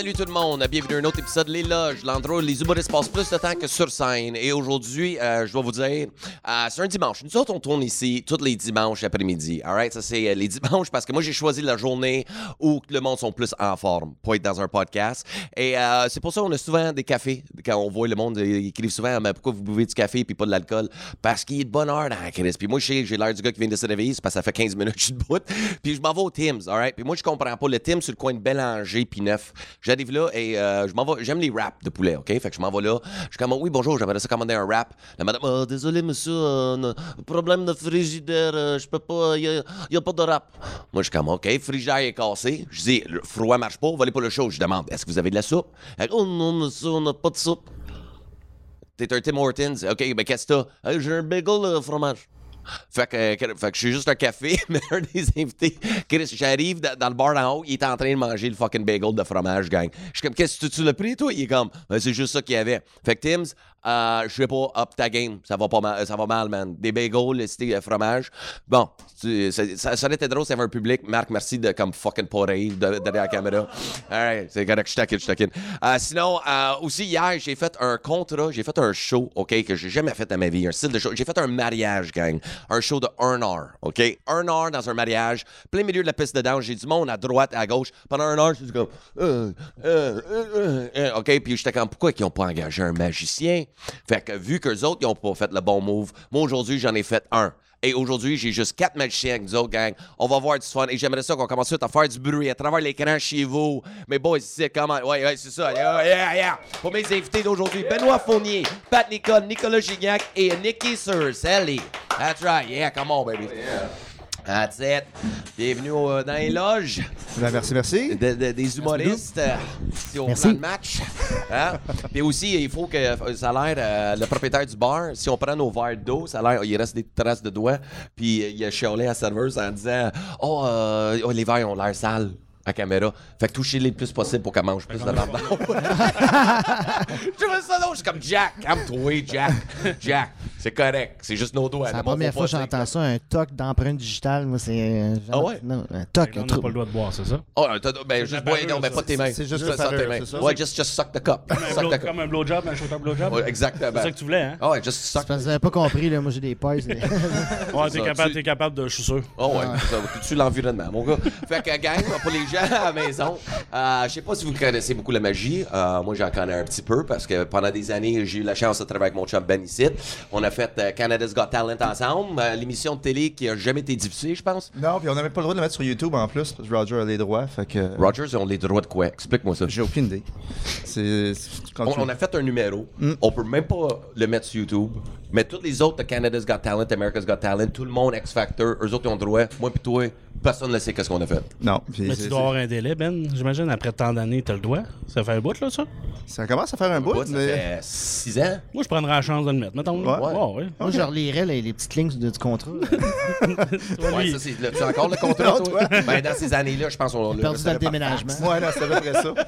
salut tout le monde. Bienvenue à un autre épisode de Les Loges, l'endroit où les humoristes passent plus de temps que sur scène. Et aujourd'hui, euh, je dois vous dire, euh, c'est un dimanche. Nous autres, on tourne ici tous les dimanches après-midi. All right? Ça, c'est euh, les dimanches parce que moi, j'ai choisi la journée où le monde sont plus en forme pour être dans un podcast. Et c'est pour ça qu'on a souvent des cafés. Quand on voit le monde, ils écrivent souvent Mais pourquoi vous buvez du café puis pas de l'alcool Parce qu'il est de bonne heure dans la crise. Puis moi, j'ai l'air du gars qui vient de se réveiller c'est parce que ça fait 15 minutes que je suis debout. Puis je m'en vais au Tim's. All? Puis moi, je comprends pas. Le Tim's sur le coin de Bélanger puis Neuf. J'arrive là et euh, je. J'aime les wraps de poulet, OK? Fait que je m'en vais là. Je commande, oui, bonjour, j'aimerais ça commander un wrap. La madame, Ah, désolé, monsieur, euh, problème de frigidaire, euh, je peux pas, il y, a pas de wrap. Moi, je comme, OK, frigidaire est cassé. Je dis, le froid marche pas, volez pas le chaud. Je demande, est-ce que vous avez de la soupe? Elle oh non, monsieur, on n'a pas de soupe. T'es un Tim Hortons. OK, ben qu'est-ce que t'as? Euh, J'ai un bagel de fromage. Fait que, euh, que- fait que je suis juste un café, mais un des invités, Chris, j'arrive dans, le bar d'en haut, il est en train de manger le fucking bagel de fromage, gang. Je suis comme, qu'est-ce que tu, tu l'as pris, toi? Il est comme, Ben, c'est juste ça qu'il y avait. Fait que Tim's, euh, je sais pas, up ta game, ça va pas mal, ça va mal, man. Des bagels, steak, euh, fromage. Bon, ça, ça, aurait été drôle s'il y avait un public. Marc, merci de comme fucking pas derrière la caméra. Alright, c'est correct, je taquine, je taquine. Euh, sinon, euh, aussi, hier, j'ai fait un contrat, j'ai fait un show, OK, que j'ai jamais fait à ma vie, un style de show. J'ai fait un mariage, gang. Un show de un heure, OK? Un heure dans un mariage, plein milieu de la piste de danse. J'ai du monde à droite, à gauche. Pendant un heure, j'étais comme, euh, OK? Puis j'étais comme, pourquoi ils n'ont pas engagé un magicien? Fait que vu qu'eux autres, ils n'ont pas fait le bon move, moi, aujourd'hui, j'en ai fait un. Et aujourd'hui, j'ai juste quatre magiciens avec nous autres, gang. On va avoir du fun. Et j'aimerais ça qu'on commence tout à faire du bruit à travers l'écran chez vous. Mais boys, c'est comment? Ouais, ouais, c'est ça. Yeah, yeah, yeah. Pour mes invités d'aujourd'hui, Benoît Fournier, Pat Nicole, Nicolas Gignac et Nicky Sir. Sally. That's right. Yeah, come on, baby. That's it. Bienvenue au- dans les loges Ben, merci, merci. de- de- des humoristes euh, au Merci. plan de match. Hein? Puis aussi, il faut que ça a l'air, euh, le propriétaire du bar, si on prend nos verres d'eau, ça a l'air, il reste des traces de doigts. Puis il a chialé à la serveuse en disant Oh, euh, oh, les verres ont l'air sales. À caméra. Fait que touchez-les le plus possible pour qu'elle mange plus de barbe. Je trouve ça drôle. Je suis comme Jack. Calme-toi, Jack. Jack. C'est correct. C'est juste nos doigts. C'est la première fois que j'entends ça, un toc d'empreinte digitale. Moi, c'est. euh, Ah ouais? Non, un toc. On n'a pas le droit de boire, c'est ça? Oh, ben, juste parure, non, mais pas tes mains. C'est juste tes mains. Ouais, just, just suck the cup. Comme un blowjob, un shooter blowjob? Ouais, exactement. C'est ça que tu voulais, hein? Ah ouais, just suck. parce que pas compris, là. Moi, j'ai des poils. Ouais, t'es capable, tu- t'es capable de, je suis sûr. Oh ouais, ça, tu l'environnement, mon gars. Fait que, gang, pour les gens à la maison, euh, je sais pas si vous connaissez beaucoup la magie. Euh, moi, j'en connais un petit peu parce que pendant des années, j'ai eu la chance de travailler avec mon chum Ben ici. On a fait euh, Canada's Got Talent ensemble, euh, l'émission de télé qui a jamais été diffusée, je pense. Non, puis on n'avait pas le droit de le mettre sur YouTube en plus, parce que Roger a les droits, fait que. Rogers, ils ont les droits de quoi? Explique-moi ça. J'ai aucune idée. C'est. On, tu- on a fait un numéro. On peut même pas le mettre sur YouTube. Mais tous les autres de Canada's Got Talent, America's Got Talent, tout le monde, X Factor, eux autres ils ont droit. Moi pis toi, personne ne sait qu'est-ce qu'on a fait. Non, puis Mais c'est- tu dois avoir un délai, Ben. J'imagine, après tant d'années, t'as le droit. Ça fait un bout, là, ça? ça commence à faire un bout, ça mais. fait 6 ans. Moi, je prendrais la chance de le mettre. Mettons. Ouais. Ouais, ouais. Moi, je relirais les, les petites lignes du, du contrat. Tu Ouais, ça, c'est. Tu as encore le contrat, Non, toi? Ben, dans ces années-là, je pense qu'on l'a Perdu dans le déménagement. Ouais, non, c'est à peu près ça.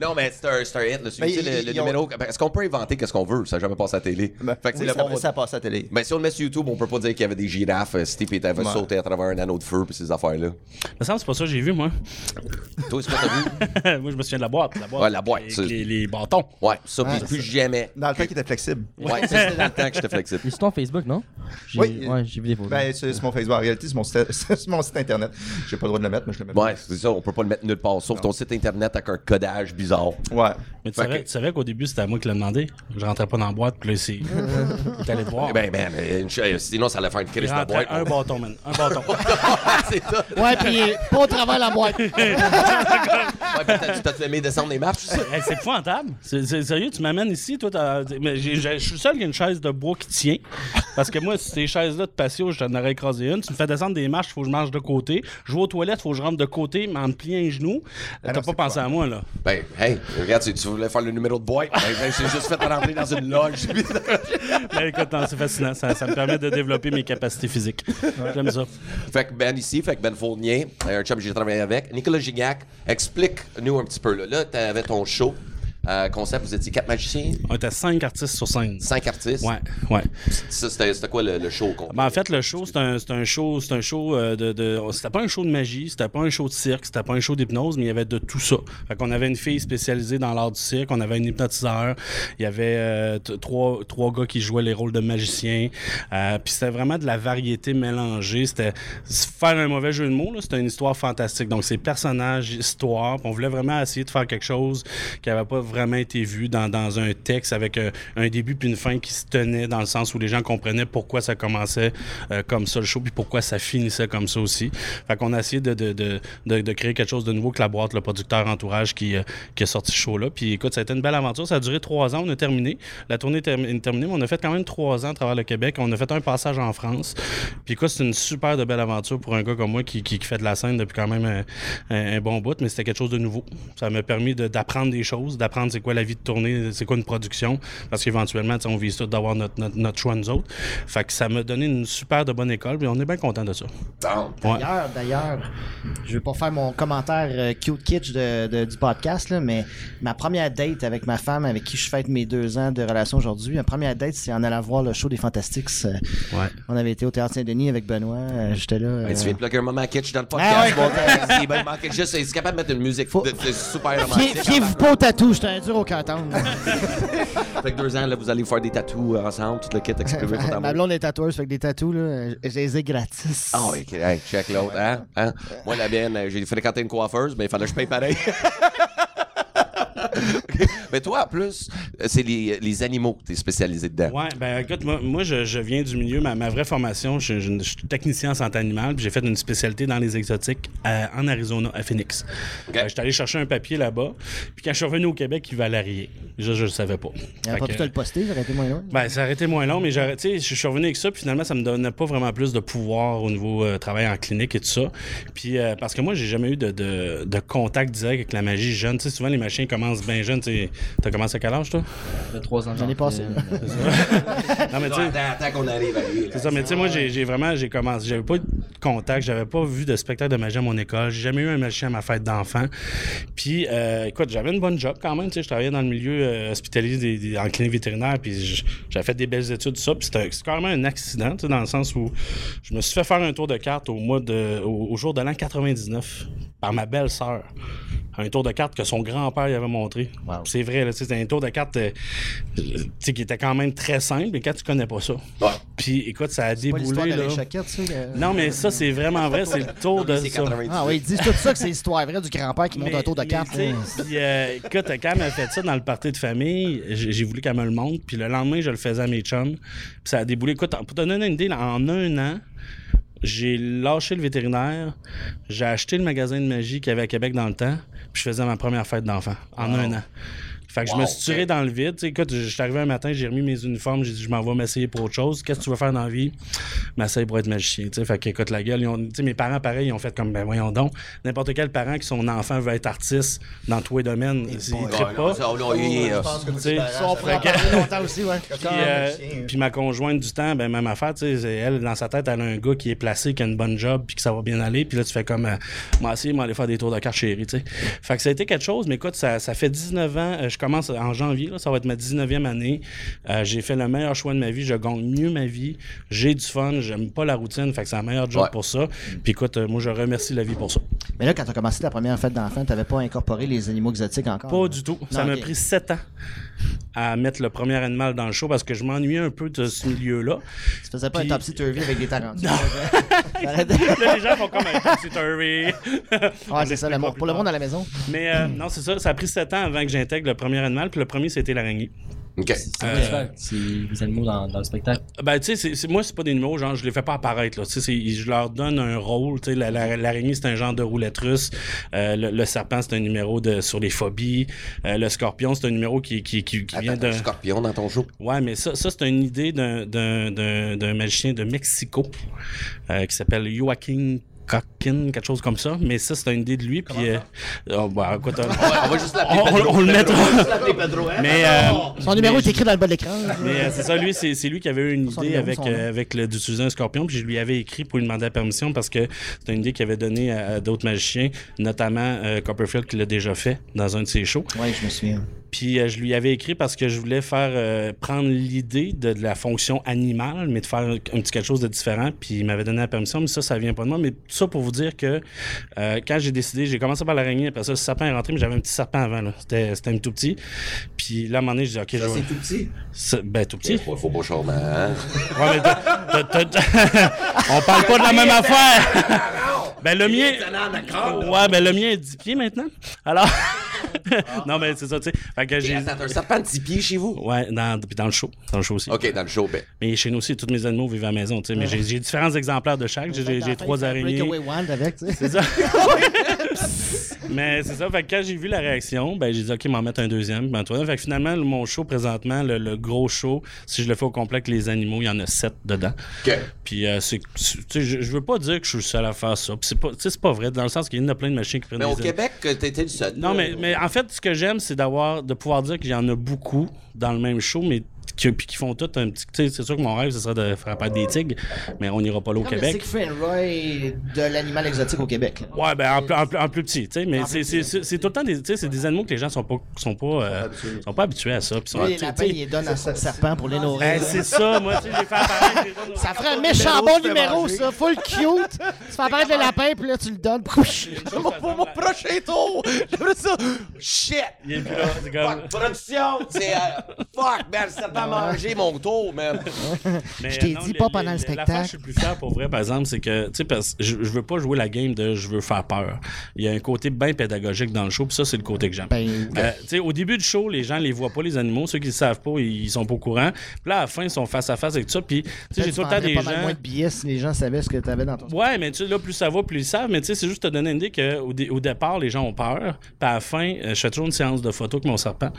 Non, mais c'est un, c'est un hit, là. Tu Mais sais, ils- le, le ils ont- numéro. ben, Est-ce qu'on peut inventer qu'est-ce qu'on veut? Ça n'a jamais passé à la télé. Ben, fait que, tu oui, le ça, monde ça passe à la télé. Ben, si on le met sur YouTube, on peut pas dire qu'il y avait des girafes, euh, Steve était sauté à travers un anneau de feu puis ces affaires-là. me semble que c'est pas ça que j'ai vu, moi. Toi, c'est quoi t'as vu? moi, je me souviens de la boîte. La boîte Ouais, la boîte, Avec les, les bâtons. Ouais, ça, Ouais, plus jamais. Dans le temps qui était flexible. Ouais, ça, c'était dans le temps que j'étais flexible. Mais c'est ton Facebook, non? J'ai- Oui. Ouais, j'ai vu des photos. Ben, c'est c'est mon Facebook. En réalité, c'est mon, site- c'est mon site internet. J'ai pas le droit de le mettre, mais je le mets. Ouais, c'est ça, on peut pas le mettre nulle part, sauf ton site internet avec un codage bizarre. Ouais. Mais tu Fait savais, que- tu savais qu'au début, c'était à moi qui l'ai demandé. Je rentrais pas dans la boîte, puis là, c'est. Il est allé te voir. Ben, ben, ben, une ch- sinon, ça allait faire une il crise de rentrait boîte. un bâton, man. Un bâton. c'est ça. Ouais, puis pas au travers la boîte. Ouais, puis t'as- tu t'as fait descendre les marches, ça? Hey, c'est épouvantable. C'est c'est sérieux, tu m'amènes ici, toi, t'as- mais j'ai- j'ai- je suis le seul qui a une chaise de bois qui tient. Parce que moi, ces chaises-là de patio, je t'en aurais écrasé une. Tu me fais descendre des marches, il faut que je marche de côté. Je vais aux toilettes, il faut que je rentre de côté, mais en me pliant les genoux. T'as non, pas pensé à moi, là. Ben, hey, regarde, tu, tu voulais faire le numéro de boîte. Ben, ben, j'ai juste fait rentrer dans une loge. Mais écoute, non, c'est fascinant. Ça, ça me permet de développer mes capacités physiques. J'aime ça. fait que Ben ici, fait que Ben Fournier, un chum que j'ai travaillé avec. Nicolas Gignac, explique-nous un petit peu. Là, là t'avais ton show. Euh, concept, vous étiez quatre magiciens, On était cinq artistes sur scène. cinq artistes? Ouais, ouais. Ça, c'était quoi le, le show? Ben, en fait, le show, c'est un, un show, un show euh, de, de- C'était pas un show de magie, c'était pas un show de cirque, c'était pas un show d'hypnose, mais il y avait de tout ça. Fait qu'on avait une fille spécialisée dans l'art du cirque, on avait un hypnotiseur, il y avait euh, trois, trois gars qui jouaient les rôles de magiciens. Euh, Puis c'était vraiment de la variété mélangée. C'était faire un mauvais jeu de mots, c'était une histoire fantastique. Donc, c'est personnages, histoire. on voulait vraiment essayer de faire quelque chose qui n'avait pas vraiment été vu dans, dans un texte avec un, un début puis une fin qui se tenait dans le sens où les gens comprenaient pourquoi ça commençait euh, comme ça le show puis pourquoi ça finissait comme ça aussi. Fait qu'on a essayé de, de, de, de, créer quelque chose de nouveau que la boîte, le producteur entourage qui, euh, qui a sorti ce show-là. Puis écoute, ça a été une belle aventure. Ça a duré trois ans. On a terminé. La tournée est term- est terminée, mais on a fait quand même trois ans à travers le Québec. On a fait un passage en France. Puis écoute, c'est une super belle aventure pour un gars comme moi qui, qui, fait de la scène depuis quand même un, un- bon bout, mais c'était quelque chose de nouveau. Ça m'a permis d'apprendre des choses, d'apprendre c'est quoi la vie de tournée, c'est quoi une production, parce qu'éventuellement, on vise tout d'avoir notre, notre, notre choix nous autres. Fait que ça m'a donné une super de bonne école, puis on est bien content de ça. Ouais. D'ailleurs, d'ailleurs, je vais pas faire mon commentaire euh, cute kitsch de, de- du podcast, là, mais ma première date avec ma femme, avec qui je fête mes deux ans de relation aujourd'hui, ma première date, c'est en allant voir le show des Fantastics. Euh, Ouais. On avait été au Théâtre Saint-Denis avec Benoît. euh, J'étais là. Hey, tu viens de plugger un moment kitsch dans le podcast. Ah ouais. bon, t'as- c'est ben, il manquait juste, c'est capable de mettre une musique Faut- de- de super romantique. Fiez-vous pas au tatou, j'étais un dur au tendre. Fait que deux ans, là, vous allez faire des tatous ensemble, tout le kit exprimer votre Ma amour. blonde est tatoueuse, fait que des tatous, là, je les ai gratis. Ah oui, check l'autre, hein? hein? Moi, la mienne, j'ai fréquenté une coiffeuse, mais il fallait que je paye pareil. Mais toi, en plus, euh, c'est les, les animaux que tu es spécialisé dedans. Ouais, ben écoute, moi, moi je, je viens du milieu, ma, ma vraie formation, je, je- je suis technicien en santé animale, puis j'ai fait une spécialité dans les exotiques à- en Arizona, à Phoenix. Ok. Euh, J'étais allé chercher un papier là-bas, puis quand je suis revenu au Québec, il valait rien. Je, je le savais pas. Il aurait pas pu te le poster, j'aurais été moins loin. ben, ça aurait été moins long, mais je suis revenu avec ça, puis finalement, ça me donnait pas vraiment plus de pouvoir au niveau euh, travail en clinique et tout ça. Puis, euh, parce que moi, j'ai jamais eu de, de, de contact direct avec la magie jeune. Tu sais, souvent, les machins commencent bien jeunes. Tu t'as commencé à quel âge, toi? Fait trois ans. J'en ai passé. Non, mais tu sais, Attends, qu'on arrive à lui. c'est ça, mais tu sais, moi, j'ai j'ai vraiment, j'ai commencé, j'avais pas eu de contact, j'avais pas vu de spectacle de magie à mon école, j'ai jamais eu un magicien à ma fête d'enfant. Puis, euh, écoute, j'avais une bonne job quand même, tu sais, je travaillais dans le milieu euh, hospitalier des, des- en clinique vétérinaire, puis j'avais fait des belles études, ça, puis c'était carrément un accident, tu sais, dans le sens où je me suis fait faire un tour de carte au mois de, au, au jour de l'an 99 par ma belle-sœur. Un tour de carte que son grand-père lui avait montré. Wow. C'est vrai, là, c'était un tour de carte euh, qui était quand même très simple, et quand tu connais pas ça. Ouais. Puis écoute, ça a pas l'histoire déboulé. de la Là. ça. que- Non, mais ça, c'est vraiment vrai. C'est le tour de C'est ça. 98. Ah oui, ils disent tout ça que c'est l'histoire vraie du grand-père qui monte Mais- un tour de mais carte. puis, euh, écoute, quand elle m'a fait ça dans le party de famille, j'ai j'ai voulu qu'elle me le montre. Puis le lendemain, je le faisais à mes chums. Puis ça a déboulé. Écoute, pour te donner une idée, là, en un an, j'ai lâché le vétérinaire, j'ai acheté le magasin de magie qu'il y avait à Québec dans le temps, puis je faisais ma première fête d'enfant en un an. Fait que je me suis tiré dans le vide. Tu sais, écoute, je suis arrivé un matin, j'ai remis mes uniformes, j'ai dit je m'en vais m'essayer pour autre chose. Qu'est-ce que tu veux faire dans la vie? M'essayer pour être magicien. Tu sais, fait que écoute la gueule. ils ont- tu sais, mes parents, pareil, ils ont fait comme ben voyons donc. N'importe quel parent qui son enfant veut être artiste dans tous les domaines, il ne non, pas. ça, on longtemps aussi, ouais. puis, euh, puis ma conjointe du temps, ben même affaire, tu sais, elle, dans sa tête, elle a un gars qui est placé, qui a une bonne job, puis que ça va bien aller. Puis là, tu fais comme, euh, moi aussi, moi aller faire des tours de carte chérie, tu sais. Fait que ça a été quelque chose, mais écoute, ça, ça fait 19 ans, euh, je commence en janvier, là, ça va être ma 19e année. Euh, j'ai fait le meilleur choix de ma vie, je gagne mieux ma vie, j'ai du fun, j'aime pas la routine, fait que c'est un meilleur job Ouais. pour ça. Puis écoute, euh, moi, je remercie la vie pour ça. Mais là, quand tu as commencé ta première fête d'enfant, tu n'avais pas incorporé les animaux exotiques encore. Pas du tout. Ça m'a pris 7 ans à mettre le premier animal dans le show parce que je m'ennuyais un peu de ce milieu-là. Tu faisais pas Puis- un topsy-turvy avec des tarentules. Là, les gens font comme un topsy-turvy. Ouais, c'est ça, le pour le monde à la maison. Mais euh, non, c'est ça. Ça a pris 7 ans avant que j'intègre le premier animal. Puis le premier, c'était l'araignée. OK. C'est? C'est les animaux dans, dans le spectacle. Ben, tu sais, moi, c'est pas des numéros, genre, je les fais pas apparaître, là. Tu sais, c'est- je leur donne un rôle. Tu sais, la- la- l'araignée, c'est un genre de roulette russe. Euh, le, le serpent, c'est un numéro de, sur les phobies. Euh, le scorpion, c'est un numéro qui, qui, qui, qui vient d'un. scorpion dans ton show? Ouais, mais ça, ça c'est une idée d'un, d'un, d'un, d'un magicien de Mexico euh, qui s'appelle Joaquin Coquin, quelque chose comme ça. Mais ça, c'est une idée de lui. Puis, euh, oh, bah, écoute, euh, On va juste l'appeler on, Pedro. on- on le mettra. mais, euh, Son numéro mais- est écrit dans le bas de l'écran. mais euh, c'est ça, lui, c'est, c'est lui qui avait eu une Son idée avec, euh, avec le, d'utiliser un scorpion, puis je lui avais écrit pour lui demander la permission parce que c'est une idée qu'il avait donnée à, à d'autres magiciens, notamment euh, Copperfield qui l'a déjà fait dans un de ses shows. Oui, je me souviens. Puis euh, je lui avais écrit parce que je voulais faire euh, prendre l'idée de, de la fonction animale, mais de faire un, un petit quelque chose de différent. Puis il m'avait donné la permission, mais ça, ça vient pas de moi. Mais tout ça pour vous dire que euh, quand j'ai décidé, j'ai commencé par l'araignée, après ça, le serpent est rentré, mais j'avais un petit serpent avant. là. C'était c'était un tout petit. Puis là, à un moment donné, j'ai dit, OK, je vais. tout petit? C'est- Ben, tout petit. Faut, faut pas charmant. hein? Ouais, mais t'as- t'as- t'as- On parle pas de la même affaire. ben, le mien. Ouais, ben, le mien est 10 pieds maintenant. Alors. non, mais c'est ça, tu sais. Fait que j'ai. Attends, un serpent de 10 pieds chez vous? Ouais, dans, puis dans le show. Dans le show aussi. OK, dans le show, ben. Mais chez nous aussi, tous mes animaux vivent à la maison, tu sais. Mais j'ai- différents exemplaires de chaque. J'ai trois araignées. Breakaway Wand avec, tu sais. C'est ça. Mais c'est ça. Fait que quand j'ai vu la réaction, ben j'ai dit OK, m'en mettre un deuxième, ben toi. Fait que finalement, le- mon show présentement, le, le gros show, si je le fais au complet avec les animaux, il y en a sept dedans. OK. Puis euh, c'est, c'est- tu sais, je, je veux pas dire que je suis le seul à faire ça. Puis c'est pas, tu sais, c'est pas vrai dans le sens qu'il y en a plein de machines qui prennent Mais au des Québec, t'étais le seul. non, mais, mais en fait, ce que j'aime, c'est d'avoir de pouvoir dire qu'il y en a beaucoup dans le même show, mais qui, puis qui font tout un petit. Tu sais, c'est sûr que mon rêve, ce serait de faire apparaître des tigres, mais on n'ira pas là au Comme le Québec. And Roy de l'animal exotique au Québec. là. Ouais, ben en, plus- en plus- en plus petit, tu sais, mais c'est, c'est, c'est, c'est tout le temps des, tu sais, c'est des animaux que les gens sont pas, sont pas, euh, sont pas habitués à ça. puis sont- tu les lapins, ils les donnent à ce serpent pour les nourrir. ben, c'est ça, moi, tu sais, j'ai fait apparaître Ça ferait un méchant bon numéro, ça. Full cute. Tu fais apparaître le lapin, puis là, tu le donnes. Pour mon prochain tour, j'aimerais ça. Shit! Il est plus là, c'est comme. Fuck, production! C'est. euh, fuck, man, ça pas manger mon tour, man. Mais, Je t'ai euh, dit pas les- pendant le spectacle. Que je suis le plus fier pour vrai, par exemple, c'est que, tu sais, parce que je, je veux pas jouer la game de je veux faire peur. Il y a un côté bien pédagogique dans le show, puis ça, c'est le côté que j'aime. Ben, Euh, tu sais, au début du show, les gens les voient pas, les animaux. Ceux qui le savent pas, ils sont pas au courant. Puis là, à la fin, ils sont face à face avec tout ça. Puis, tu sais, j'ai tout le temps des pas mal gens. moins de billets si les gens savaient ce que tu avais dans ton. Ouais, mais tu sais, là, plus ça va, plus ils savent. Mais tu sais, c'est juste te donner une idée qu'au dé- au départ, les gens ont peur. Puis à la fin, euh, je fais toujours une séance de photos avec mon serpent.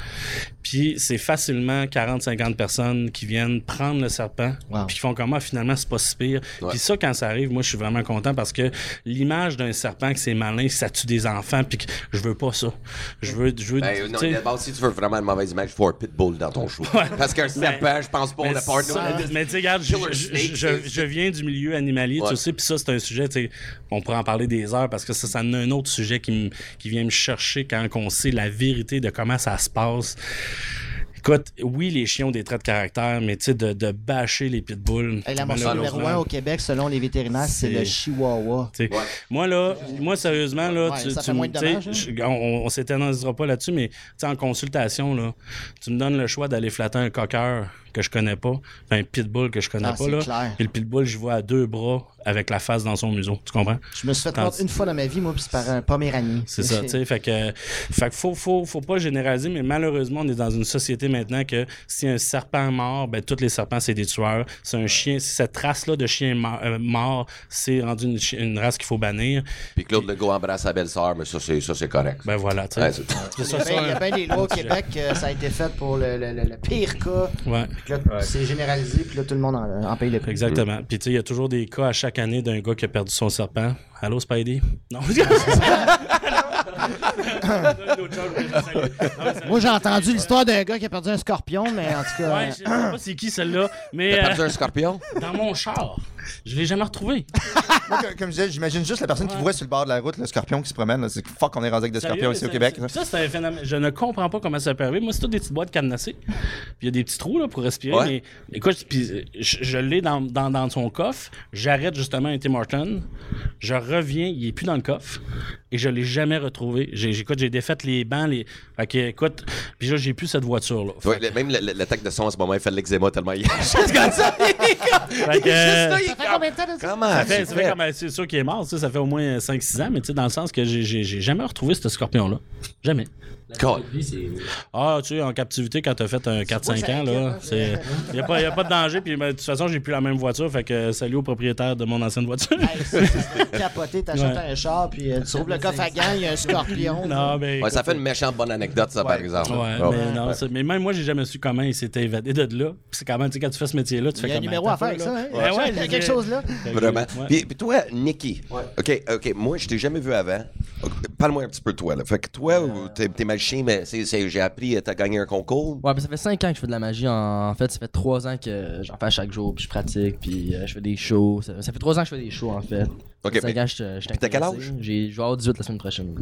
Puis c'est facilement 40-50 personnes qui viennent prendre le serpent. Wow. Puis qui font comment, finalement, c'est pas si pire. Ouais. Puis ça, quand ça arrive, moi, je suis vraiment content parce que l'image d'un serpent que c'est malin, ça tue des enfants, puis que je veux pas ça. Je veux. Je veux Ben, non, tu sais, d'abord, si tu veux vraiment une mauvaise image, il faut un pitbull dans ton show. Parce qu'un serpent, je pense pas, on a ça- Mais tu sais, regarde, je, je- viens du milieu animalier, Ouais. tu sais, puis ça, c'est un sujet, tu sais, on pourrait en parler des heures parce que ça, ça en a un autre sujet qui, me- qui vient me chercher quand on sait la vérité de comment ça se passe. Écoute, oui, les chiens ont des traits de caractère, mais tu sais, de, de bâcher les pitbulls. La morsure numéro un au Québec, selon les vétérinaires, c'est le chihuahua. Moi, là, moi, sérieusement, là, Ouais, tu, ça tu fait me- moins de tu sais, dommages, hein? on, on s'éternisera pas là-dessus, mais tu sais, en consultation, là, tu me donnes le choix d'aller flatter un cocker que je connais pas, puis un pitbull que je connais Ah, pas, c'est là. clair. Puis le pitbull, je vois à deux bras avec la face dans son museau. Tu comprends? Je me suis fait mordre une fois dans ma vie, moi, puis c'est par un poméranie. C'est ça, tu sais. Fait que, fait que faut, faut, faut pas généraliser, mais malheureusement, on est dans une société maintenant que si un serpent mort, ben, tous les serpents, c'est des tueurs. C'est un chien, si cette race-là de chien mort, euh, mort, c'est rendu une, race qu'il faut bannir. Puis Claude Legault embrasse sa belle-sœur, mais ça, c'est, ça, c'est correct. Ben voilà, tu sais. Ouais, Il y ça, a bien- il y a bien des lois au Québec, euh, ça a été fait pour le, le- le- le pire cas. Ouais. Puis là, c'est généralisé, puis là, tout le monde en, en paye le prix. Exactement. Puis, tu sais, il y a toujours des cas à chaque année d'un gars qui a perdu son serpent. Allô, Spidey? Non. Moi, j'ai entendu l'histoire d'un gars qui a perdu un scorpion, mais en tout cas. Ouais, je sais pas c'est qui celle-là, mais T'as euh, perdu un scorpion? dans mon char, je l'ai jamais retrouvé. Moi, comme- comme je disais, j'imagine juste la personne qui voit sur le bord de la route le scorpion qui se promène. là. C'est que fuck, on est rendu avec des scorpions ici au Québec. ça- Ça, c'est un phénomène. Je ne comprends pas comment ça peut arriver. Moi, c'est toutes des petites boîtes cadenassées. Puis il y a des petits trous là, pour respirer. Ouais. Mais écoute, puis, euh, je, je l'ai dans, dans, dans son coffre. J'arrête justement un Tim Horton. Je reviens, il est plus dans le coffre. Et je l'ai jamais retrouvé. J'ai, j'ai- écoute, j'ai défait les bancs. Les... Fait que, écoute, puis là, j'ai plus cette voiture-là. Fait, Ouais, le- même le- le- l'attaque de son en ce moment, il fait de l'eczéma tellement il Juste comme ça. il est comme- fait que, Juste là, il Ça fait comme- combien de temps de ça? Comment ça tu fait, ça fait fais? comme, c'est sûr qu'il est mort, ça fait au moins 5-6 ans, mais tu sais, dans le sens que j'ai, j'ai, j'ai jamais retrouvé ce scorpion-là. Jamais. C'est. Ah, tu sais, en captivité, quand t'as fait un 4-5 ans, là, c'est. Il n'y a, pas- y a pas de danger. Puis, ben, de toute façon, j'ai plus la même voiture. Fait que euh, salut au propriétaire de mon ancienne voiture. Hey, c'est- c'est capoté, t'achètes Ouais. un char, puis euh, tu ouvres le coffre à gants, il y a un scorpion. non, mais. Ouais, ça fait une méchante bonne anecdote, ça, par exemple. Ouais, Oh. mais, non, c'est- mais même moi, j'ai jamais su comment il s'était évadé de là. C'est quand même, tu sais, quand tu fais ce métier-là, tu Il fais y a un numéro à faire avec peu, ça, là. hein? Ouais, ouais, Il y a quelque chose là. Vraiment. Puis, puis toi, Nicky, OK, OK, moi, je t'ai jamais vu avant. Parle-moi un petit peu de toi. Là. Fait que toi, t'es, magicien, mais j'ai appris, euh, t'as gagné un concours. Ouais, mais ça fait 5 ans que je fais de la magie. En, en fait, ça fait 3 ans que j'en fais chaque jour, puis je pratique, puis euh, je fais des shows. Ça, ça fait 3 ans que je fais des shows, en fait. OK, 5 mais- ans, je, je puis t'as quel âge? J'ai, je vais avoir 18 la semaine prochaine.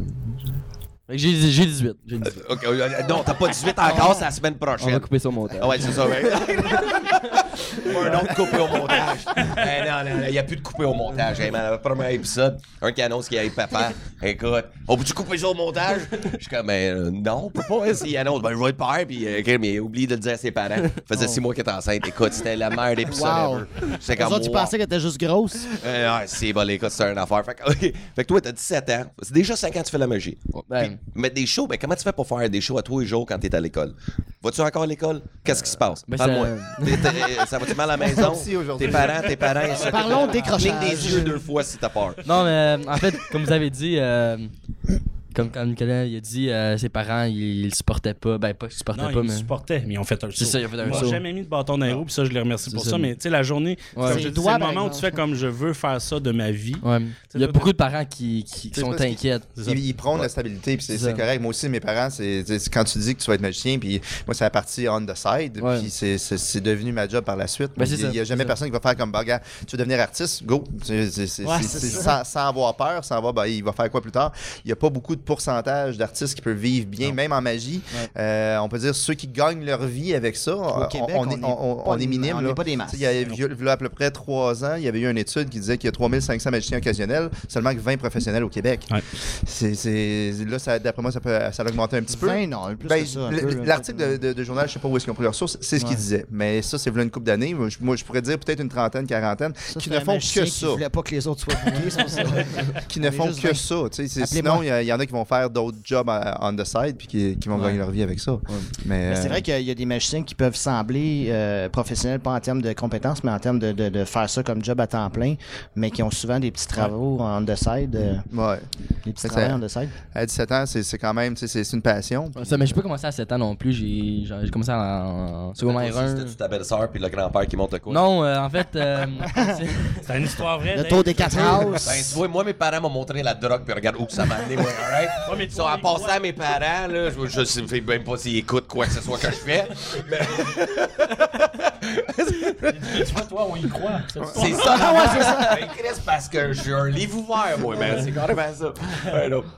J'ai j'ai 18. J'ai 18. Ok, euh, non, t'as pas 18 encore, c'est la semaine On va prochaine. couper ça au montage. Ah ouais, c'est ça, ouais. un autre coupé au montage. Eh, non, non, il n'y a plus de coupé au montage. Hey, man, le premier épisode, un qui annonce qu'il y a papa. Écoute, on peut-tu couper ça au montage? Je suis comme, ben, euh, non, on peut pas. hein, S'il annonce, ben, je vais être père, puis, euh, ok, mais oublie de le dire à ses parents. Faisait six mois qu'elle était enceinte. Écoute, c'était la meilleure épisode Wow. ever. Comme, autres, tu wow. pensais qu'elle était juste grosse. Euh, ouais, c'est bon, écoute, c'est une affaire. Fait que, ok. fait que toi, t'as 17 ans. C'est déjà 5 ans que tu fais la magie. Ben, Puis, mais des shows, ben, comment tu fais pour faire des shows à tous les jours quand t'es à l'école? Vas-tu encore à l'école? Qu'est-ce qui se passe? ben, Parle-moi. ça- T'es- t'es- Ça va-tu mal à la maison? Tes parents, tes parents, ils se- Parlons décrochage. Cligne des yeux deux fois si t'as peur. Non, mais euh, en fait, comme vous avez dit, euh, comme quand Nicolas il a dit, euh, ses parents, ils, ils supportaient pas. Ben, pas qu'ils supportaient Non, pas, ils mais. supportaient, mais ils ont fait un saut. C'est ça, ils ont fait un Ils m'ont saut. jamais mis de bâton dans les roues, puis ça, je les remercie pour ça. ça. Mais tu sais, la journée, Ouais. C'est le moment où tu fais comme je veux faire ça de ma vie. Ouais. Il y a beaucoup de parents qui, qui sont inquiets. Ils, ils prônent la stabilité, puis c'est correct. Moi aussi, mes parents, c'est quand tu dis que tu vas être magicien, puis moi, c'est la partie on the side, puis c'est- devenu ma job par la suite. Ben, il n'y a jamais personne qui va faire comme, bah, regarde, tu veux devenir artiste, go. Sans avoir peur, sans avoir, bah, il va faire quoi plus tard. Il n'y a pas beaucoup de pourcentage d'artistes qui peuvent vivre bien, même en magie. Euh, on peut dire ceux qui gagnent leur vie avec ça, on, Québec, on on est, on- est minime. on là. est pas des masses. Il y a, il à peu près trois ans, il y avait eu une étude qui disait qu'il y a 3500 magiciens occasionnels, seulement que 20 professionnels au Québec. Ouais. Là, ça- d'après moi, ça, peut, ça a augmenté un petit peu. 20, non, plus Ben, ça. L'article de, de- de journal, je sais pas où est-ce qu'ils ont pris leurs sources, c'est ce qu'il Ouais. disait. Mais ça, c'est une couple d'années. Moi, je- pourrais dire peut-être une trentaine, quarantaine, Ça, qui ne font que qui ça. voulait pas que les autres soient bouqués, ça. Qui ne font que ça. Sinon, il y, a- il y en a qui vont faire d'autres jobs à- on the side puis qui, qui vont Ouais. gagner leur vie avec ça. Mais, Mais c'est euh, vrai qu'il y a des magiciens qui peuvent sembler euh, professionnels, pas en termes de compétences, mais en termes de, de- de faire ça comme job à temps plein, mais qui ont souvent des petits travaux en the side, euh, ouais. des petits travaux on the side. À 17 ans, c'est quand même, tu sais, c'est une passion. Ça, mais j'ai pas commencé à 7 ans non plus. J'ai commencé en, en secondaire 1. C'était ta belle-sœur puis le grand-père qui monte le coup. Non, euh, en fait, euh, c'est- une histoire vraie. Le tour des quatre Ben, houses. tu vois, moi, mes parents m'ont montré la drogue, puis regarde où que ça m'a amené, moi, alright? Ouais, mais So, en passant à mes parents, là, je, je, sais même pas s'ils écoutent quoi que ce soit que je fais. Mais Tu vois, toi, on y croit. c'est ça. Ah ouais, c'est ça. Ben, Chris, parce que j'ai un livre ouvert, moi, man. C'est carrément ça.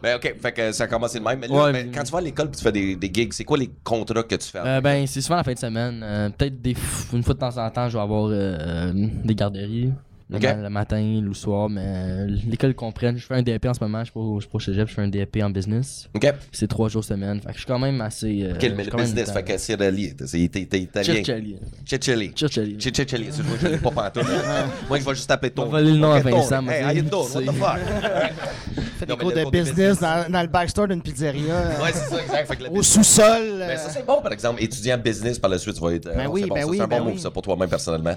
Ben, OK, fait que ça a commencé de même. Mais là, Ouais, ben, mais- quand tu vas à l'école puis tu fais des, des gigs, c'est quoi les contrats que tu fais? euh, ben, c'est souvent la fin de semaine. Euh, Peut-être des f- une fois de temps en temps, je vais avoir euh, des garderies. Le, Ok. ma- le matin, le soir, mais euh, l'école comprenne. Je fais un DAP en ce moment, je suis pas, je suis pas au cégep, je fais un DAP en business. OK. Puis C'est trois jours semaine. Fait que je suis quand même assez. euh, Quel je mais le business, fait que c'est relié. C'est italien. Circali. Ciccioli. Circali. Ciccioli. C'est je l'ai pas pantoute. Moi, je vais juste taper ton. On va le nom à Ok, Vincent, moi, Hey, tu how you sais. doing? What the fuck? Fait des mais cours le de cours de business dans, le backstore d'une pizzeria, Ouais, c'est ça, exact. Au sous-sol. euh, Ben, ça, c'est bon, par exemple. Étudiant business, par la suite, tu vas être. Ben oui, ben oui, C'est un bon ben move, ça, pour toi-même, personnellement.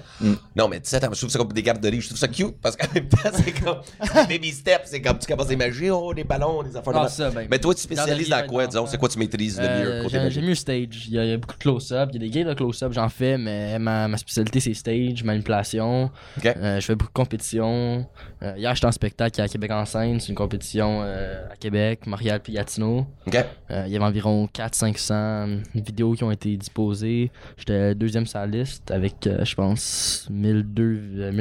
Non, mais 17 ans, je trouve ça comme des garderies. Je trouve ça cute parce qu'en même temps, c'est comme. c'est baby steps. C'est comme tu commences des magies, oh, des ballons, des affaires Ah, de ça, ben, Mais toi, tu spécialises dans quoi, ben, disons? C'est quoi tu maîtrises le mieux Euh, côté j'ai- mieux stage. Il y, a, il y a beaucoup de close-up. Il y a des games de close-up, j'en fais, mais ma, ma spécialité c'est stage, manipulation. Euh, je fais beaucoup de compétitions. Euh, hier, j'étais en spectacle à Québec en scène. C'est une compétition à Québec, Montréal puis Gatineau. Il y avait environ 400-500 vidéos qui ont été disposées. J'étais deuxième sur la liste avec, je pense, 1002, euh,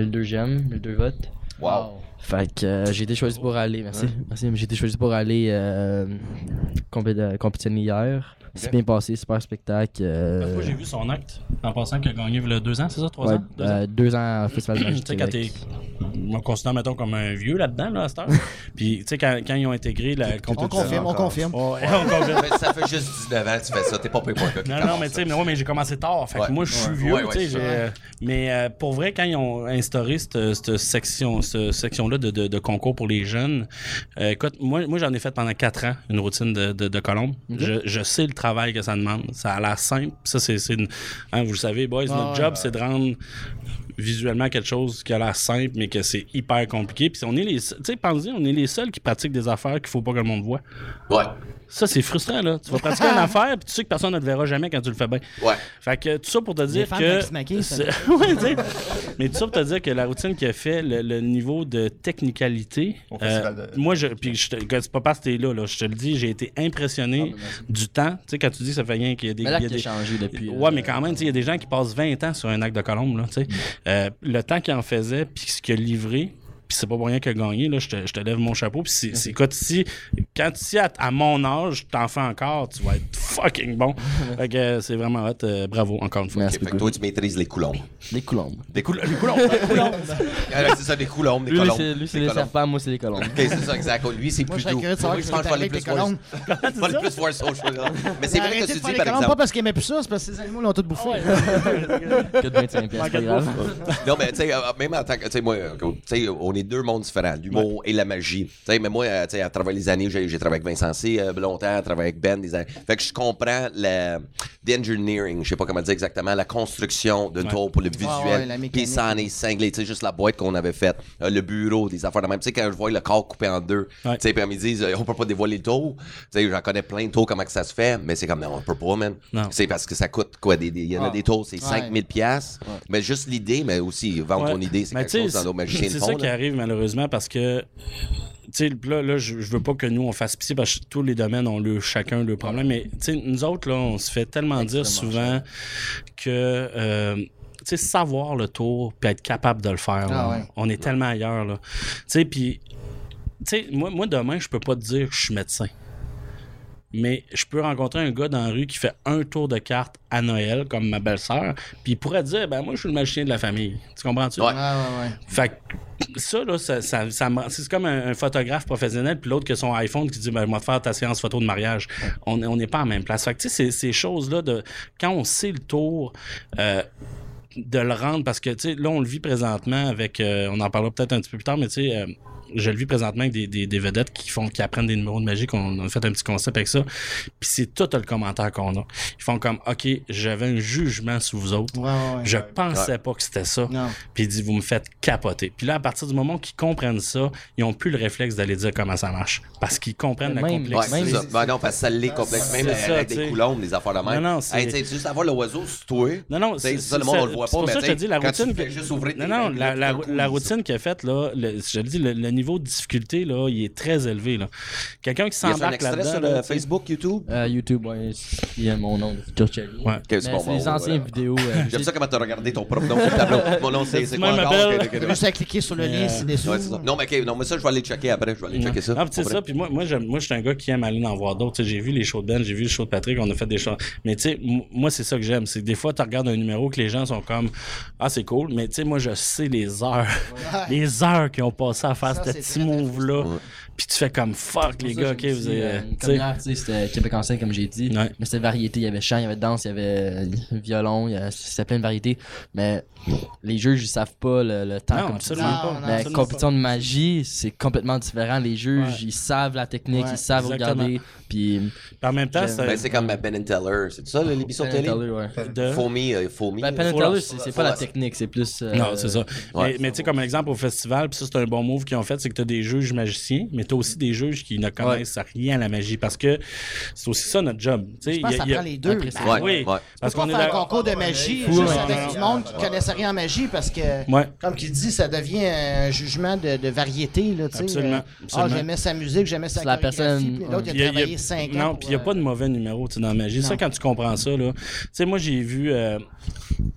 1002 j'aime, 1002 votes. Wow. Fait que euh, j'ai été choisi pour aller, merci. Merci, mais j'ai été choisi pour aller euh, compé- euh, compétitionner hier. C'est bien passé, super spectacle. euh, Moi, j'ai vu son acte en passant qu'il a gagné il y a deux ans, c'est ça, trois ouais, ans? Deux ans? deux ans au Festival de Tu sais, quand t'es. On me considère, mettons, comme un vieux là-dedans, là, à cette heure. Puis, tu sais, quand, quand ils ont intégré la On compétition. confirme, on confirme. Ouais, on confirme. Mais ça fait juste 19 ans que tu fais ça. T'es pas payé pour qui Non, non, mais tu sais, mais, ouais, mais j'ai commencé tard. Fait que moi, je suis Ouais. vieux, Ouais, ouais, tu sais. Mais euh, pour vrai, quand ils ont instauré cette, cette section, de, de, de concours pour les jeunes, euh, écoute, moi, moi j'en ai fait pendant quatre ans une routine de, de, de colombe. Je, je sais le travail que ça demande. Ça a l'air simple. Ça, c'est, hein, vous le savez, boys, notre ouais. job, c'est de rendre visuellement quelque chose qui a l'air simple, mais que c'est hyper compliqué. Puis on est les, tu sais, pensez, on est les seuls qui pratiquent des affaires qu'il faut pas que le monde voit. Ouais. Ça, c'est frustrant, là. Tu vas pratiquer une affaire, puis tu sais que personne ne te verra jamais quand tu le fais bien. Ouais. Fait que tout ça pour te dire que. ça. Ouais. Mais tout ça pour te dire que la routine qui a fait, le, le niveau de technicalité. Au festival euh, de- Moi, je, puis je te, que c'est pas parce que t'es là, là, je te le dis, j'ai été impressionné du temps. Tu sais, quand tu dis que ça fait rien qu'il y a des. Mais là, il y a des- changé depuis. Ouais, euh, mais quand même, tu sais, il y a des gens qui passent 20 ans sur un acte de colombe, là, tu sais. Euh, le temps qu'il en faisait, puis ce qu'il a livré, puis c'est pas pour rien qu'il a gagné, là, je te, je te lève mon chapeau. Puis c'est, c'est, écoute, si, quand si à, à mon âge, t'en fais encore, tu vas être fucking bon. fait que euh, c'est vraiment hot. euh, bravo, encore une fois. Merci Ok, fait que toi, tu maîtrises les coulombes. Des colombes. Des coulombes. Les les coulons. Ah, c'est ça, des coulombes, des Lui, colombes. c'est lui, c'est Des les serpents, moi, c'est les colombes. Ok, c'est ça, exact. Lui, c'est plus doux. je pense que je vais aller plus voir les je vais aller plus voir ça au show, là. Mais c'est vrai que tu dis, les par exemple. pas parce qu'ils aimaient plus ça, c'est parce que ces animaux l'ont tout bouffé. Que de 25 pièces, pas grave. Non, mais tu sais, euh, même en tant que. Tu sais, moi, euh, tu sais, on est deux mondes différents, l'humour et la magie. Tu sais, mais moi, euh, tu sais, à travers les années, j'ai travaillé avec Vincent C. euh, longtemps, travaillé avec Ben. Des années. Fait que je comprends le engineering, je sais pas comment dire exactement, la construction d'un tour pour le ouais, visuel. Puis ça en est cinglé. Tu sais, juste la boîte qu'on avait faite, euh, le bureau, des affaires de même. Tu sais, quand je vois le corps coupé en deux, Ouais. tu sais, puis ils me disent, euh, on peut pas dévoiler le tour. Tu sais, j'en connais plein de tours, comment que ça se fait, mais c'est comme, non, on peut pas, man. C'est parce que ça coûte quoi? Il y en a Ah. des tours, c'est Ouais. 5000 pièces Mais juste l'idée, mais aussi vendre Ouais. ton idée, c'est quelque chose dans nos magiciens C'est de ça qui là. Arrive malheureusement parce que. Tu sais, là, là je, je veux pas que nous on fasse pitié parce que tous les domaines ont le, chacun le problème. Mais tu sais, nous autres, là, on se fait tellement dire souvent que euh, tu sais, savoir le tour puis être capable de le faire. là, Ah ouais. On est tellement ailleurs. là. Tu sais, puis tu sais, moi, moi, demain, je peux pas te dire que je suis médecin. Mais je peux rencontrer un gars dans la rue qui fait un tour de carte à Noël, comme ma belle-sœur, puis il pourrait dire, ben moi, je suis le magicien de la famille. Tu comprends-tu? Ouais. Ouais, ouais, ouais. Fait que ça, là, ça, ça, ça me- c'est comme un, un photographe professionnel, puis l'autre qui a son iPhone qui dit ben, Je vais te faire ta séance photo de mariage. On on n'est pas en même place. Fait que, tu sais, ces, ces choses-là, de, quand on sait le tour, euh, de le rendre, parce que, tu sais, là, on le vit présentement avec. euh, on en parlera peut-être un petit peu plus tard, mais tu sais. euh, je le vis présentement avec des, des, des vedettes qui font qui apprennent des numéros de magie, qu'on a fait un petit concept avec ça. Puis c'est tout le commentaire qu'on a. Ils font comme OK, j'avais un jugement sur vous autres. Ouais, ouais, ouais. Je pensais pas que c'était ça. Non. Puis il dit, vous me faites capoter. Puis là, à partir du moment qu'ils comprennent ça, ils ont plus le réflexe d'aller dire comment ça marche. Parce qu'ils comprennent la Même- Ouais, complexité. c'est ça. Ben non, parce que ça l'est complexe. Même C'est ça, avec des coulombes, des affaires de même. Non, non, c'est- Hey, tu sais, juste avoir le oiseau sur toi. Non, non, c'est ça, le monde, on le voit c'est pas, pour mais ça que je te dis, la routine. non, non, la, la, la routine qu'il a faite, là, le- je te le dis, le, le niveau de difficulté, là, il est très élevé. Là. Quelqu'un qui s'embarque là-dedans. sur là, le tu sais. Facebook, YouTube? Euh, YouTube, ouais, il y a mon nom, George Ouais. C'est bon, les anciennes voilà. vidéos. euh, J'aime j'ai- ça comment t'as regardé ton propre nom sur le tableau. Mon nom, c'est c'est Tu quoi encore? Juste à cliquer sur le lien Euh, c'est ça. Non, mais ok, non, mais ça, je vais aller checker après. Je vais aller checker ça. Ah, c'est ça. Puis moi, moi, j'aime- moi, je suis un gars qui aime aller en voir d'autres. Tu J'ai vu les shows de Ben, j'ai vu les shows de Patrick, on a fait des choses. Mais tu sais, moi, c'est ça que j'aime. C'est que des fois, tu regardes un numéro que les gens sont comme Ah, c'est cool. Mais tu sais, moi, je sais les heures. les heures qu'ils ont passé à faire Ça, ce c'est petit move-là. Puis tu fais comme fuck, les gars, ok, vous avez. euh, tu Comme sais. hier, tu sais, c'était Québec en scène, comme j'ai dit. Ouais. Mais c'était variété. Il y avait chant, il y avait danse, il y avait euh, violon, il y avait- c'était plein de variétés. Mais les juges, ils savent pas le, le temps. Non, comme tu dis. absolument pas. non, Mais absolument compétition de magie, c'est complètement différent. Les juges, Ouais. ils savent la technique, Ouais, ils savent exactement. regarder. Puis. En même temps, c'est. Ben, c'est comme Ben and Teller. C'est ça, l'émission and télé? Teller, ouais. de- euh, Foamy. Ben, Faut Teller, c'est pas la technique, c'est plus. euh, Non, c'est ça. Mais, mais tu sais, comme exemple au festival, puis ça, c'est un bon move qu'ils ont fait, c'est que tu as des juges magiciens, mais tu as aussi des juges qui ne connaissent rien à la magie parce que c'est aussi ça notre job. Tu sais, Je pense il y que a- ça y a- prend les deux. Ben, oui. ouais. Parce Parce qu'on est fait un concours de magie juste ouais. avec du monde qui connaissait rien en magie parce que, Ouais. comme qu'il dit, ça devient un jugement de, de variété. Là, tu sais. Absolument, Euh, Ah, j'aimais sa musique, j'aimais sa la chorégraphie, personne- puis l'autre, Puis il a travaillé 5 ans. Non, puis il n'y a euh, pas de mauvais numéro tu sais, dans la magie. Ça, quand tu comprends ça, là. Tu sais, moi, j'ai vu. euh,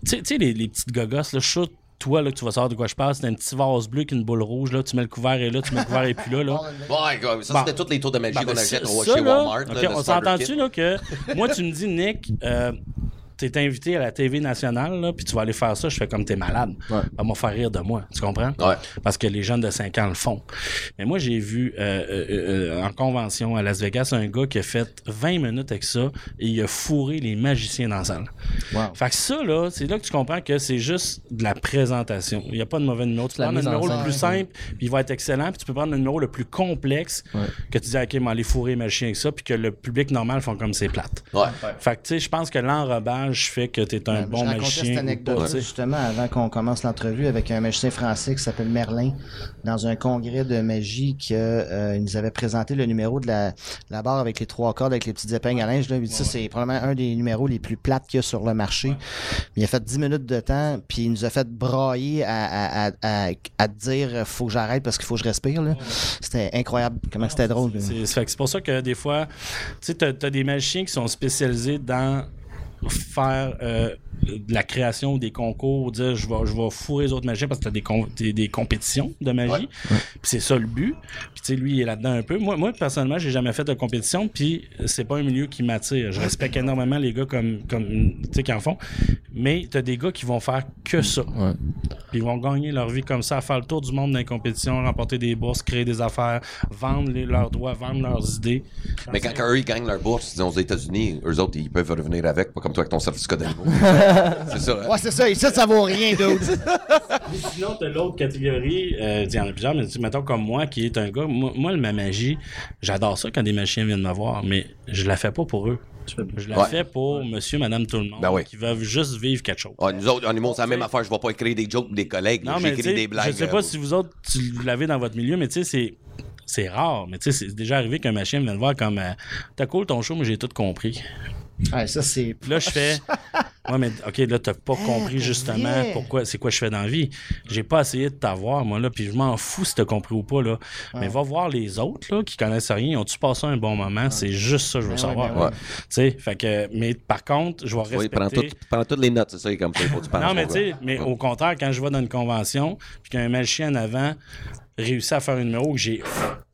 tu sais- les, les petites gogos, là, je suis sûr, toi, là, que tu vas savoir de quoi je parle, c'est un petit vase bleu qui une boule rouge, là. Tu mets le couvert et là, tu mets le couvert et puis là, là. Quoi, ça, Bon. c'était tous les tours de magie Ben, qu'on ben, achète au- ça, chez Walmart. là, on s'entend-tu là que moi tu me dis Nick euh, t'es invité à la TV nationale là, puis tu vas aller faire ça, je fais comme t'es malade. Ouais. Ça va me faire rire de moi, tu comprends? Ouais. Parce que les jeunes de 5 ans le font. Mais moi j'ai vu euh, euh, euh, en convention à Las Vegas un gars qui a fait 20 minutes avec ça et il a fourré les magiciens dans la salle. Wow. Fait que ça là, c'est là que tu comprends que c'est juste de la présentation. Il n'y a pas de mauvais numéro. Tu prendre le numéro le plus simple, puis il va être excellent, puis tu peux prendre le numéro le plus complexe Ouais. que tu dis OK, mais aller fourrer les magiciens avec ça, puis que le public normal font comme c'est plate. Ouais. Fait que tu sais, je pense que l'enrobage fait que tu es un Ouais, bon je magicien. cette anecdote pas, justement avant qu'on commence l'entrevue avec un magicien français qui s'appelle Merlin dans un congrès de magie que euh, il nous avait présenté le numéro de la, la barre avec les trois cordes avec les petites épingles à linge là. Il dit ça c'est probablement un des numéros les plus plates qu'il y a sur le marché. Il a fait 10 minutes de temps puis il nous a fait brailler à, à, à, dire euh, faut que j'arrête parce qu'il faut que je respire. C'était incroyable comment c'était drôle. C'est pour ça que des fois, tu sais, t'as as des magiciens qui sont spécialisés dans faire euh, la création des concours, dire je vais, je vais fourrer les autres magiciens parce que t'as des, com- des, des compétitions de magie. Puis c'est ça le but. Puis tu sais, lui, il est là-dedans un peu. Moi, moi personnellement, j'ai jamais fait de compétition, puis c'est pas un milieu qui m'attire. Je respecte énormément les gars comme, comme tu sais, qui en font. Mais t'as des gars qui vont faire que ça. Ouais. Puis ils vont gagner leur vie comme ça, faire le tour du monde dans les compétitions, remporter des bourses, créer des affaires, vendre les- leurs droits, vendre leurs idées. Mais quand, quand eux, ils gagnent leur bourse, disons, aux États-Unis, eux autres, ils peuvent revenir avec, pas comme toi avec ton certificat d'animaux. c'est ça. hein? Ouais, c'est ça. Ici, ça vaut rien, dude. Sinon, t'as l'autre catégorie, euh, il y en a plusieurs, mais tu- mettons comme moi, qui est un gars, moi, moi, ma magie, j'adore ça quand des magiciens viennent me voir, mais je la fais pas pour eux. Je la Ouais. fais pour monsieur, madame, tout le monde, Ben oui. qui veulent juste vivre quelque chose. Ah, nous autres, animaux, c'est la même affaire. Je vais pas écrire des jokes pour des collègues. Non, mais tu J'écris sais, des blagues. je sais euh, pas si vous autres, tu l'avez dans votre milieu, mais tu sais, c'est... C'est rare, mais tu sais, c'est déjà arrivé qu'un machin vienne me voir comme euh, T'as cool ton show, mais j'ai tout compris. Ouais, ça, c'est. Puis là, je fais. Ouais, mais OK, là, t'as pas compris pour justement pourquoi, c'est quoi je fais dans la vie. J'ai pas essayé de t'avoir, moi, là, puis je m'en fous si t'as compris ou pas, là. Mais va voir les autres, là, qui connaissent rien. Ont-tu passé un bon moment? C'est juste ça que je veux Ben savoir. ouais, ben ouais. Tu sais, fait que. Mais par contre, je vais Oui, respecter. prends, tout- prends toutes les notes, c'est ça, comme ça, faut que tu. Non, mais tu sais, mais au contraire, quand je vais dans une convention, puis qu'un magicien en avant réussit à faire un numéro que j'ai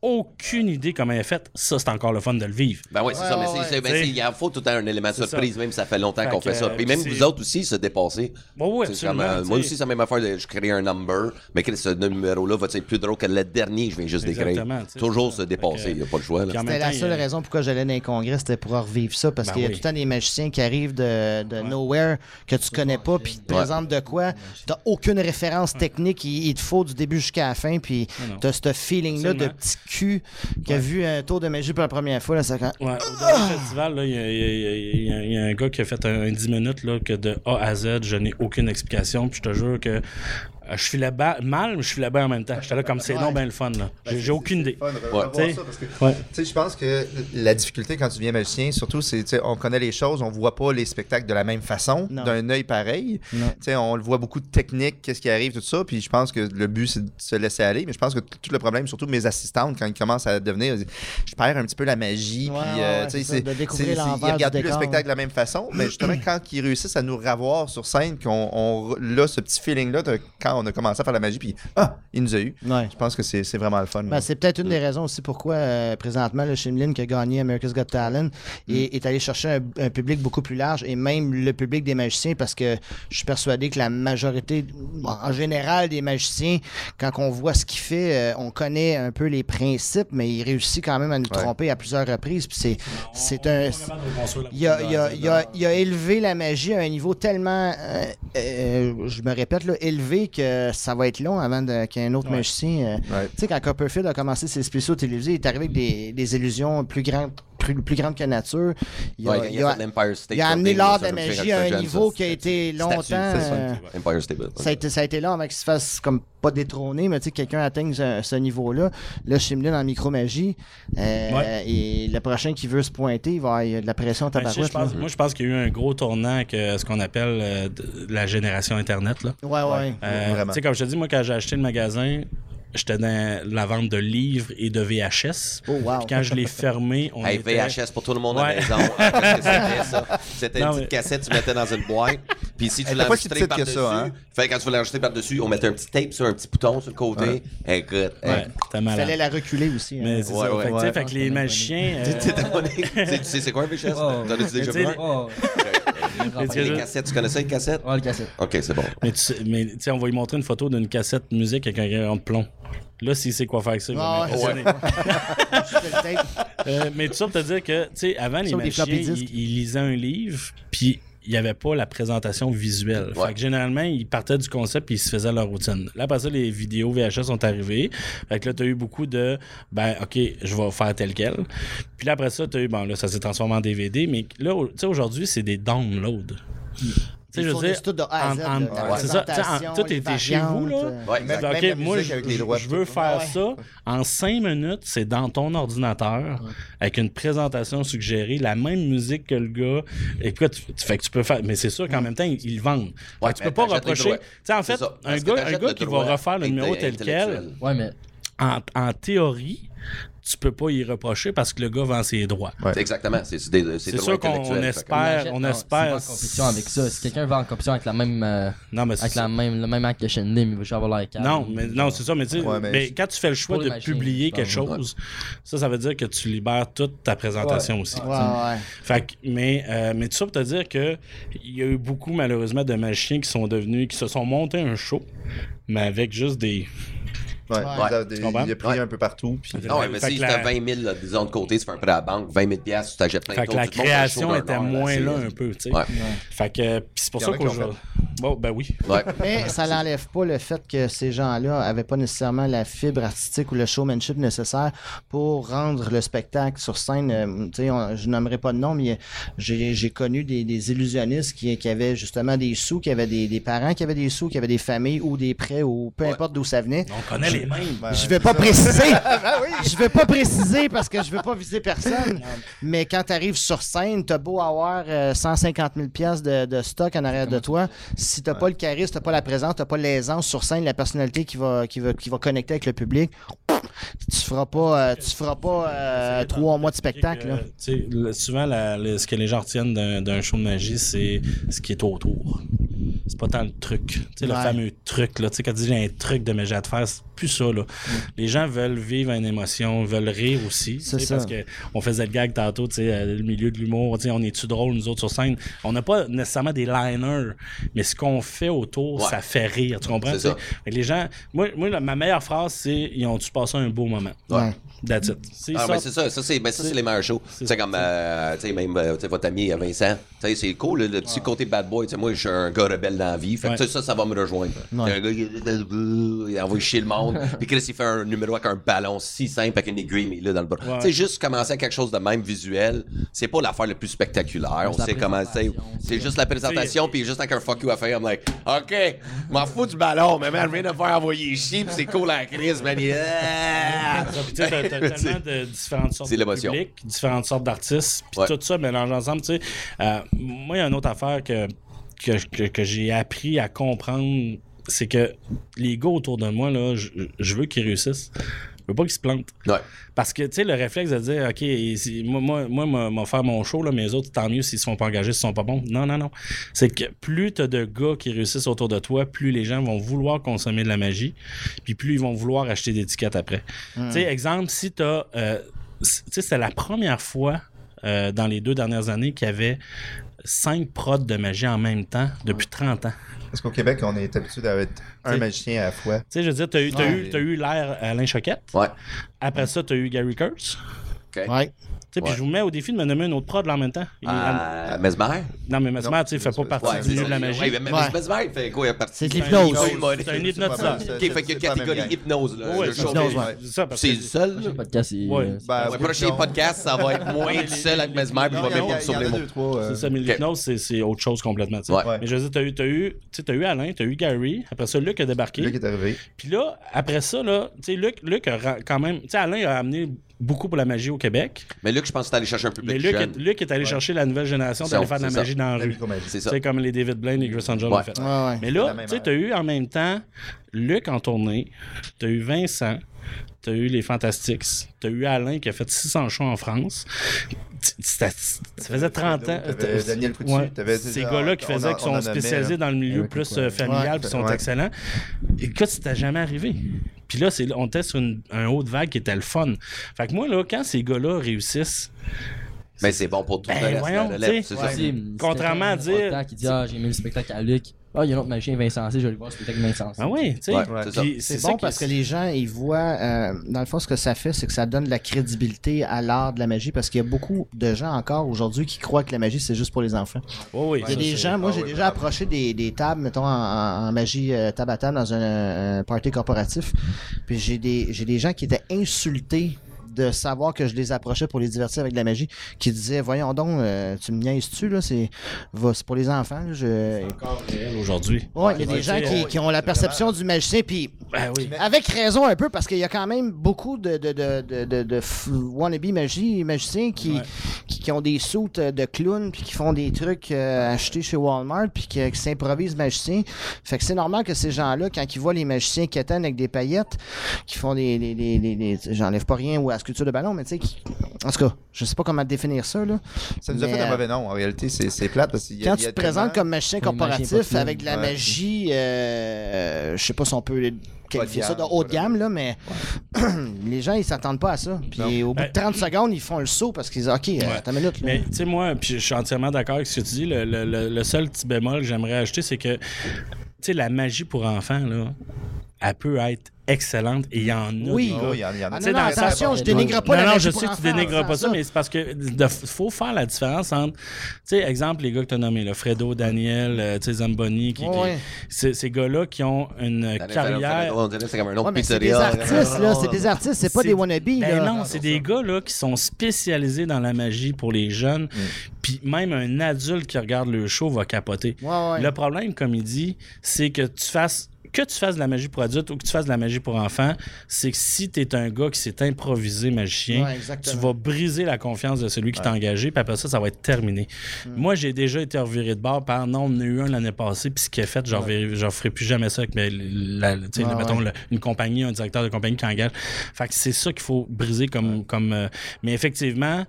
aucune idée comment il a fait, ça, c'est encore le fun de le vivre. Ben oui, c'est Ouais, ça, mais c'est- ouais. ben, il en faut tout le temps un élément de surprise, même si ça fait longtemps qu'on fait ça. Puis même c'est- vous autres aussi, se dépasser. Bon, oui, C'est comme, absolument. euh, moi tu aussi, c'est la même affaire. de- je crée un number, mais que ce numéro-là va être plus drôle que le dernier que je viens juste d'écrire. Tu Toujours se dépasser, il n'y a pas le choix. Même C'était la seule raison pourquoi j'allais dans les congrès, c'était pour revivre ça. Parce Ben qu'il y a oui. tout le temps des magiciens qui arrivent de, de nowhere que tu connais pas, puis ils te présentent de quoi. T'as aucune référence technique, il, te faut du début jusqu'à la fin, puis non. t'as ce feeling-là de petit cul qui a vu un tour de magie pour la première fois. Là, ça, quand- Ouais, au dernier festival, il y, y a- y y un gars qui a fait un, un 10 minutes là, que de A à Z, je n'ai aucune explication. Puis je te jure que euh, je filais ba- mal, mais je filais bien en même temps. J'étais là comme c'est non, ben le fun. là. J'ai j'ai aucune idée. Je pense que la difficulté quand tu deviens magicien, surtout, c'est on connaît les choses, on voit pas les spectacles de la même façon, Non. d'un œil pareil. Non. Tu sais, on le voit beaucoup de techniques, qu'est-ce qui arrive, tout ça. Puis je pense que le but, c'est de se laisser aller. Mais je pense que tout le problème, surtout mes assistantes, quand ils commencent à devenir, je perds un petit peu la magie. Ouais, puis, euh, ouais, c'est c'est- Ils regardent plus le spectacle de la même façon. mais justement, quand ils réussissent à nous revoir sur scène, qu'on on, là, ce petit feeling-là, de quand on a commencé à faire la magie, puis ah, il nous a eu. Ouais. Je pense que c'est c'est vraiment le fun. Ben, c'est peut-être une des raisons aussi pourquoi, euh, présentement, le Shimlin qui a gagné America's Got Talent est, est allé chercher un, un public beaucoup plus large et même le public des magiciens parce que je suis persuadé que la majorité, en général, des magiciens, quand on voit ce qu'il fait, euh, on connaît un peu les principes, mais il réussit quand même à nous Ouais. tromper à plusieurs reprises. Puis c'est, un. Il a, il, a, de- il, a, il a élevé la magie à un niveau tellement, euh, euh, je me répète, là, élevé que ça va être long avant de- qu'il y ait un autre Ouais. magicien. euh, Ouais. tu sais, quand Copperfield a commencé ses spéciaux télévisés, il est arrivé avec des, des illusions plus grandes, plus, plus grandes que nature. Il a, Ouais, il a- fait l'Empire State il a amené l'art de la magie à un niveau qui a été longtemps. ça. euh, Empire State Building. ça a, été, ça a été là avant qu'il se fasse comme pas détrôner, mais tu sais, quelqu'un atteigne ce, ce niveau-là. Là, Shimlin en micromagie, euh, Ouais. et le prochain qui veut se pointer, il va avoir il y a de la pression à Ben, pense- moi, je pense qu'il y a eu un gros tournant avec euh, ce qu'on appelle euh, de- la génération Internet. Là. Ouais, ouais. Euh, Vraiment. tu sais, comme je te dis, moi, quand j'ai acheté le magasin, j'étais dans la vente de livres et de VHS. Oh, wow. Puis quand je l'ai fermé, on Hey, était... VHS pour tout le monde à la Ouais. maison. Qu'est-ce que c'était, ça? C'était une petite cassette, tu mettais dans une boîte. Puis si tu l'enregistrais par-dessus, ça, hein? fait quand tu l'enregistrer par-dessus, on mettait un petit tape sur un petit bouton sur le côté. Écoute, Ouais, hey, t'es Il malade. fallait la reculer aussi. hein. Mais c'est Ouais, ça. ouais. fait, que, tu sais, Ouais. fait que les magiciens... euh. Tu sais- Tu c'est quoi un VHS? Oh. T'en as-tu déjà tu vu? Oh, tu Les je- cassettes, tu connais ça, les cassettes? oh, le cassette. Ok, c'est bon. Mais tu sais, tu on va lui montrer une photo d'une cassette musique avec un rayon de plomb. Là, s'il sait quoi faire avec ça, il va Ah, ouais. Euh, mais tout ça pour te dire que, tu sais, avant, les magiciens, ils, ils lisaient un livre, puis il n'y avait pas la présentation visuelle. Ouais. Fait que généralement, ils partaient du concept puis ils se faisaient leur routine. Là, après ça, les vidéos VHS sont arrivées. Fait que là, tu as eu beaucoup de, ben, OK, je vais faire tel quel. Puis là, après ça, tu as eu, bon, là, ça s'est transformé en DVD, mais là, tu sais, aujourd'hui, c'est des downloads. Tu sais, je veux dire, tout de A à Z, en- en- là, la c'est ça, en- chez vous, là. euh, Ouais, Exact. moi, je, avec les je- droits, je veux faire Ouais. ça. En cinq minutes, c'est dans ton ordinateur, avec une présentation suggérée, la même musique que le gars. Écoute, tu, tu- fait que tu peux faire. Mais c'est sûr qu'en même temps, ils, ils le vendent. Fait Ouais, que tu peux pas reprocher. Tu sais, en fait, un gars, un gars qui va refaire le numéro tel quel. Ouais, mais en théorie, tu peux pas y reprocher parce que le gars vend ses droits. Ouais. C'est Exactement. C'est des- c'est sûr qu'on on espère, on non, espère. en compétition avec ça. Si quelqu'un va en compétition avec la même, euh, Non, mais avec la même, le même acte que Shendim, il va juste avoir l'air. Non, mais non, c'est ça. Mais Ouais, mais mais je- quand tu fais le choix de machines, publier quelque chose, ça, ça veut dire que tu libères toute ta présentation aussi. Ouais, ouais. Fait que- mais, euh, mais tout ça pour te dire que il y a eu beaucoup, malheureusement, de magiciens qui sont devenus, qui se sont montés un show, mais avec juste des. Ouais, Ouais. il il a pris Ouais. un peu partout. Puis... Ah ouais, mais Fait si que tu as la- 20 000, là, disons, de côté, tu fais un prêt à la banque, 20 000 piastres, tu t'achètes plein Fait que la création était moins là un peu, tu sais. Ouais. Fait que, pis c'est pour y ça qu'aujourd'hui. Bon, ben oui. Ouais. Mais ça n'enlève pas le fait que ces gens-là avaient pas nécessairement la fibre artistique ou le showmanship nécessaire pour rendre le spectacle sur scène. Euh, tu sais, on- je nommerai pas de nom, mais j'ai j'ai connu des, des illusionnistes qui, qui avaient justement des sous, qui avaient des, des parents qui avaient des sous, qui avaient des familles ou des prêts ou peu Ouais. importe d'où ça venait. On connaît les mêmes. Ben, Je vais pas préciser. Je vais pas préciser parce que je veux pas viser personne. Mais quand tu arrives sur scène, t'as beau avoir euh, 150 000 pièces de, de stock en arrière de toi, si t'as pas le charisme, t'as pas la présence, t'as pas l'aisance sur scène, la personnalité qui va qui va qui va connecter avec le public, tu feras pas euh, tu feras pas euh, trois mois de spectacle. là. Que, souvent, la- le- ce que les gens retiennent d'un show de magie, c'est ce qui est autour. C'est pas tant le truc. Tu sais, le Ouais. fameux truc, là. Tu sais, quand tu dis j'ai un truc de magie à te faire, c'est plus ça, là. Les gens veulent vivre une émotion, veulent rire aussi. C'est ça. Parce que on faisait le gag tantôt, tu sais, euh, le milieu de l'humour, tu sais, on est-tu drôle, nous autres, sur scène? On n'a pas nécessairement des liners, mais ce qu'on fait autour, Ouais. ça fait rire. Tu comprends? Ça. Les gens, moi, moi la- ma meilleure phrase, c'est ils ont-tu passé un beau moment? Ouais. That's it. C'est Ah, ça. mais c'est ça, ça c'est ben, ça, c'est les meilleurs shows. c'est Tu sais, comme, euh, tu sais, même, euh, tu sais, votre ami Vincent, tu sais, c'est cool, le, le petit côté bad boy. Tu sais, moi, je suis un gars rebelle dans la vie. Fait que, ça, ça va me rejoindre. Ouais. Un gars, il, il envoie chier le monde. Puis Chris, il fait un numéro avec un ballon si simple avec une aiguille, mais là, dans le bras. Ouais. Tu sais, juste commencer à quelque chose de même visuel, c'est pas l'affaire le plus spectaculaire. On C'est sait comment, présentation, c'est juste la présentation, puis juste avec un fuck you à faire. I'm like, OK, m'en fous du ballon, mais man, viens de faire envoyer chier, puis c'est cool la crise, man. Ah! Tu t'as tellement de différentes sortes C'est de publics, différentes sortes d'artistes, puis Ouais. tout ça mélange ensemble. Tu sais, Euh, moi, il y a une autre affaire que, que, que, que j'ai appris à comprendre, c'est que les gars autour de moi, là, je, je veux qu'ils réussissent. Je veux pas qu'ils se plantent. Ouais. Parce que, tu sais, le réflexe de dire, OK, si- moi, moi, moi, faire mon show, là, mais les autres, tant mieux s'ils ne sont pas engagés, s'ils sont pas bons. Non, non, non. C'est que plus tu as de gars qui réussissent autour de toi, plus les gens vont vouloir consommer de la magie, puis plus ils vont vouloir acheter des étiquettes après. Tu sais, exemple, si tu as. tu sais, c'était la première fois euh, dans les deux dernières années qu'il y avait cinq prods de magie en même temps depuis 30 ans. Parce qu'au Québec, on est habitué d'avoir un T'sais- magicien à la fois. Tu sais, je veux dire, tu as, eu, Ouais. eu, eu l'air Alain Choquette. Ouais. Après ça, tu as eu Gary Kurtz. OK. Ouais. Tu Puis Ouais. je vous mets au défi de me nommer un autre prod là en même temps. Euh, Mesmer? Non, mais Mesmer, tu sais, fait pas c'est- partie Ouais, du c'est milieu de la magie. Ouais, mais Ouais. Mesmer, il fait quoi? Il a parti C'est de C'est l'hypnose. C'est un c'est hypnotiseur. OK, fait qu'il y a c'est catégorie hypnose, là. Ouais, c'est. C'est C'est le seul, Le là? podcast, c'est. Ben, Le prochain podcast, ça va être moins tout seul avec Mesmer, puis je vais même sur les mots. trois. euh, C'est ça, mais l'hypnose, c'est, c'est autre chose complètement. tu. Mais je veux dire, t'as eu, t'as eu, tu t'as eu Alain, t'as eu Gary, après ça, Luc a débarqué. Luc est arrivé. Puis là, après ça, là, tu sais, Luc, Luc a quand même. Tu sais, Alain a amené beaucoup pour la magie au Québec. Mais Luc, je pense que c'est allé chercher un public Mais Luc jeune. est, Luc est allé chercher la nouvelle génération d'aller faire de la ça. magie dans la rue. C'est Tu ça. comme les David Blaine et Chris Angel Ouais. ont fait. Ouais, ouais. Mais là, tu t'as eu en même temps Luc en tournée, t'as eu Vincent, t'as eu les Fantastics, t'as eu Alain qui a fait 600 shows en France. Ça faisait 30 ans. Daniel Coutu, Ouais. Ces ah, gars-là qui faisaient, qui sont spécialisés mis, dans le milieu plus euh, familial, Ouais, puis sont ouais. excellents. Écoute, c'était jamais arrivé. Puis là, c'est, on était sur une, un haut de vague qui était le fun. Fait que moi, là, quand ces gars-là réussissent, Mais c'est bon pour tout Ben, le reste, voyons, la c'est ça. Ouais. Contrairement à dire- Qui dit Ah, j'ai aimé le spectacle à Luc. Ah, il y a un autre magicien, Vincent C, je vais aller voir le spectacle Vincent C. ah oui, tu sais. Ouais, Ouais. c'est bon parce que les gens, ils voient, euh, dans le fond, ce que ça fait, c'est que ça donne de la crédibilité à l'art de la magie parce qu'il y a beaucoup de gens encore aujourd'hui qui croient que la magie, c'est juste pour les enfants. Oui, oui, Il y a ça, des gens, moi ah j'ai oui, déjà approché des, des tables, mettons, en, magie euh, table à table dans un, un party corporatif. Puis j'ai des, j'ai des gens qui étaient insultés de savoir que je les approchais pour les divertir avec de la magie, qui disaient Voyons donc, euh, tu me niaises-tu, là, c'est, va- c'est pour les enfants. là, je... encore réel aujourd'hui. Ouais, il y a des gens qui, qui ont la perception du magicien, puis Ben oui. Avec raison un peu, parce qu'il y a quand même beaucoup de, de, de, de, de, de f- wannabe magie, magiciens qui, Ouais. qui, qui ont des soutes de clowns, puis qui font des trucs euh, achetés chez Walmart, puis qui, qui s'improvisent magiciens. Fait que c'est normal que ces gens-là, quand ils voient les magiciens qui attendent avec des paillettes, qui font des... des, des, des- des- J'enlève pas rien ou à la sculpture de ballon, mais tu sais, qui... en tout cas, je sais pas comment définir ça, là. Ça nous a fait un euh, mauvais nom. En réalité, c'est plate parce y a- Quand tu a te présentes tellement- comme magicien corporatif avec de la Ouais. magie, euh, je sais pas si on peut qualifier ça de haut de gamme, là, mais les gens, ils s'attendent pas à ça. Puis au bout de Ben- 30 secondes, ils font le saut parce qu'ils disent OK, euh, attends une minute. Là. Mais tu sais, moi, puis je suis entièrement d'accord avec ce que tu dis. Le, le- le- le seul petit bémol que j'aimerais ajouter, c'est que, tu sais, la magie pour enfants, là, elle peut être excellente et il y en a. Oui. Ah il y en- a Ah attention, je dénigre pas non, la non, je sais que tu dénigres pas ça, mais c'est parce que faut faire la différence entre, tu sais, exemple, les gars que tu as nommés, là, Fredo, Daniel, euh, tu sais, Zamboni, qui, ces gars-là qui ont une carrière. On dirait que c'est comme un mais c'est des artistes, là. C'est des artistes, c'est pas des wannabes. Ben non, c'est des gars là, qui sont spécialisés dans la magie pour les jeunes. Puis même un adulte qui regarde le show va capoter. Le problème, comme il dit, c'est que tu fasses que tu fasses de la magie pour adultes ou que tu fasses de la magie pour enfants, c'est que si tu es un gars qui s'est improvisé magicien, Ouais, tu vas briser la confiance de celui qui t'a engagé, puis après ça, ça va être terminé. Hmm. Moi, j'ai déjà été reviré de bord par non, on en a eu un l'année passée, puis ce qui est fait, j'en j'en ferai plus jamais ça avec mais, la- Ouais, mettons, ouais. le- une compagnie, un directeur de compagnie qui engage. Fait que c'est ça qu'il faut briser comme. comme euh, mais effectivement,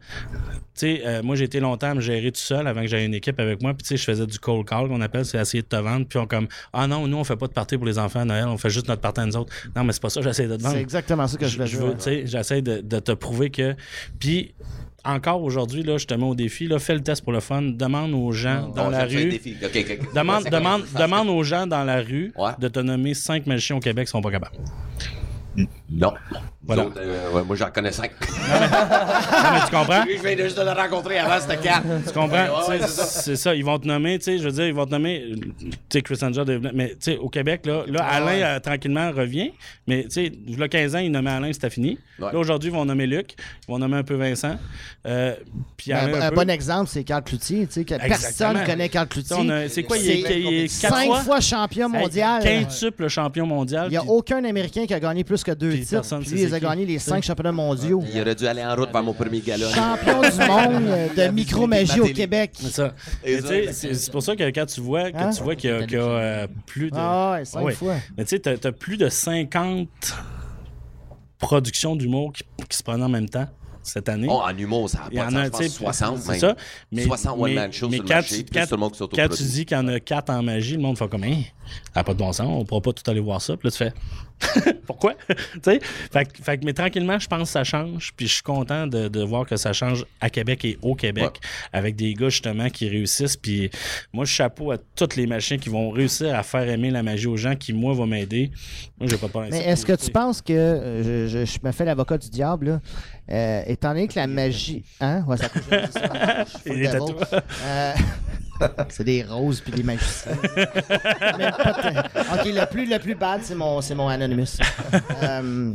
euh, moi, j'ai été longtemps à me gérer tout seul avant que j'aie une équipe avec moi. Puis, tu sais, je faisais du cold call, qu'on appelle, c'est essayer de te vendre. Puis, on comme, ah non, nous, on fait pas de party pour les enfants à Noël, on fait juste notre party à nous autres. Non, mais c'est pas ça, j'essaie de te vendre. C'est exactement ça que je Je dire. veux, tu sais, j'essaie de, de te prouver que. Puis, encore aujourd'hui, là, je te mets au défi, là, fais le test pour le fun, demande aux gens dans la les rue. défis. Ok, ok, ok. Demande, demande, demande aux gens dans la rue Ouais. de te nommer cinq magiciens au Québec qui sont pas capables. Non. Voilà. Vous autres, euh, ouais, moi, j'en connais cinq. Non, mais tu comprends? Lui, je viens juste de le rencontrer avant, c'était quatre. Tu comprends? Ouais, ouais, c'est ça. Ils vont te nommer, tu sais, je veux dire, ils vont te nommer, tu sais, Chris Angel, de- mais tu sais, au Québec, là, là Alain, euh, tranquillement, revient. Mais tu sais, il y a 15 ans, ils nommaient Alain, c'était fini. Ouais. Là, aujourd'hui, ils vont nommer Luc. Ils vont nommer un peu Vincent. Euh, puis Ben, Alain, un peu. bon exemple, c'est Carl Cloutier. Tu sais, que Exactement. personne connaît Carl Cloutier. C'est quoi? Il est, C'est il est quatre Cinq fois? fois champion mondial. Quintuple champion mondial. Il n'y a puis- aucun Américain qui a gagné plus que deux titres. Puis a gagné les cinq championnats mondiaux. Il aurait dû aller en route vers mon premier gala. Champion du monde de micromagie au Québec. C'est ça. Sais, C'est pour ça que quand tu vois, que Hein? tu vois qu'il y a, qu'il y a, euh, plus de. Ah ouais, cinq Ouais. fois. Mais tu sais, t'as as plus de 50 productions d'humour qui, qui se prennent en même temps cette année. Oh, en humour, ça a Il y pas de en a, sens. Je pense tu sais, 60 c'est même. ça. Mais, 60 mais- one-man shows sur le quand marché, tu- plus tout le monde qui Quand tu dis qu'il y en a 4 en magie, le monde fait comme, hein, ça n'a pas de bon sens, on pourra pas tout aller voir ça. Puis là, tu fais, pourquoi? tu sais? Fait, fait mais tranquillement, je pense que ça change. Puis je suis content de, de voir que ça change à Québec et au Québec avec des gars, justement, qui réussissent. Puis moi, je chapeau à tous les machins qui vont réussir à faire aimer la magie aux gens qui, moi, vont m'aider. Moi, j'ai pas. Mais est-ce que tu penses que euh, je, je- je me fais l'avocat du diable, là, euh, étant donné que la magie. Hein? Ouais, ça couche, c'est ça. Full Il c'est des roses puis des magiciens. Mais pas Ok, le plus, le plus bad, c'est mon, c'est mon Anonymous. Euh,